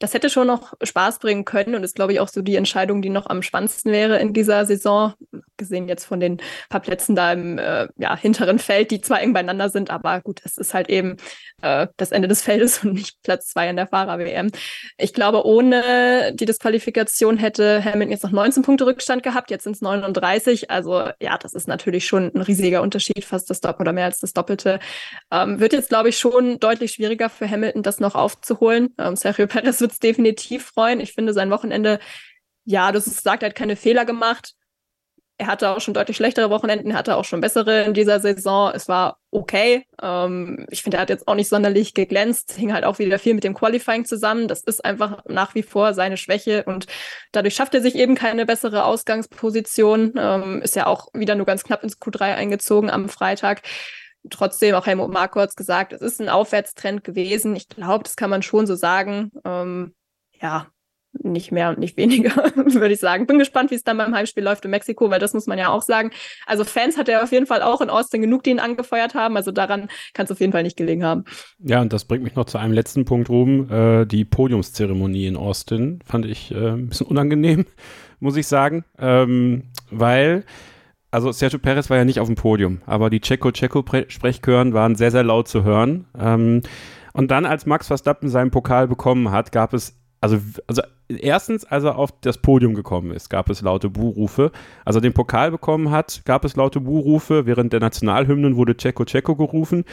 das hätte schon noch Spaß bringen können und ist, glaube ich, auch so die Entscheidung, die noch am spannendsten wäre in dieser Saison. Gesehen jetzt von den paar Plätzen da im äh, ja, hinteren Feld, die zwar eng beieinander sind, aber gut, es ist halt eben äh, das Ende des Feldes <laughs> und nicht Platz zwei in der Fahrer-WM. Ich glaube, ohne die Disqualifikation hätte Hamilton jetzt noch 19 Punkte Rückstand gehabt, jetzt sind es 39. Also ja, das ist natürlich schon ein riesiger Unterschied, fast das Doppelte oder mehr als das Doppelte. Ähm, wird jetzt, glaube ich, schon deutlich schwieriger für Hamilton, das noch aufzuholen. Ähm, Sergio Perez wird wird es definitiv freuen. Ich finde sein Wochenende, ja, das ist, sagt, er hat keine Fehler gemacht. Er hatte auch schon deutlich schlechtere Wochenenden, hatte auch schon bessere in dieser Saison. Es war okay. Ähm, ich finde, er hat jetzt auch nicht sonderlich geglänzt. Hing halt auch wieder viel mit dem Qualifying zusammen. Das ist einfach nach wie vor seine Schwäche und dadurch schafft er sich eben keine bessere Ausgangsposition. Ähm, ist ja auch wieder nur ganz knapp ins Q3 eingezogen am Freitag trotzdem, auch Helmut Marko hat es gesagt, es ist ein Aufwärtstrend gewesen. Ich glaube, das kann man schon so sagen. Ähm, ja, nicht mehr und nicht weniger, <laughs> würde ich sagen. Bin gespannt, wie es dann beim Heimspiel läuft in Mexiko, weil das muss man ja auch sagen. Also Fans hat er auf jeden Fall auch in Austin genug, die ihn angefeuert haben. Also daran kann es auf jeden Fall nicht gelegen haben. Ja, und das bringt mich noch zu einem letzten Punkt, Ruben. Äh, die Podiumszeremonie in Austin fand ich äh, ein bisschen unangenehm, <laughs> muss ich sagen, ähm, weil also Sergio Perez war ja nicht auf dem Podium, aber die Checo-Checo-Sprechchören waren sehr, sehr laut zu hören. Ähm, und dann, als Max Verstappen seinen Pokal bekommen hat, gab es, also, also erstens, als er auf das Podium gekommen ist, gab es laute Buhrufe. Als er den Pokal bekommen hat, gab es laute Buhrufe. Während der Nationalhymnen wurde Checo Checo gerufen.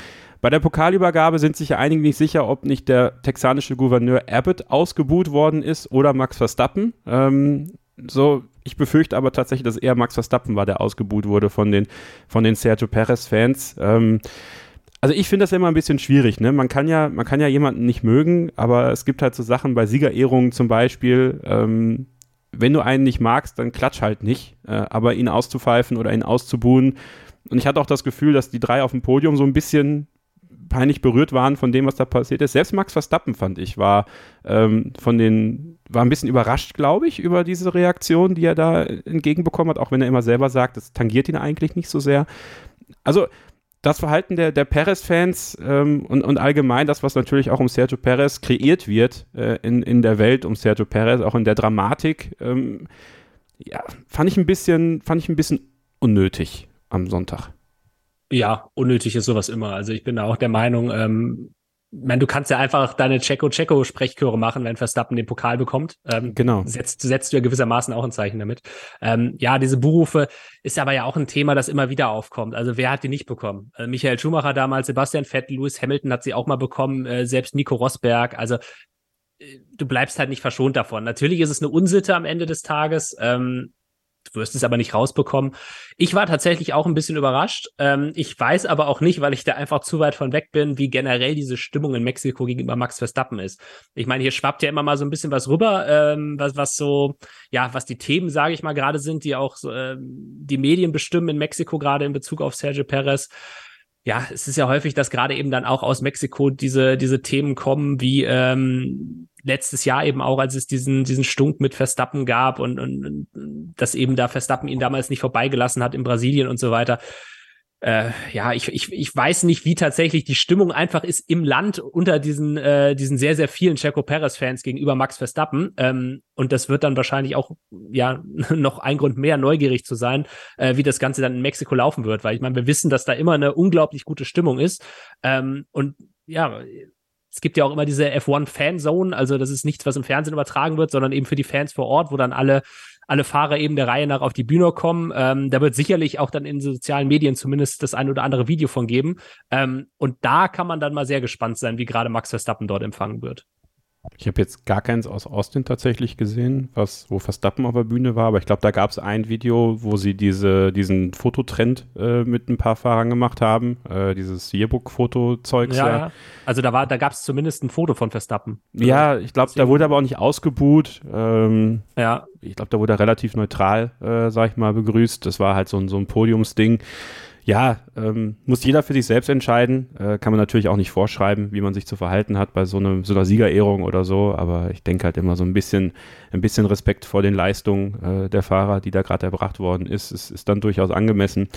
Bei der Pokalübergabe sind sich ja einige nicht sicher, ob nicht der texanische Gouverneur Abbott ausgebuht worden ist oder Max Verstappen. Ähm, so, ich befürchte aber tatsächlich, dass eher Max Verstappen war, der ausgebuht wurde von den, von den Sergio Perez-Fans. Ähm, also ich finde das immer ein bisschen schwierig, ne? Man kann ja, man kann ja jemanden nicht mögen, aber es gibt halt so Sachen bei Siegerehrungen zum Beispiel, ähm, wenn du einen nicht magst, dann klatsch halt nicht. Äh, aber ihn auszupfeifen oder ihn auszubuhen. Und ich hatte auch das Gefühl, dass die drei auf dem Podium so ein bisschen peinlich berührt waren von dem, was da passiert ist. Selbst Max Verstappen, fand ich, war ähm, von den, war ein bisschen überrascht, glaube ich, über diese Reaktion, die er da entgegenbekommen hat, auch wenn er immer selber sagt, das tangiert ihn eigentlich nicht so sehr. Also, das Verhalten der, der Perez-Fans ähm, und, und allgemein das, was natürlich auch um Sergio Perez kreiert wird äh, in, in der Welt um Sergio Perez, auch in der Dramatik, ähm, ja, fand ich ein bisschen, fand ich ein bisschen unnötig am Sonntag. Ja, unnötig ist sowas immer. Also ich bin da auch der Meinung, ähm, meine, du kannst ja einfach deine Checo-Checo-Sprechchöre machen, wenn Verstappen den Pokal bekommt. Ähm, genau. Setzt, setzt du ja gewissermaßen auch ein Zeichen damit. Ähm, ja, diese Berufe ist aber ja auch ein Thema, das immer wieder aufkommt. Also wer hat die nicht bekommen? Äh, Michael Schumacher damals, Sebastian Vettel, Lewis Hamilton hat sie auch mal bekommen, äh, selbst Nico Rosberg. Also äh, du bleibst halt nicht verschont davon. Natürlich ist es eine Unsitte am Ende des Tages. Ähm, Wirst es aber nicht rausbekommen. Ich war tatsächlich auch ein bisschen überrascht. Ähm, ich weiß aber auch nicht, weil ich da einfach zu weit von weg bin, wie generell diese Stimmung in Mexiko gegenüber Max Verstappen ist. Ich meine, hier schwappt ja immer mal so ein bisschen was rüber, ähm, was, was so, ja, was die Themen, sage ich mal, gerade sind, die auch so, ähm, die Medien bestimmen in Mexiko, gerade in Bezug auf Sergio Perez ja, es ist ja häufig, dass gerade eben dann auch aus Mexiko diese, diese Themen kommen, wie ähm, letztes Jahr eben auch, als es diesen, diesen Stunk mit Verstappen gab und, und, und dass eben da Verstappen ihn damals nicht vorbeigelassen hat in Brasilien und so weiter. Äh, ja, ich, ich, ich weiß nicht, wie tatsächlich die Stimmung einfach ist im Land unter diesen, äh, diesen sehr, sehr vielen Checo Perez-Fans gegenüber Max Verstappen. Ähm, und das wird dann wahrscheinlich auch ja <laughs> noch ein Grund mehr, neugierig zu sein, äh, wie das Ganze dann in Mexiko laufen wird. Weil ich meine, wir wissen, dass da immer eine unglaublich gute Stimmung ist. Ähm, und ja, es gibt ja auch immer diese F1-Fanzone, also das ist nichts, was im Fernsehen übertragen wird, sondern eben für die Fans vor Ort, wo dann alle alle Fahrer eben der Reihe nach auf die Bühne kommen. Ähm, da wird sicherlich auch dann in sozialen Medien zumindest das ein oder andere Video von geben. Ähm, und da kann man dann mal sehr gespannt sein, wie gerade Max Verstappen dort empfangen wird. Ich habe jetzt gar keins aus Austin tatsächlich gesehen, was, wo Verstappen auf der Bühne war, aber ich glaube, da gab es ein Video, wo sie diese, diesen Fototrend äh, mit ein paar Fahrern gemacht haben, äh, dieses Yearbook-Foto-Zeugs. Ja, ja, also da war, da gab es zumindest ein Foto von Verstappen. Ja, ich glaube, da wurde aber auch nicht ausgebuht. Ähm, ja. Ich glaube, da wurde er relativ neutral, äh, sag ich mal, begrüßt. Das war halt so ein, so ein Podiumsding ja, ähm, muss jeder für sich selbst entscheiden. Äh, kann man natürlich auch nicht vorschreiben, wie man sich zu verhalten hat bei so, einem, so einer Siegerehrung oder so. Aber ich denke halt immer so ein bisschen, ein bisschen Respekt vor den Leistungen äh, der Fahrer, die da gerade erbracht worden ist, ist, ist dann durchaus angemessen.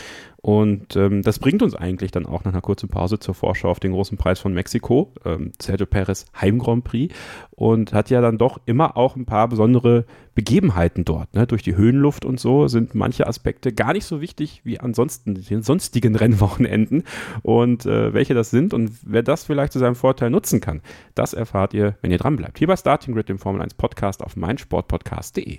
Und ähm, das bringt uns eigentlich dann auch nach einer kurzen Pause zur Vorschau auf den großen Preis von Mexiko, ähm, Sergio Perez Heim Grand Prix und hat ja dann doch immer auch ein paar besondere Begebenheiten dort. Ne? Durch die Höhenluft und so sind manche Aspekte gar nicht so wichtig wie ansonsten den sonstigen Rennwochenenden und äh, welche das sind und wer das vielleicht zu seinem Vorteil nutzen kann, das erfahrt ihr, wenn ihr dran bleibt. Hier bei Starting Grid, dem Formel 1 Podcast auf meinsportpodcast.de.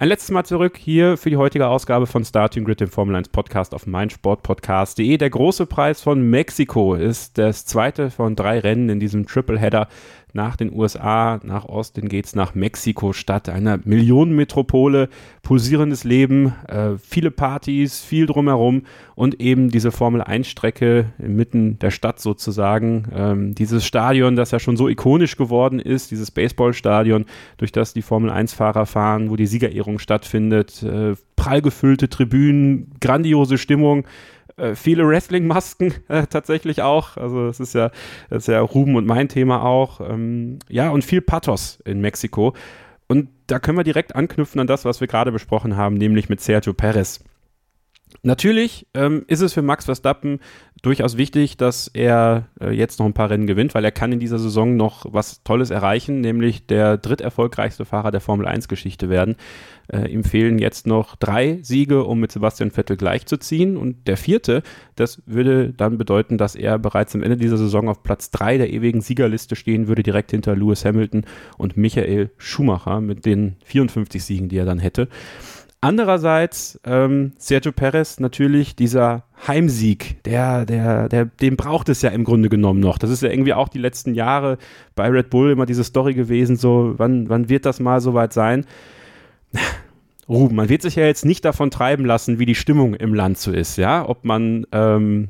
Ein letztes Mal zurück hier für die heutige Ausgabe von Starting Grid, dem Formel 1 Podcast auf meinsportpodcast.de. Der große Preis von Mexiko ist das zweite von drei Rennen in diesem Triple Header nach den USA, nach Austin geht's nach Mexiko-Stadt, einer Millionenmetropole, pulsierendes Leben, äh, viele Partys, viel drumherum und eben diese Formel-1-Strecke inmitten der Stadt sozusagen. Ähm, dieses Stadion, das ja schon so ikonisch geworden ist, dieses Baseballstadion, durch das die Formel-1-Fahrer fahren, wo die Siegerehrung stattfindet, äh, prall gefüllte Tribünen, grandiose Stimmung äh, viele Wrestling-Masken <laughs> äh, tatsächlich auch. Also es ist ja, das ist ja Ruben und mein Thema auch. Ähm, ja, und viel Pathos in Mexiko. Und da können wir direkt anknüpfen an das, was wir gerade besprochen haben, nämlich mit Sergio Perez. Natürlich ähm, ist es für Max Verstappen durchaus wichtig, dass er äh, jetzt noch ein paar Rennen gewinnt, weil er kann in dieser Saison noch was Tolles erreichen, nämlich der dritterfolgreichste Fahrer der Formel 1 Geschichte werden. Äh, ihm fehlen jetzt noch drei Siege, um mit Sebastian Vettel gleichzuziehen und der vierte, das würde dann bedeuten, dass er bereits am Ende dieser Saison auf Platz drei der ewigen Siegerliste stehen würde, direkt hinter Lewis Hamilton und Michael Schumacher mit den 54 Siegen, die er dann hätte. Andererseits ähm, Sergio Perez natürlich dieser Heimsieg, der, der, der, den braucht es ja im Grunde genommen noch. Das ist ja irgendwie auch die letzten Jahre bei Red Bull immer diese Story gewesen, so wann, wann wird das mal soweit sein? <laughs> Ruben, man wird sich ja jetzt nicht davon treiben lassen, wie die Stimmung im Land so ist, ja, ob man, ähm,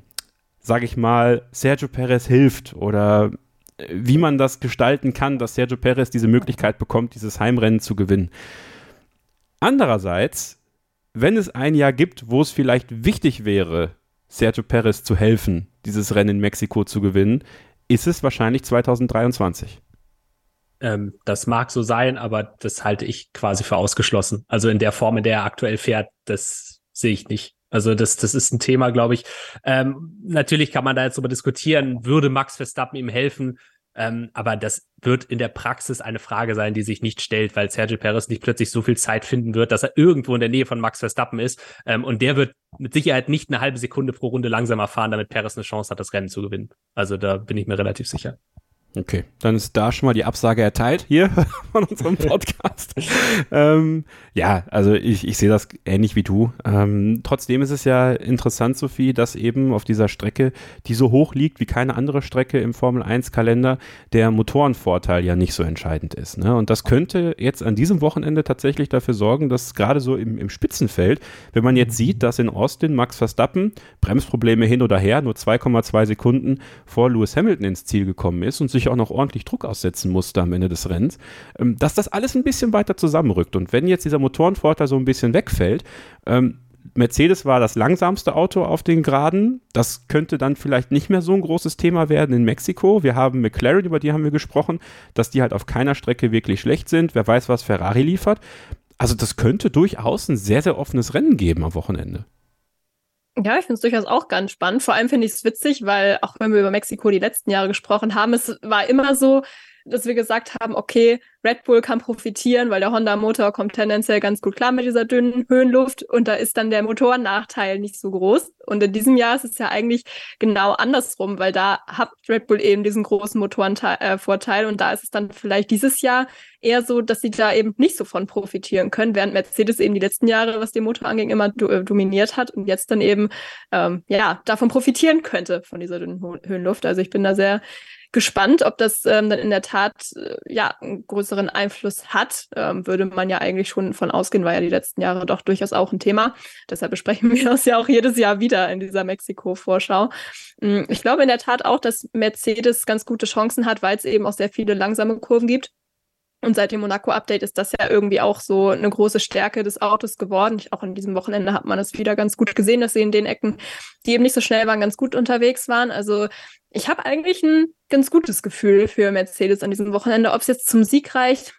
sage ich mal, Sergio Perez hilft oder äh, wie man das gestalten kann, dass Sergio Perez diese Möglichkeit bekommt, dieses Heimrennen zu gewinnen. Andererseits, wenn es ein Jahr gibt, wo es vielleicht wichtig wäre, Sergio Perez zu helfen, dieses Rennen in Mexiko zu gewinnen, ist es wahrscheinlich 2023. Ähm, das mag so sein, aber das halte ich quasi für ausgeschlossen. Also in der Form, in der er aktuell fährt, das sehe ich nicht. Also das, das ist ein Thema, glaube ich. Ähm, natürlich kann man da jetzt darüber diskutieren, würde Max Verstappen ihm helfen? Ähm, aber das wird in der Praxis eine Frage sein, die sich nicht stellt, weil Sergio Perez nicht plötzlich so viel Zeit finden wird, dass er irgendwo in der Nähe von Max Verstappen ist. Ähm, und der wird mit Sicherheit nicht eine halbe Sekunde pro Runde langsamer fahren, damit Perez eine Chance hat, das Rennen zu gewinnen. Also da bin ich mir relativ sicher. Okay, dann ist da schon mal die Absage erteilt hier <laughs> von unserem <laughs> Podcast. ähm, ja, also ich, ich sehe das ähnlich wie du. Ähm, trotzdem ist es ja interessant, Sophie, dass eben auf dieser Strecke, die so hoch liegt wie keine andere Strecke im Formel 1 Kalender, der Motorenvorteil ja nicht so entscheidend ist. Ne? Und das könnte jetzt an diesem Wochenende tatsächlich dafür sorgen, dass gerade so im, im Spitzenfeld, wenn man jetzt sieht, dass in Austin Max Verstappen Bremsprobleme hin oder her nur 2,2 Sekunden vor Lewis Hamilton ins Ziel gekommen ist und sich auch noch ordentlich Druck aussetzen musste am Ende des Rennens, ähm, dass das alles ein bisschen weiter zusammenrückt. Und wenn jetzt dieser Motorenvorteil so ein bisschen wegfällt, ähm, Mercedes war das langsamste Auto auf den Geraden. Das könnte dann vielleicht nicht mehr so ein großes Thema werden in Mexiko. Wir haben McLaren, über die haben wir gesprochen, dass die halt auf keiner Strecke wirklich schlecht sind. Wer weiß, was Ferrari liefert. Also das könnte durchaus ein sehr, sehr offenes Rennen geben am Wochenende. Ja, ich finde es durchaus auch ganz spannend. Vor allem finde ich es witzig, weil auch wenn wir über Mexiko die letzten Jahre gesprochen haben, es war immer so, dass wir gesagt haben, okay, Red Bull kann profitieren, weil der Honda-Motor kommt tendenziell ganz gut klar mit dieser dünnen Höhenluft und da ist dann der Motorennachteil nicht so groß. Und in diesem Jahr ist es ja eigentlich genau andersrum, weil da hat Red Bull eben diesen großen Motorenvorteil äh, und da ist es dann vielleicht dieses Jahr eher so, dass sie da eben nicht so von profitieren können, während Mercedes eben die letzten Jahre, was den Motor anging, immer do äh, dominiert hat und jetzt dann eben ähm, ja davon profitieren könnte von dieser dünnen Höhenluft. Also ich bin da sehr gespannt, ob das ähm, dann in der Tat äh, ja einen größeren Einfluss hat. Ähm, würde man ja eigentlich schon von ausgehen, war ja die letzten Jahre doch durchaus auch ein Thema. Deshalb besprechen <laughs> wir das ja auch jedes Jahr wieder in dieser Mexiko-Vorschau. Ähm, ich glaube in der Tat auch, dass Mercedes ganz gute Chancen hat, weil es eben auch sehr viele langsame Kurven gibt. Und seit dem Monaco-Update ist das ja irgendwie auch so eine große Stärke des Autos geworden. Auch an diesem Wochenende hat man das wieder ganz gut gesehen, dass sie in den Ecken, die eben nicht so schnell waren, ganz gut unterwegs waren. Also ich habe eigentlich ein ganz gutes Gefühl für Mercedes an diesem Wochenende. Ob es jetzt zum Sieg reicht,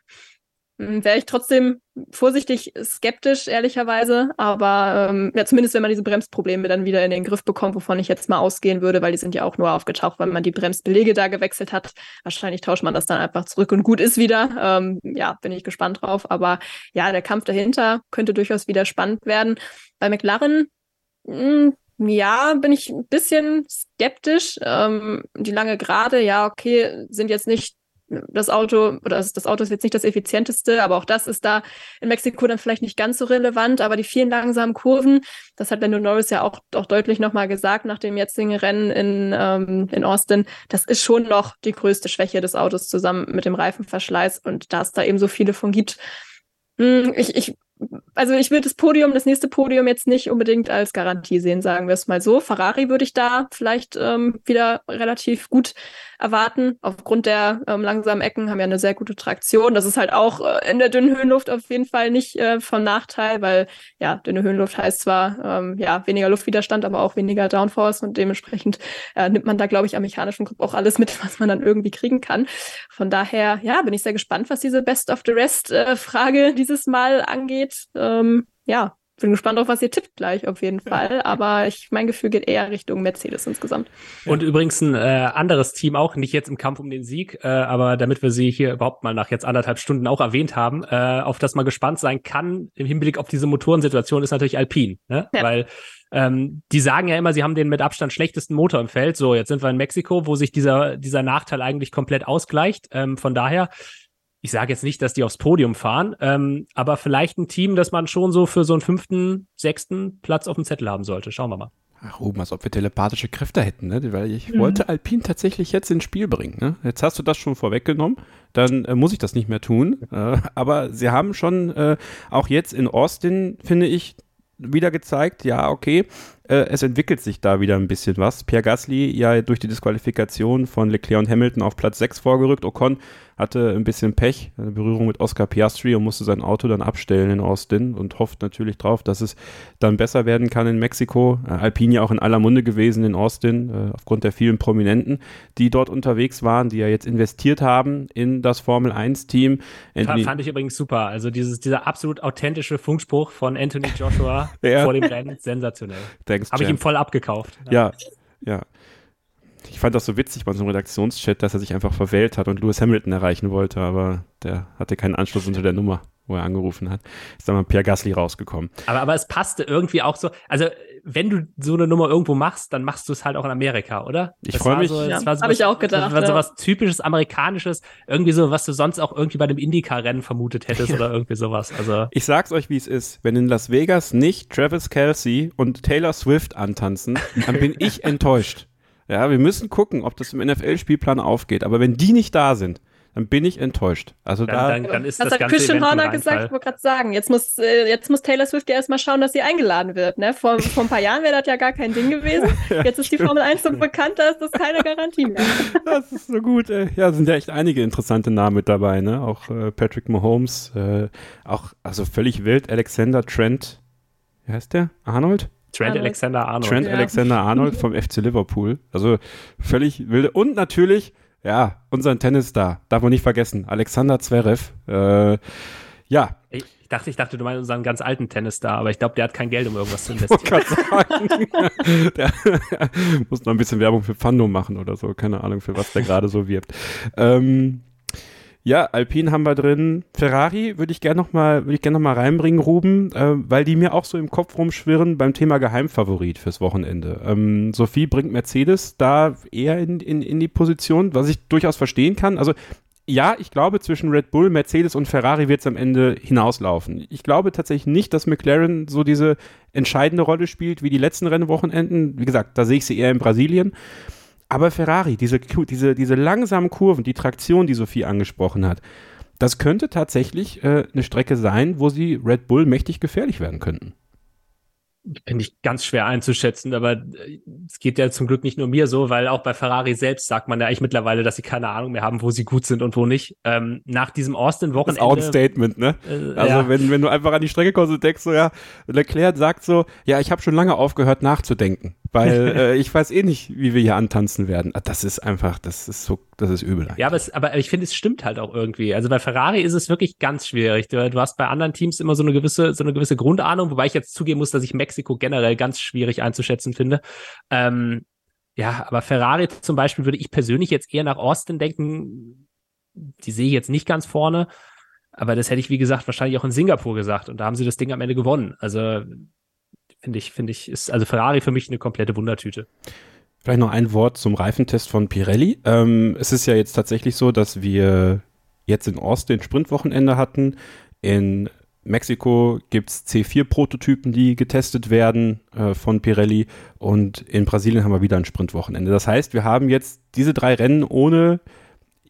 wäre ich trotzdem vorsichtig skeptisch, ehrlicherweise. Aber ähm, ja, zumindest wenn man diese Bremsprobleme dann wieder in den Griff bekommt, wovon ich jetzt mal ausgehen würde, weil die sind ja auch nur aufgetaucht, weil man die Bremsbelege da gewechselt hat. Wahrscheinlich tauscht man das dann einfach zurück und gut ist wieder. Ähm, ja, bin ich gespannt drauf. Aber ja, der Kampf dahinter könnte durchaus wieder spannend werden. Bei McLaren mh, hm, ja, bin ich ein bisschen skeptisch. Ähm, die lange Gerade, ja, okay, sind jetzt nicht das Auto, oder das Auto ist jetzt nicht das effizienteste, aber auch das ist da in Mexiko dann vielleicht nicht ganz so relevant. Aber die vielen langsamen Kurven, das hat Lando Norris ja auch, auch deutlich nochmal gesagt nach dem jetzigen Rennen in, ähm, in Austin, das ist schon noch die größte Schwäche des Autos zusammen mit dem Reifenverschleiß. Und da es da eben so viele von gibt, hm, ich, ich also ich würde das Podium, das nächste Podium jetzt nicht unbedingt als Garantie sehen, sagen wir es mal so. Ferrari würde ich da vielleicht ähm, wieder relativ gut erwarten. Aufgrund der ähm, langsamen Ecken haben ja eine sehr gute Traktion. Das ist halt auch äh, in der dünnen Höhenluft auf jeden Fall nicht äh, von Nachteil, weil ja, dünne Höhenluft heißt zwar ähm, ja weniger Luftwiderstand, aber auch weniger Downforce und dementsprechend äh, nimmt man da, glaube ich, am mechanischen Grupp auch alles mit, <laughs> was man dann irgendwie kriegen kann. Von daher, ja, bin ich sehr gespannt, was diese Best of the Rest äh, Frage dieses Mal angeht geht. Ähm, ja, bin gespannt auf, was ihr tippt gleich auf jeden Fall. Aber ich, mein Gefühl geht eher Richtung Mercedes insgesamt. Und übrigens ein äh, anderes Team auch, nicht jetzt im Kampf um den Sieg, äh, aber damit wir sie hier überhaupt mal nach jetzt anderthalb Stunden auch erwähnt haben, äh, auf das man gespannt sein kann im Hinblick auf diese Motorensituation, ist natürlich Alpine. Ne? Ja. Weil ähm, die sagen ja immer, sie haben den mit Abstand schlechtesten Motor im Feld. So, jetzt sind wir in Mexiko, wo sich dieser, dieser Nachteil eigentlich komplett ausgleicht. Ähm, von daher ich sage jetzt nicht, dass die aufs Podium fahren, ähm, aber vielleicht ein Team, das man schon so für so einen fünften, sechsten Platz auf dem Zettel haben sollte. Schauen wir mal. Ach, Ruben, als ob wir telepathische Kräfte hätten, ne? Weil ich mhm. wollte Alpine tatsächlich jetzt ins Spiel bringen. Ne? Jetzt hast du das schon vorweggenommen, dann äh, muss ich das nicht mehr tun. <laughs> Äh, aber sie haben schon äh, auch jetzt in Austin, finde ich, wieder gezeigt, ja, okay, äh, es entwickelt sich da wieder ein bisschen was. Pierre Gasly ja durch die Disqualifikation von Leclerc und Hamilton auf Platz 6 vorgerückt. Ocon hatte ein bisschen Pech, eine Berührung mit Oscar Piastri und musste sein Auto dann abstellen in Austin und hofft natürlich drauf, dass es dann besser werden kann in Mexiko. Äh, Alpine ja auch in aller Munde gewesen in Austin, äh, aufgrund der vielen Prominenten, die dort unterwegs waren, die ja jetzt investiert haben in das Formel 1-Team. Fand, fand ich übrigens super. Also dieses, dieser absolut authentische Funkspruch von Anthony Joshua <laughs> ja. vor dem Rennen, sensationell. Habe ich ihm voll abgekauft. ja. ja. ja ich fand das so witzig bei so einem Redaktionschat, dass er sich einfach verwählt hat und Lewis Hamilton erreichen wollte, aber der hatte keinen Anschluss unter der Nummer, wo er angerufen hat. Ist dann mal Pierre Gasly rausgekommen. Aber, aber es passte irgendwie auch so, also wenn du so eine Nummer irgendwo machst, dann machst du es halt auch in Amerika, oder? Ich freue mich. So, ja, so habe ich auch gedacht. Das war so was typisches Amerikanisches, irgendwie so, was du sonst auch irgendwie bei dem Indycar-Rennen vermutet hättest <laughs> oder irgendwie sowas. Also ich sag's euch, wie es ist. Wenn in Las Vegas nicht Travis Kelsey und Taylor Swift antanzen, dann bin ich <laughs> enttäuscht. Ja, wir müssen gucken, ob das im NFL-Spielplan aufgeht. Aber wenn die nicht da sind, dann bin ich enttäuscht. Also dann, da, dann, dann ist das, das hat Christian Horner gesagt, ich wollte gerade sagen, jetzt muss, äh, jetzt muss Taylor Swift ja erstmal schauen, dass sie eingeladen wird. Ne? Vor, vor ein paar Jahren wäre das ja gar kein Ding gewesen. <laughs> ja, jetzt ist stimmt. die Formel 1 so bekannt, da ist das keine Garantie mehr. <laughs> das ist so gut. Ey. Ja, sind ja echt einige interessante Namen mit dabei. Ne? Auch äh, Patrick Mahomes, äh, auch also völlig wild, Alexander Trent, wie heißt der? Arnold? Trent Arnold. Alexander Arnold. Trent ja. Alexander Arnold vom FC Liverpool. Also völlig wilde. Und natürlich, ja, unseren Tennisstar. Darf man nicht vergessen. Alexander Zverev. Äh, ja. Ich dachte, ich dachte, du meinst unseren ganz alten Tennisstar, aber ich glaube, der hat kein Geld, um irgendwas zu <laughs> investieren. <laughs> der <laughs> muss noch ein bisschen Werbung für Fandom machen oder so. Keine Ahnung, für was der gerade so wirbt. Ähm, ja, Alpine haben wir drin. Ferrari würde ich gerne noch mal, würde ich gerne noch reinbringen, Ruben, äh, weil die mir auch so im Kopf rumschwirren beim Thema Geheimfavorit fürs Wochenende. Ähm, Sophie bringt Mercedes da eher in, in, in die Position, was ich durchaus verstehen kann. Also ja, ich glaube, zwischen Red Bull, Mercedes und Ferrari wird es am Ende hinauslaufen. Ich glaube tatsächlich nicht, dass McLaren so diese entscheidende Rolle spielt wie die letzten Rennwochenenden. Wie gesagt, da sehe ich sie eher in Brasilien. Aber Ferrari, diese, diese, diese langsamen Kurven, die Traktion, die Sophie angesprochen hat, das könnte tatsächlich äh, eine Strecke sein, wo sie Red Bull mächtig gefährlich werden könnten. Finde ich ganz schwer einzuschätzen, aber äh, es geht ja zum Glück nicht nur mir so, weil auch bei Ferrari selbst sagt man ja eigentlich mittlerweile, dass sie keine Ahnung mehr haben, wo sie gut sind und wo nicht. Ähm, nach diesem Austin-Wochenende. Das ist auch ein Statement, ne? Äh, also ja. wenn, wenn du einfach an die Strecke kommst und denkst so, ja, Leclerc sagt so, ja, ich habe schon lange aufgehört nachzudenken weil <laughs> äh, ich weiß eh nicht, wie wir hier antanzen werden. Ah, das ist einfach, das ist so, das ist übel. Eigentlich. Ja, aber, es, aber ich finde, es stimmt halt auch irgendwie. Also bei Ferrari ist es wirklich ganz schwierig. Du, du, hast bei anderen Teams immer so eine gewisse, so eine gewisse Grundahnung, wobei ich jetzt zugeben muss, dass ich Mexiko generell ganz schwierig einzuschätzen finde. Ähm, ja, aber Ferrari zum Beispiel würde ich persönlich jetzt eher nach Austin denken. Die sehe ich jetzt nicht ganz vorne. Aber das hätte ich, wie gesagt, wahrscheinlich auch in Singapur gesagt. Und da haben sie das Ding am Ende gewonnen. Also finde ich, finde ich, ist also Ferrari für mich eine komplette Wundertüte. Vielleicht noch ein Wort zum Reifentest von Pirelli. Ähm, es ist ja jetzt tatsächlich so, dass wir jetzt in Austin Sprintwochenende hatten. In Mexiko gibt es C4-Prototypen, die getestet werden äh, von Pirelli. Und in Brasilien haben wir wieder ein Sprintwochenende. Das heißt, wir haben jetzt diese drei Rennen ohne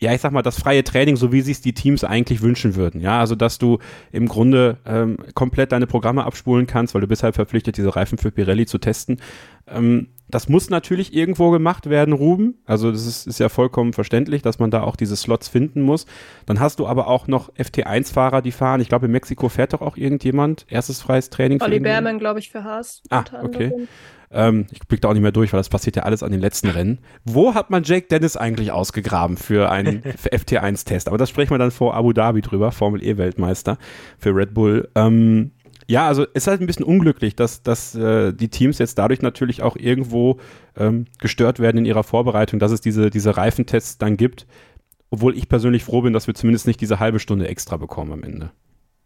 ja, ich sag mal, das freie Training, so wie sich die Teams eigentlich wünschen würden. Ja, also dass du im Grunde ähm, komplett deine Programme abspulen kannst, weil du bist halt verpflichtet, diese Reifen für Pirelli zu testen. Ähm, das muss natürlich irgendwo gemacht werden, Ruben. Also das ist, ist ja vollkommen verständlich, dass man da auch diese Slots finden muss. Dann hast du aber auch noch FT1-Fahrer, die fahren. Ich glaube, in Mexiko fährt doch auch irgendjemand erstes freies Training. Olli Berman, glaube ich, für Haas. Ah, okay. Ähm, ich blicke da auch nicht mehr durch, weil das passiert ja alles an den letzten Rennen. Wo hat man Jake Dennis eigentlich ausgegraben für einen <laughs> FT1-Test? Aber das sprechen wir dann vor Abu Dhabi drüber, Formel E-Weltmeister für Red Bull. Ähm, ja, also ist halt ein bisschen unglücklich, dass, dass äh, die Teams jetzt dadurch natürlich auch irgendwo ähm, gestört werden in ihrer Vorbereitung, dass es diese, diese Reifentests dann gibt. Obwohl ich persönlich froh bin, dass wir zumindest nicht diese halbe Stunde extra bekommen am Ende.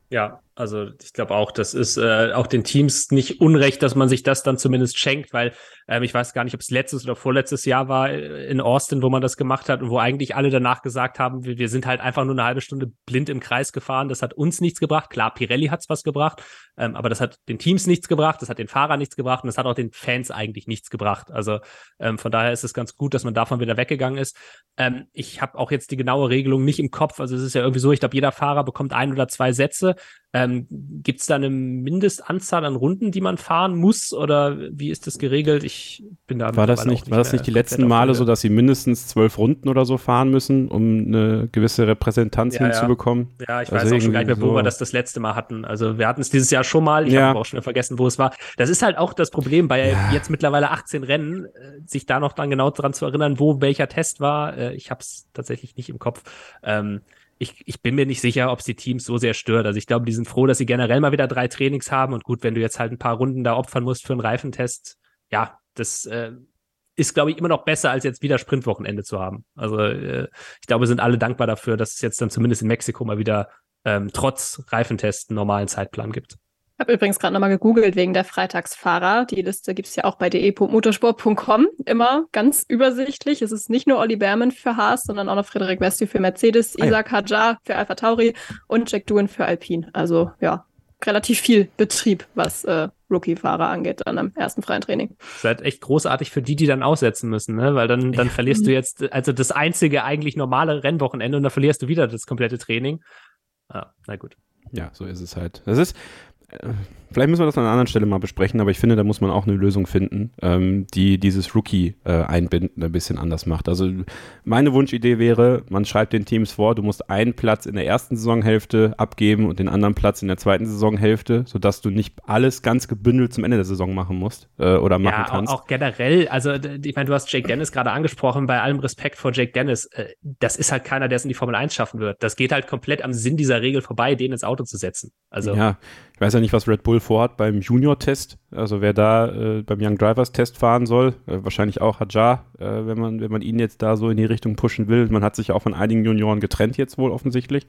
Ja, also ich glaube auch, das ist äh, auch den Teams nicht unrecht, dass man sich das dann zumindest schenkt, weil Ähm, ich weiß gar nicht, ob es letztes oder vorletztes Jahr war äh, in Austin, wo man das gemacht hat und wo eigentlich alle danach gesagt haben, wir, wir sind halt einfach nur eine halbe Stunde blind im Kreis gefahren. Das hat uns nichts gebracht. Klar, Pirelli hat's was gebracht, ähm, aber das hat den Teams nichts gebracht, das hat den Fahrern nichts gebracht und das hat auch den Fans eigentlich nichts gebracht. Also ähm, von daher ist es ganz gut, dass man davon wieder weggegangen ist. Ähm, ich habe auch jetzt die genaue Regelung nicht im Kopf. Also es ist ja irgendwie so, ich glaube, jeder Fahrer bekommt ein oder zwei Sätze. Ähm, Gibt es da eine Mindestanzahl an Runden, die man fahren muss oder wie ist das geregelt? Ich bin da war das nicht, war das nicht die letzten Male so, dass sie mindestens zwölf Runden oder so fahren müssen, um eine gewisse Repräsentanz Ja, ja. hinzubekommen? Ja, ich Also weiß auch schon gar nicht mehr, wo irgendwie wir das das letzte Mal hatten. Also wir hatten es dieses Jahr schon mal. Ich Ja. habe auch schon wieder vergessen, wo es war. Das ist halt auch das Problem bei Ja. jetzt mittlerweile 18 Rennen, äh, sich da noch dann genau dran zu erinnern, wo welcher Test war. Äh, ich habe es tatsächlich nicht im Kopf. Ähm, ich, ich bin mir nicht sicher, ob es die Teams so sehr stört. Also ich glaube, die sind froh, dass sie generell mal wieder drei Trainings haben. Und gut, wenn du jetzt halt ein paar Runden da opfern musst für einen Reifentest, ja, das äh, ist, glaube ich, immer noch besser, als jetzt wieder Sprintwochenende zu haben. Also äh, ich glaube, wir sind alle dankbar dafür, dass es jetzt dann zumindest in Mexiko mal wieder ähm, trotz Reifentest einen normalen Zeitplan gibt. Ich habe übrigens gerade nochmal gegoogelt wegen der Freitagsfahrer. Die Liste gibt's ja auch bei de.motorsport.com. Immer ganz übersichtlich. Es ist nicht nur Olli Berman für Haas, sondern auch noch Frederik Westi für Mercedes, Ah ja. Isaac Hadjar für Alpha Tauri und Jack Doohan für Alpine. Also ja, relativ viel Betrieb, was äh, Rookie-Fahrer angeht, dann am ersten freien Training. Das ist halt echt großartig für die, die dann aussetzen müssen, ne? Weil dann, dann verlierst du jetzt, also das einzige eigentlich normale Rennwochenende und dann verlierst du wieder das komplette Training. Ja, na gut. Ja, so ist es halt. Das ist, vielleicht müssen wir das an einer anderen Stelle mal besprechen, aber ich finde, da muss man auch eine Lösung finden, ähm, die dieses Rookie-Einbinden ein bisschen anders macht. Also meine Wunschidee wäre, man schreibt den Teams vor, du musst einen Platz in der ersten Saisonhälfte abgeben und den anderen Platz in der zweiten Saisonhälfte, sodass du nicht alles ganz gebündelt zum Ende der Saison machen musst äh, oder machen Ja, kannst. auch, auch generell, also ich meine, du hast Jake Dennis gerade angesprochen, bei allem Respekt vor Jake Dennis, äh, das ist halt keiner, der es in die Formel 1 schaffen wird. Das geht halt komplett am Sinn dieser Regel vorbei, den ins Auto zu setzen. Also Ja, ich weiß ja nicht, was Red Bull vorhat beim Junior-Test. Also wer da äh, beim Young Drivers-Test fahren soll, äh, wahrscheinlich auch Hadjar, äh, wenn man wenn man ihn jetzt da so in die Richtung pushen will. Man hat sich auch von einigen Junioren getrennt jetzt wohl offensichtlich.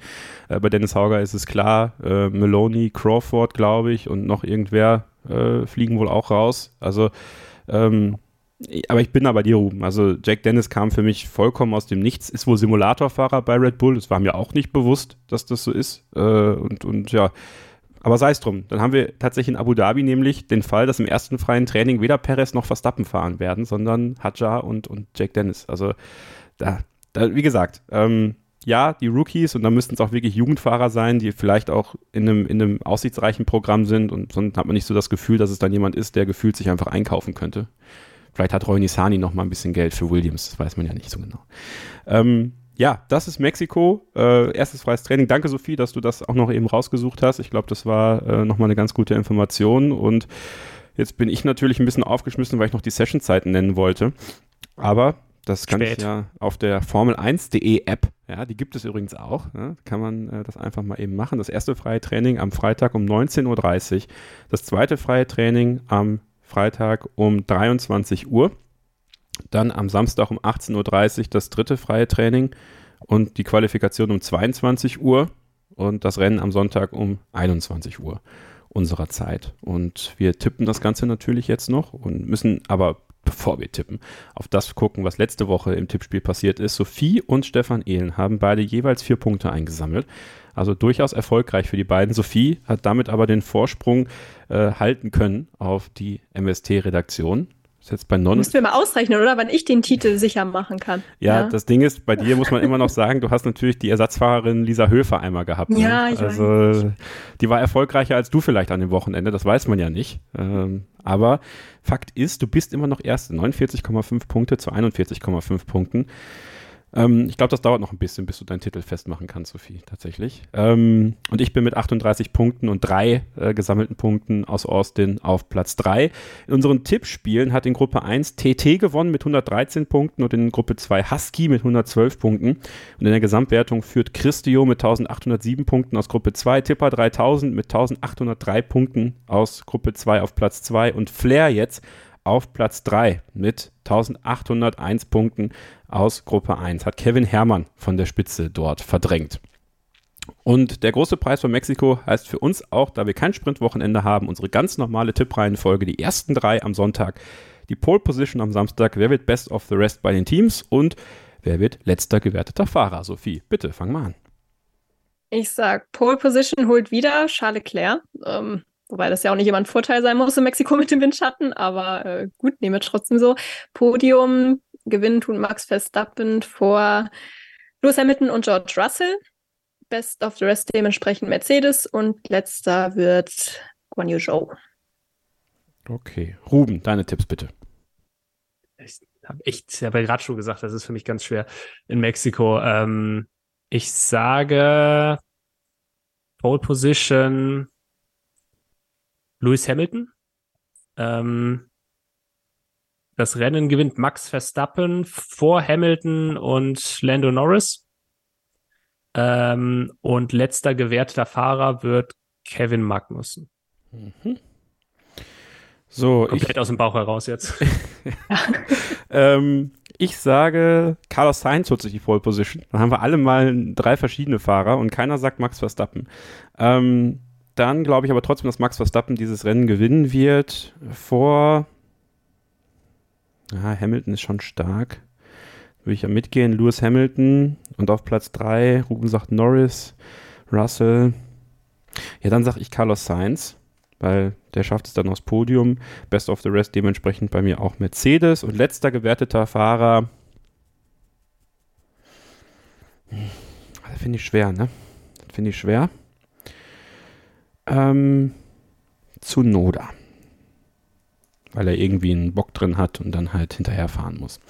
Äh, bei Dennis Hauger ist es klar, äh, Maloney, Crawford, glaube ich, und noch irgendwer äh, fliegen wohl auch raus. Also ähm, aber ich bin da bei dir, Ruben. Also Jack Dennis kam für mich vollkommen aus dem Nichts, ist wohl Simulatorfahrer bei Red Bull. Das war mir auch nicht bewusst, dass das so ist. Äh, und, und ja, aber sei es drum. Dann haben wir tatsächlich in Abu Dhabi nämlich den Fall, dass im ersten freien Training weder Perez noch Verstappen fahren werden, sondern Hadjar und, und Jack Dennis. Also da, da wie gesagt, ähm, ja, die Rookies und da müssten es auch wirklich Jugendfahrer sein, die vielleicht auch in einem, in einem aussichtsreichen Programm sind und sonst hat man nicht so das Gefühl, dass es dann jemand ist, der gefühlt sich einfach einkaufen könnte. Vielleicht hat Roy Nisani noch mal ein bisschen Geld für Williams, das weiß man ja nicht so genau. Ähm, ja, das ist Mexiko. Äh, erstes freies Training. Danke, Sophie, dass du das auch noch eben rausgesucht hast. Ich glaube, das war äh, nochmal eine ganz gute Information. Und jetzt bin ich natürlich ein bisschen aufgeschmissen, weil ich noch die Sessionzeiten nennen wollte. Aber das kann Spät. ich ja auf der Formel1.de App, ja, die gibt es übrigens auch, ja, kann man äh, das einfach mal eben machen. Das erste freie Training am Freitag um 19.30 Uhr, das zweite freie Training am Freitag um 23 Uhr, dann am Samstag um 18.30 Uhr das dritte freie Training und die Qualifikation um 22 Uhr und das Rennen am Sonntag um 21 Uhr unserer Zeit. Und wir tippen das Ganze natürlich jetzt noch und müssen aber, bevor wir tippen, auf das gucken, was letzte Woche im Tippspiel passiert ist. Sophie und Stefan Ehlen haben beide jeweils vier Punkte eingesammelt. Also durchaus erfolgreich für die beiden. Sophie hat damit aber den Vorsprung äh, halten können auf die MST-Redaktion. Ist jetzt bei 9, Müssen wir mal ausrechnen, oder? Wann ich den Titel sicher machen kann. ja, das Ding ist, bei dir muss man immer noch sagen, du hast natürlich die Ersatzfahrerin Lisa Höfer einmal gehabt. Ne? Ja, ich Also, die war erfolgreicher als du vielleicht an dem Wochenende, das weiß man ja nicht. Ähm, aber Fakt ist, du bist immer noch Erste. 49,5 Punkte zu 41,5 Punkten. Ähm, ich glaube, das dauert noch ein bisschen, bis du deinen Titel festmachen kannst, Sophie, tatsächlich. Ähm, und ich bin mit 38 Punkten und drei äh, gesammelten Punkten aus Austin auf Platz 3. In unseren Tippspielen hat in Gruppe 1 TT gewonnen mit 113 Punkten und in Gruppe 2 Husky mit 112 Punkten. Und in der Gesamtwertung führt Christio mit 1807 Punkten aus Gruppe 2, Tipper 3000 mit 1803 Punkten aus Gruppe 2 auf Platz 2 und Flair jetzt auf Platz 3 mit 1801 Punkten aus Gruppe 1. Hat Kevin Herrmann von der Spitze dort verdrängt. Und der große Preis von Mexiko heißt für uns auch, da wir kein Sprintwochenende haben, unsere ganz normale Tippreihenfolge, die ersten drei am Sonntag, die Pole Position am Samstag, wer wird Best of the Rest bei den Teams und wer wird letzter gewerteter Fahrer. Sophie, bitte fang mal an. Ich sag, Pole Position holt wieder Charles Leclerc. Ähm, wobei das ja auch nicht immer ein Vorteil sein muss in Mexiko mit dem Windschatten, aber äh, gut, nehme trotzdem so. Podium gewinnen tun Max Verstappen vor Lewis Hamilton und George Russell. Best of the Rest dementsprechend Mercedes und letzter wird Guan Yu Zhou. Okay. Ruben, deine Tipps bitte. Ich habe echt, ich habe ja gerade schon gesagt, das ist für mich ganz schwer in Mexiko. Ähm, ich sage Pole Position Lewis Hamilton. Ähm, das Rennen gewinnt Max Verstappen vor Hamilton und Lando Norris. Ähm, und letzter gewerteter Fahrer wird Kevin Magnussen. Mhm. So, Komplett ich, aus dem Bauch heraus jetzt. <laughs> <laughs> ähm, ich sage, Carlos Sainz holt sich die Pole Position. Dann haben wir alle mal drei verschiedene Fahrer und keiner sagt Max Verstappen. Ähm, dann glaube ich aber trotzdem, dass Max Verstappen dieses Rennen gewinnen wird. Vor. Ja, Hamilton ist schon stark würde ich ja mitgehen. Lewis Hamilton und auf Platz 3, Ruben sagt Norris, Russell. Ja, dann sage ich Carlos Sainz, weil der schafft es dann aufs Podium. Best of the Rest dementsprechend bei mir auch Mercedes. Und letzter gewerteter Fahrer. Das finde ich schwer, ne? Finde ich schwer. Ähm, zu Noda. Weil er irgendwie einen Bock drin hat und dann halt hinterherfahren muss.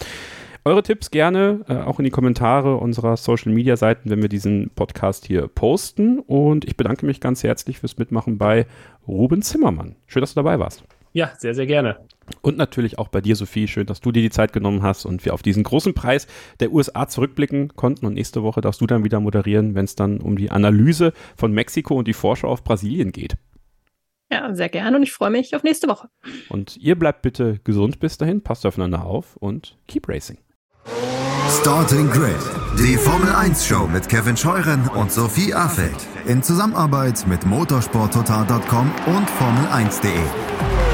Eure Tipps gerne äh, auch in die Kommentare unserer Social Media Seiten, wenn wir diesen Podcast hier posten. Und ich bedanke mich ganz herzlich fürs Mitmachen bei Ruben Zimmermann. Schön, dass du dabei warst. Ja, sehr, sehr gerne. Und natürlich auch bei dir, Sophie. Schön, dass du dir die Zeit genommen hast und wir auf diesen großen Preis der USA zurückblicken konnten. Und nächste Woche darfst du dann wieder moderieren, wenn es dann um die Analyse von Mexiko und die Vorschau auf Brasilien geht. Ja, sehr gerne und ich freue mich auf nächste Woche. Und ihr bleibt bitte gesund bis dahin, passt aufeinander auf und keep racing. Starting Grid, die Formel 1 Show mit Kevin Scheuren und Sophie Affeld in Zusammenarbeit mit motorsporttotal.com und Formel1.de.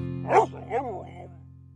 Oh!